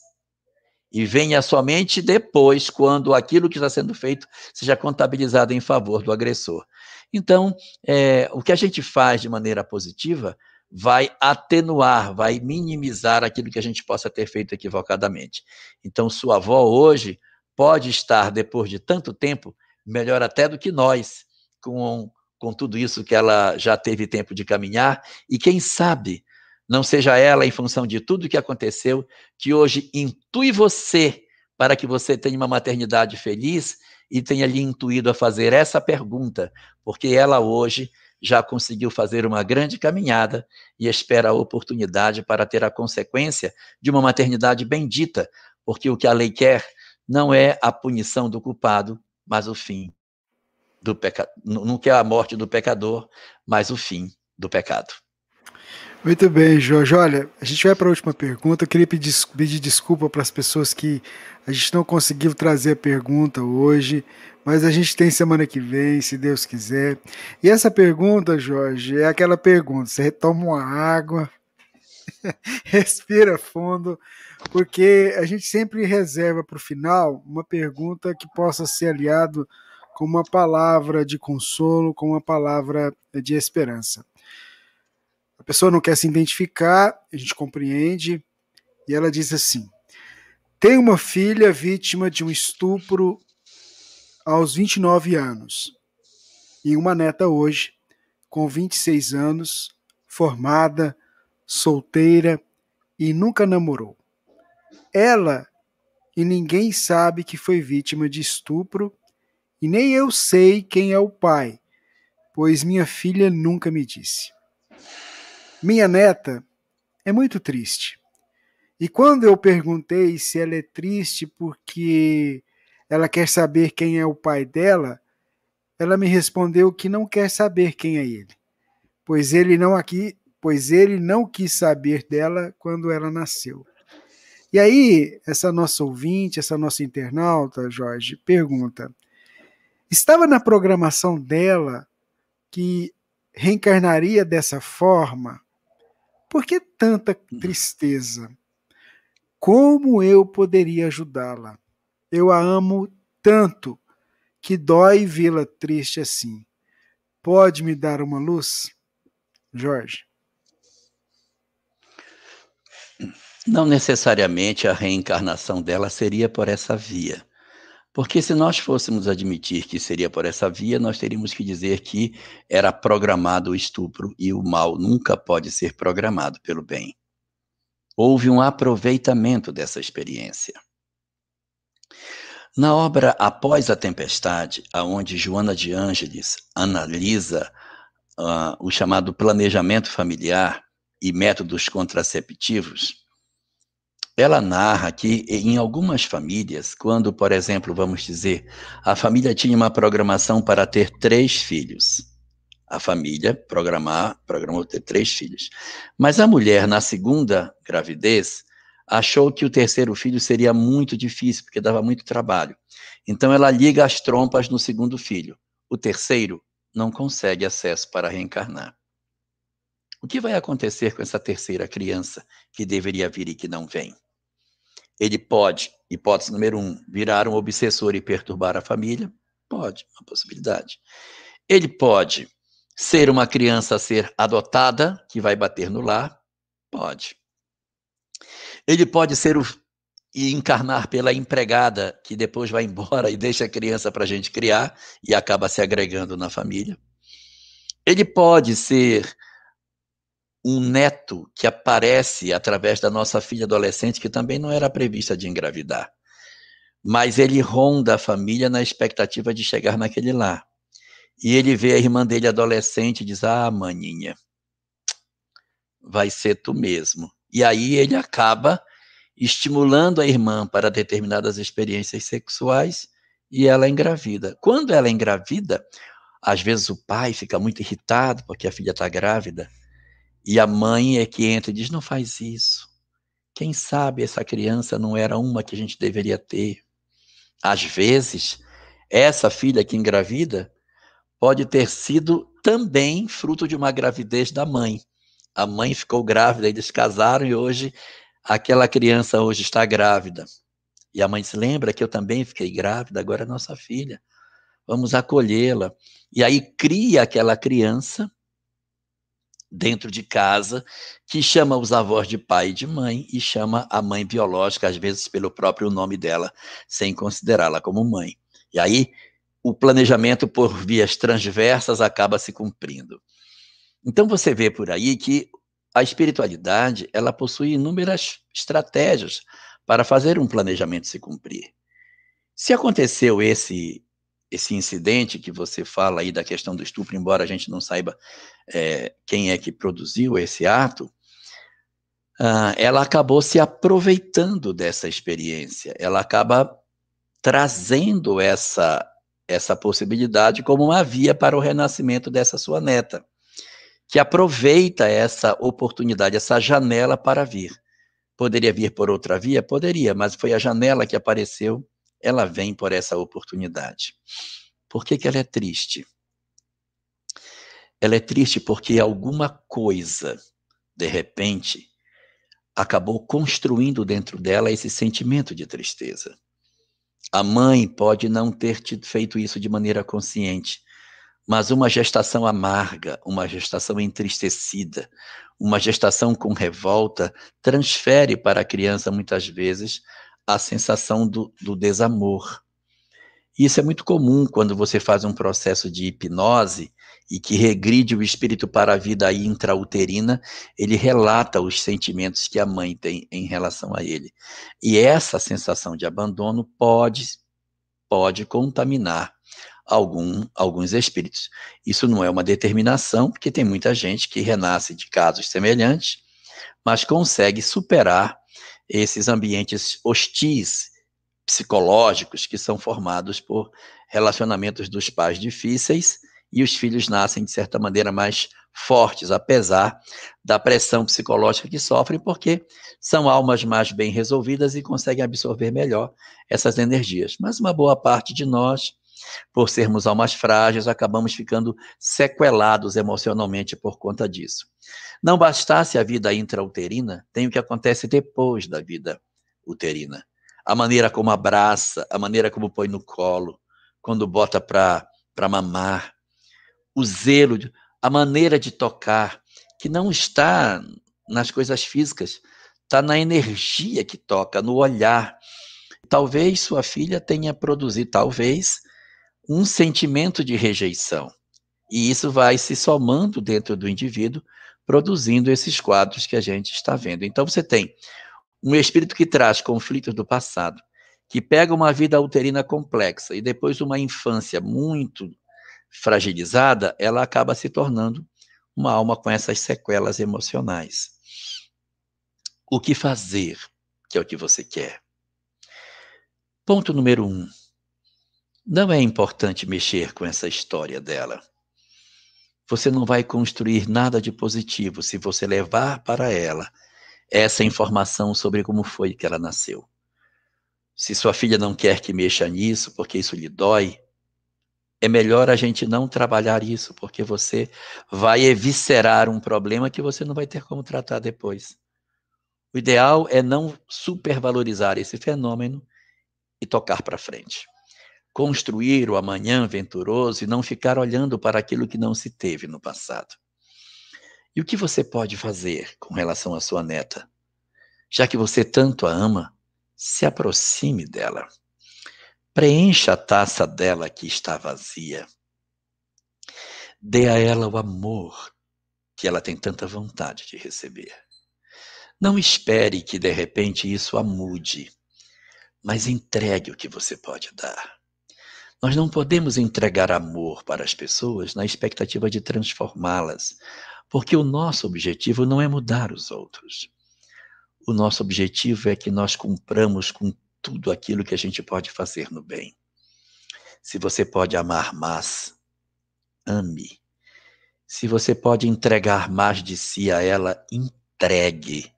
e venha somente depois, quando aquilo que está sendo feito seja contabilizado em favor do agressor. Então, é, o que a gente faz de maneira positiva vai atenuar, vai minimizar aquilo que a gente possa ter feito equivocadamente. Então, sua avó hoje pode estar, depois de tanto tempo, melhor até do que nós, com, com tudo isso que ela já teve tempo de caminhar, e quem sabe não seja ela, em função de tudo que aconteceu, que hoje intui você para que você tenha uma maternidade feliz e tenha lhe intuído a fazer essa pergunta, porque ela hoje já conseguiu fazer uma grande caminhada e espera a oportunidade para ter a consequência de uma maternidade bendita, porque o que a lei quer não é a punição do culpado, mas o fim do pecado. Não quer a morte do pecador, mas o fim do pecado. Muito bem, Jorge. Olha, a gente vai para a última pergunta. Eu queria pedir, pedir desculpa para as pessoas que a gente não conseguiu trazer a pergunta hoje, mas a gente tem semana que vem, se Deus quiser. E essa pergunta, Jorge, é aquela pergunta: você toma uma água, respira fundo, porque a gente sempre reserva para o final uma pergunta que possa ser aliado com uma palavra de consolo, com uma palavra de esperança. A pessoa não quer se identificar, a gente compreende, e ela diz assim: tem uma filha vítima de um estupro aos 29 anos e uma neta hoje, com 26 anos, formada, solteira e nunca namorou. Ela e ninguém sabe que foi vítima de estupro e nem eu sei quem é o pai, pois minha filha nunca me disse. Minha neta é muito triste. E quando eu perguntei se ela é triste porque ela quer saber quem é o pai dela, ela me respondeu que não quer saber quem é ele, pois ele não aqui, pois ele não quis saber dela quando ela nasceu. E aí, essa nossa ouvinte, essa nossa internauta, Jorge, pergunta: estava na programação dela que reencarnaria dessa forma? Por que tanta tristeza? Como eu poderia ajudá-la? Eu a amo tanto que dói vê-la triste assim. Pode me dar uma luz? Jorge. Não necessariamente a reencarnação dela seria por essa via. Porque se nós fôssemos admitir que seria por essa via, nós teríamos que dizer que era programado o estupro e o mal nunca pode ser programado pelo bem. Houve um aproveitamento dessa experiência. Na obra Após a Tempestade, aonde Joana de Ângeles analisa uh, o chamado planejamento familiar e métodos contraceptivos, ela narra que em algumas famílias, quando, por exemplo, vamos dizer, a família tinha uma programação para ter três filhos, a família programar, programou ter três filhos, mas a mulher na segunda gravidez achou que o terceiro filho seria muito difícil, porque dava muito trabalho. Então ela liga as trompas no segundo filho. O terceiro não consegue acesso para reencarnar. O que vai acontecer com essa terceira criança que deveria vir e que não vem? Ele pode, hipótese número um, virar um obsessor e perturbar a família? Pode, uma possibilidade. Ele pode ser uma criança a ser adotada, que vai bater no lar? Pode. Ele pode ser o, e encarnar pela empregada que depois vai embora e deixa a criança para a gente criar e acaba se agregando na família. Ele pode ser um neto que aparece através da nossa filha adolescente, que também não era prevista de engravidar. Mas ele ronda a família na expectativa de chegar naquele lar. E ele vê a irmã dele adolescente e diz: Ah, maninha, vai ser tu mesmo. E aí ele acaba estimulando a irmã para determinadas experiências sexuais e ela engravida. Quando ela engravida, às vezes o pai fica muito irritado porque a filha está grávida e a mãe é que entra e diz: não faz isso. Quem sabe essa criança não era uma que a gente deveria ter. Às vezes, essa filha que engravida pode ter sido também fruto de uma gravidez da mãe. A mãe ficou grávida, eles casaram e hoje aquela criança hoje está grávida. E a mãe se lembra que eu também fiquei grávida, agora é nossa filha. Vamos acolhê-la. E aí cria aquela criança dentro de casa, que chama os avós de pai e de mãe e chama a mãe biológica, às vezes pelo próprio nome dela, sem considerá-la como mãe. E aí o planejamento por vias transversas acaba se cumprindo. Então você vê por aí que a espiritualidade, ela possui inúmeras estratégias para fazer um planejamento se cumprir. Se aconteceu esse esse incidente que você fala aí da questão do estupro, embora a gente não saiba é, quem é que produziu esse ato, uh, ela acabou se aproveitando dessa experiência, ela acaba trazendo essa, essa possibilidade como uma via para o renascimento dessa sua neta, que aproveita essa oportunidade, essa janela para vir. Poderia vir por outra via? Poderia, mas foi a janela que apareceu ela vem por essa oportunidade. Por que, que ela é triste? Ela é triste porque alguma coisa, de repente, acabou construindo dentro dela esse sentimento de tristeza. A mãe pode não ter feito isso de maneira consciente, mas uma gestação amarga, uma gestação entristecida, uma gestação com revolta, transfere para a criança, muitas vezes, a sensação do, do desamor. Isso é muito comum quando você faz um processo de hipnose e que regride o espírito para a vida intrauterina, ele relata os sentimentos que a mãe tem em relação a ele. E essa sensação de abandono pode pode contaminar algum, alguns espíritos. Isso não é uma determinação, porque tem muita gente que renasce de casos semelhantes, mas consegue superar esses ambientes hostis psicológicos que são formados por relacionamentos dos pais difíceis e os filhos nascem de certa maneira mais fortes, apesar da pressão psicológica que sofrem, porque são almas mais bem resolvidas e conseguem absorver melhor essas energias. Mas uma boa parte de nós, por sermos almas frágeis, acabamos ficando sequelados emocionalmente por conta disso. Não bastasse a vida intrauterina, tem o que acontece depois da vida uterina. A maneira como abraça, a maneira como põe no colo, quando bota para mamar, o zelo, a maneira de tocar, que não está nas coisas físicas, está na energia que toca, no olhar. Talvez sua filha tenha produzido, talvez, um sentimento de rejeição. E isso vai se somando dentro do indivíduo produzindo esses quadros que a gente está vendo. Então você tem um espírito que traz conflitos do passado, que pega uma vida uterina complexa e depois uma infância muito fragilizada, ela acaba se tornando uma alma com essas sequelas emocionais. O que fazer, que é o que você quer? Ponto número um. Não é importante mexer com essa história dela. Você não vai construir nada de positivo se você levar para ela essa informação sobre como foi que ela nasceu. Se sua filha não quer que mexa nisso porque isso lhe dói, é melhor a gente não trabalhar isso, porque você vai eviscerar um problema que você não vai ter como tratar depois. O ideal é não supervalorizar esse fenômeno e tocar para frente construir o amanhã venturoso e não ficar olhando para aquilo que não se teve no passado. E o que você pode fazer com relação à sua neta? Já que você tanto a ama, se aproxime dela. Preencha a taça dela que está vazia. Dê a ela o amor que ela tem tanta vontade de receber. Não espere que de repente isso a mude, mas entregue o que você pode dar. Nós não podemos entregar amor para as pessoas na expectativa de transformá-las, porque o nosso objetivo não é mudar os outros. O nosso objetivo é que nós cumpramos com tudo aquilo que a gente pode fazer no bem. Se você pode amar mais, ame. Se você pode entregar mais de si a ela, entregue.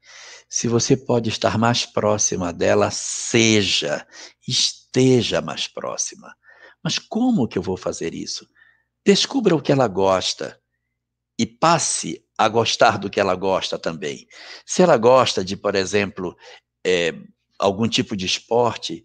Se você pode estar mais próxima dela, seja, esteja mais próxima. Mas como que eu vou fazer isso? Descubra o que ela gosta e passe a gostar do que ela gosta também. Se ela gosta de, por exemplo, é, algum tipo de esporte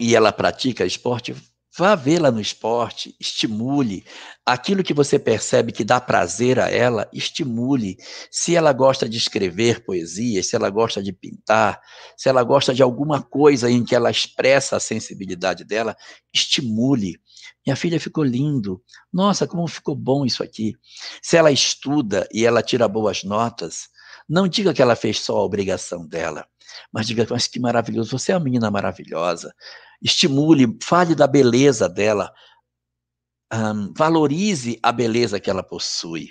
e ela pratica esporte, Vá vê-la no esporte, estimule. Aquilo que você percebe que dá prazer a ela, estimule. Se ela gosta de escrever poesia, se ela gosta de pintar, se ela gosta de alguma coisa em que ela expressa a sensibilidade dela, estimule. Minha filha ficou lindo. Nossa, como ficou bom isso aqui. Se ela estuda e ela tira boas notas, não diga que ela fez só a obrigação dela, mas diga, mas que maravilhoso, você é uma menina maravilhosa estimule, fale da beleza dela, um, valorize a beleza que ela possui,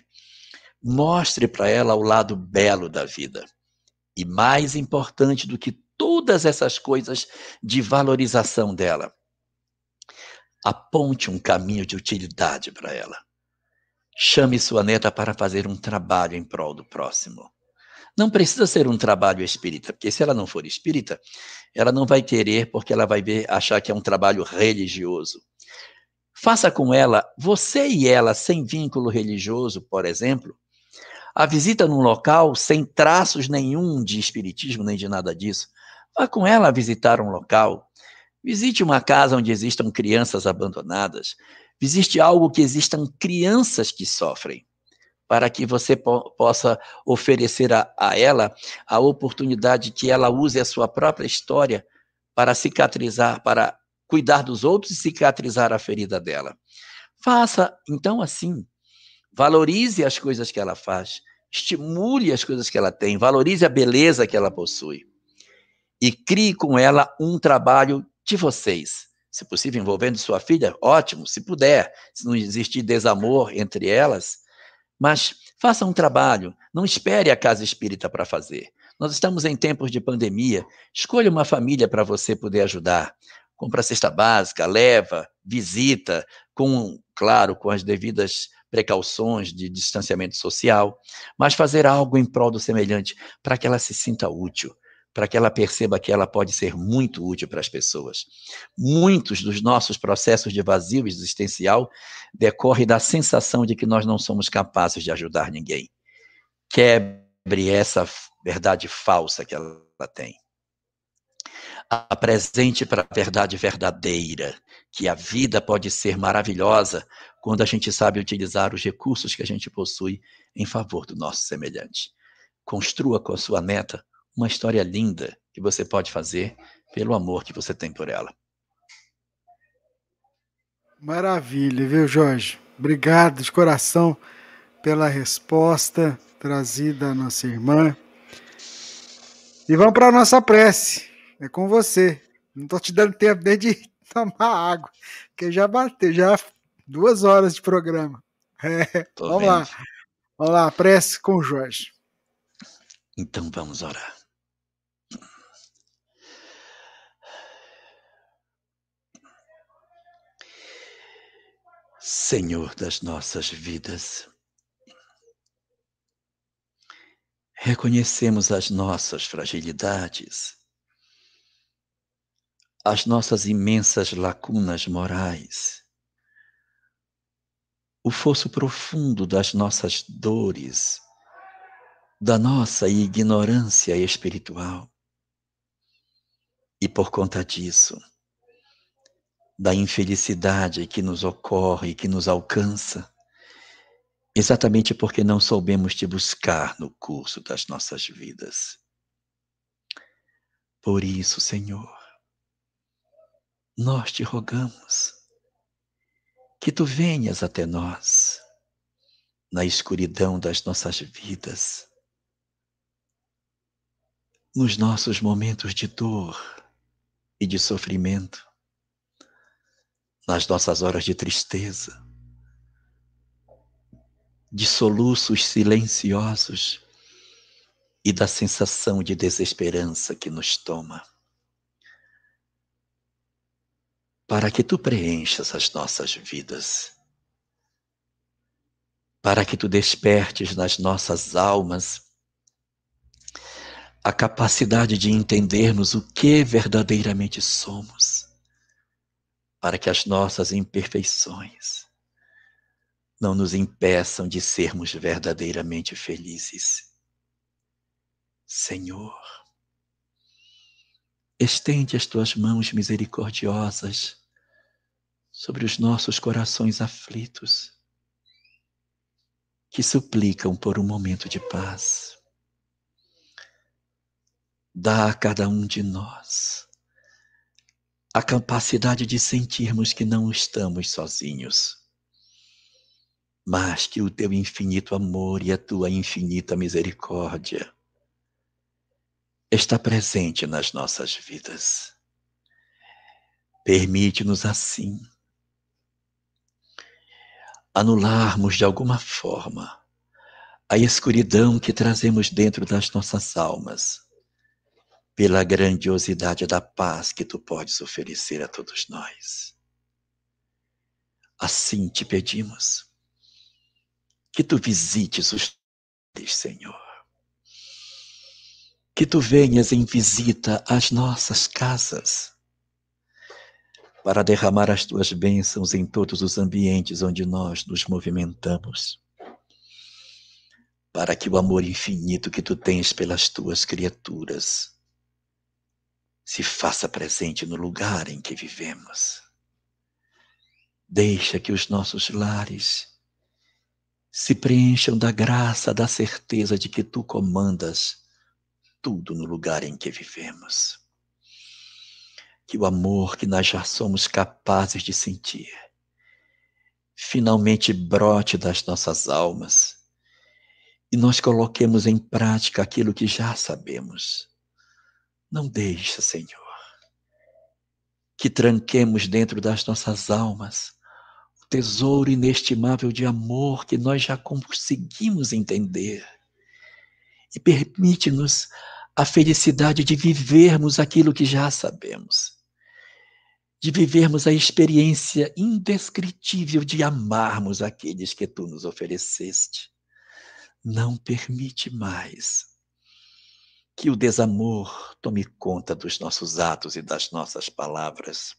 mostre para ela o lado belo da vida. E mais importante do que todas essas coisas de valorização dela, aponte um caminho de utilidade para ela. Chame sua neta para fazer um trabalho em prol do próximo. Não precisa ser um trabalho espírita, porque se ela não for espírita, ela não vai querer, porque ela vai ver, achar que é um trabalho religioso. Faça com ela, você e ela, sem vínculo religioso, por exemplo, a visita num local sem traços nenhum de espiritismo, nem de nada disso. Vá com ela visitar um local. Visite uma casa onde existam crianças abandonadas. Visite algo que existam crianças que sofrem para que você po possa oferecer a, a ela a oportunidade que ela use a sua própria história para cicatrizar, para cuidar dos outros e cicatrizar a ferida dela. Faça então assim. Valorize as coisas que ela faz, estimule as coisas que ela tem, valorize a beleza que ela possui. E crie com ela um trabalho de vocês. Se possível, envolvendo sua filha, ótimo, se puder. Se não existir desamor entre elas, mas faça um trabalho, não espere a casa espírita para fazer. Nós estamos em tempos de pandemia. Escolha uma família para você poder ajudar. Compra cesta básica, leva, visita, com, claro, com as devidas precauções de distanciamento social, mas fazer algo em prol do semelhante para que ela se sinta útil, para que ela perceba que ela pode ser muito útil para as pessoas. Muitos dos nossos processos de vazio existencial decorrem da sensação de que nós não somos capazes de ajudar ninguém. Quebre essa verdade falsa que ela tem. Apresente para a verdade verdadeira, que a vida pode ser maravilhosa quando a gente sabe utilizar os recursos que a gente possui em favor do nosso semelhante. Construa com a sua neta uma história linda que você pode fazer pelo amor que você tem por ela. Maravilha, viu, Jorge? Obrigado de coração pela resposta trazida à nossa irmã. E vamos para a nossa prece. É com você. Não estou te dando tempo nem de tomar água, porque já bateu, já duas horas de programa. É, vamos vendo. lá. Vamos lá, prece com o Jorge. Então vamos orar. Senhor das nossas vidas. Reconhecemos as nossas fragilidades, as nossas imensas lacunas morais, o fosso profundo das nossas dores, da nossa ignorância espiritual. E por conta disso, da infelicidade que nos ocorre, que nos alcança, exatamente porque não soubemos te buscar no curso das nossas vidas. Por isso, Senhor, nós te rogamos que tu venhas até nós, na escuridão das nossas vidas, nos nossos momentos de dor e de sofrimento, nas nossas horas de tristeza, de soluços silenciosos e da sensação de desesperança que nos toma. Para que tu preenchas as nossas vidas, para que tu despertes nas nossas almas a capacidade de entendermos o que verdadeiramente somos para que as nossas imperfeições não nos impeçam de sermos verdadeiramente felizes. Senhor, estende as tuas mãos misericordiosas sobre os nossos corações aflitos, que suplicam por um momento de paz. Dá a cada um de nós a capacidade de sentirmos que não estamos sozinhos, mas que o teu infinito amor e a tua infinita misericórdia está presente nas nossas vidas. Permite-nos assim anularmos de alguma forma a escuridão que trazemos dentro das nossas almas pela grandiosidade da paz que tu podes oferecer a todos nós. Assim te pedimos que tu visites os Senhor. Que tu venhas em visita às nossas casas para derramar as tuas bênçãos em todos os ambientes onde nós nos movimentamos. Para que o amor infinito que tu tens pelas tuas criaturas se faça presente no lugar em que vivemos. Deixa que os nossos lares se preencham da graça, da certeza de que tu comandas tudo no lugar em que vivemos. Que o amor que nós já somos capazes de sentir finalmente brote das nossas almas e nós coloquemos em prática aquilo que já sabemos não deixa, Senhor, que tranquemos dentro das nossas almas o tesouro inestimável de amor que nós já conseguimos entender. E permite-nos a felicidade de vivermos aquilo que já sabemos, de vivermos a experiência indescritível de amarmos aqueles que tu nos ofereceste. Não permite mais que o desamor tome conta dos nossos atos e das nossas palavras.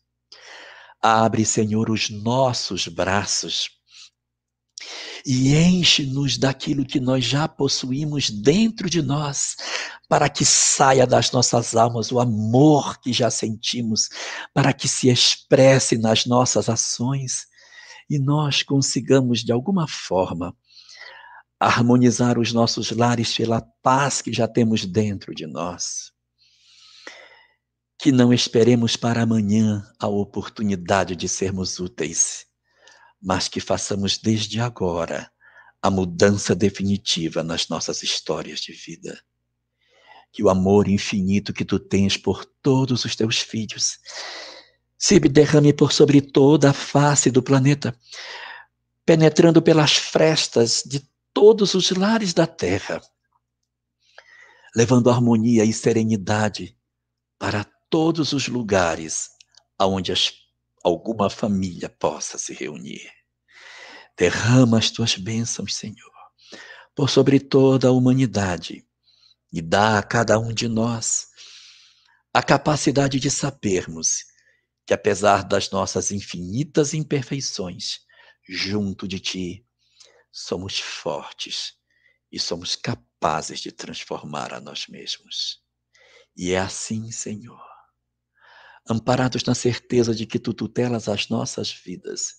Abre, Senhor, os nossos braços e enche-nos daquilo que nós já possuímos dentro de nós, para que saia das nossas almas o amor que já sentimos, para que se expresse nas nossas ações e nós consigamos, de alguma forma, harmonizar os nossos lares pela paz que já temos dentro de nós. Que não esperemos para amanhã a oportunidade de sermos úteis, mas que façamos desde agora a mudança definitiva nas nossas histórias de vida. Que o amor infinito que tu tens por todos os teus filhos se derrame por sobre toda a face do planeta, penetrando pelas frestas de todos os lares da terra, levando harmonia e serenidade para todos os lugares aonde as, alguma família possa se reunir. Derrama as tuas bênçãos, Senhor, por sobre toda a humanidade e dá a cada um de nós a capacidade de sabermos que, apesar das nossas infinitas imperfeições, junto de Ti, somos fortes e somos capazes de transformar a nós mesmos. E é assim, Senhor, amparados na certeza de que tu tutelas as nossas vidas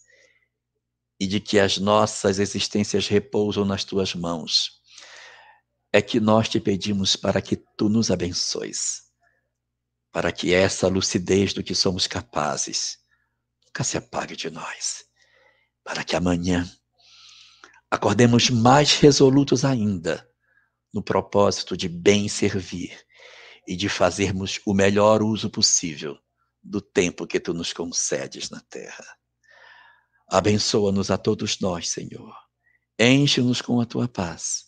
e de que as nossas existências repousam nas tuas mãos, é que nós te pedimos para que tu nos abençoes, para que essa lucidez do que somos capazes nunca se apague de nós, para que amanhã acordemos mais resolutos ainda no propósito de bem servir e de fazermos o melhor uso possível do tempo que tu nos concedes na terra. Abençoa-nos a todos nós, Senhor. Enche-nos com a tua paz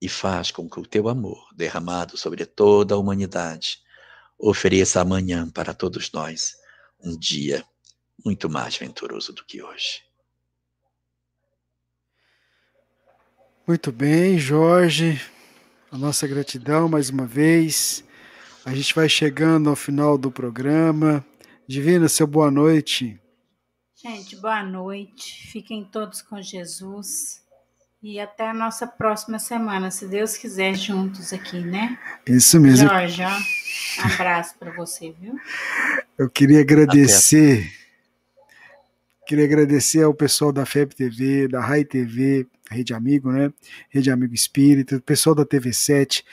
e faz com que o teu amor, derramado sobre toda a humanidade, ofereça amanhã para todos nós um dia muito mais venturoso do que hoje. Muito bem, Jorge. A nossa gratidão mais uma vez. A gente vai chegando ao final do programa. Divina, seu boa noite. Gente, boa noite. Fiquem todos com Jesus. E até a nossa próxima semana, se Deus quiser, juntos aqui, né? Isso mesmo. Jorge, ó, um abraço para você, viu? Eu queria agradecer. Até. Queria agradecer ao pessoal da FEB TV, da RAI TV, Rede Amigo, né? Rede Amigo Espírita, o pessoal da TV7,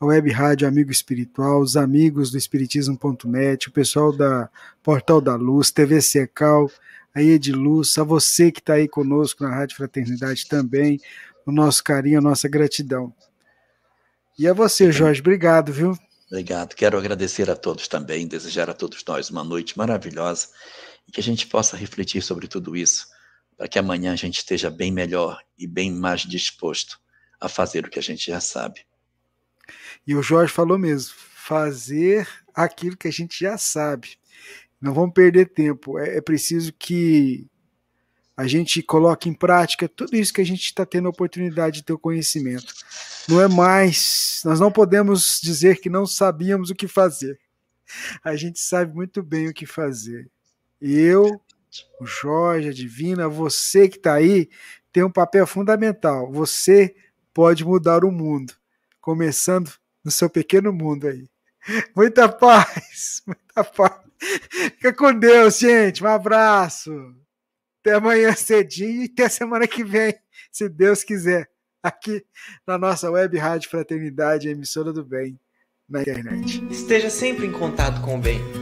a Web Rádio Amigo Espiritual, os amigos do Espiritismo.net, o pessoal da Portal da Luz, TV Secal, a Ediluz, a você que está aí conosco na Rádio Fraternidade também, o nosso carinho, a nossa gratidão. E a você, Jorge, obrigado, viu? Obrigado. Quero agradecer a todos também, desejar a todos nós uma noite maravilhosa e que a gente possa refletir sobre tudo isso, para que amanhã a gente esteja bem melhor e bem mais disposto a fazer o que a gente já sabe. E o Jorge falou mesmo, fazer aquilo que a gente já sabe. Não vamos perder tempo. É, é preciso que a gente coloque em prática tudo isso que a gente está tendo a oportunidade de ter o conhecimento. Não é mais. Nós não podemos dizer que não sabíamos o que fazer. A gente sabe muito bem o que fazer. Eu, o Jorge, a Divina, você que está aí, tem um papel fundamental. Você pode mudar o mundo, começando no seu pequeno mundo aí. Muita paz, muita paz. Fica com Deus, gente. Um abraço. Até amanhã cedinho e até semana que vem, se Deus quiser, aqui na nossa web Rádio Fraternidade, emissora do bem, na internet. Esteja sempre em contato com o bem.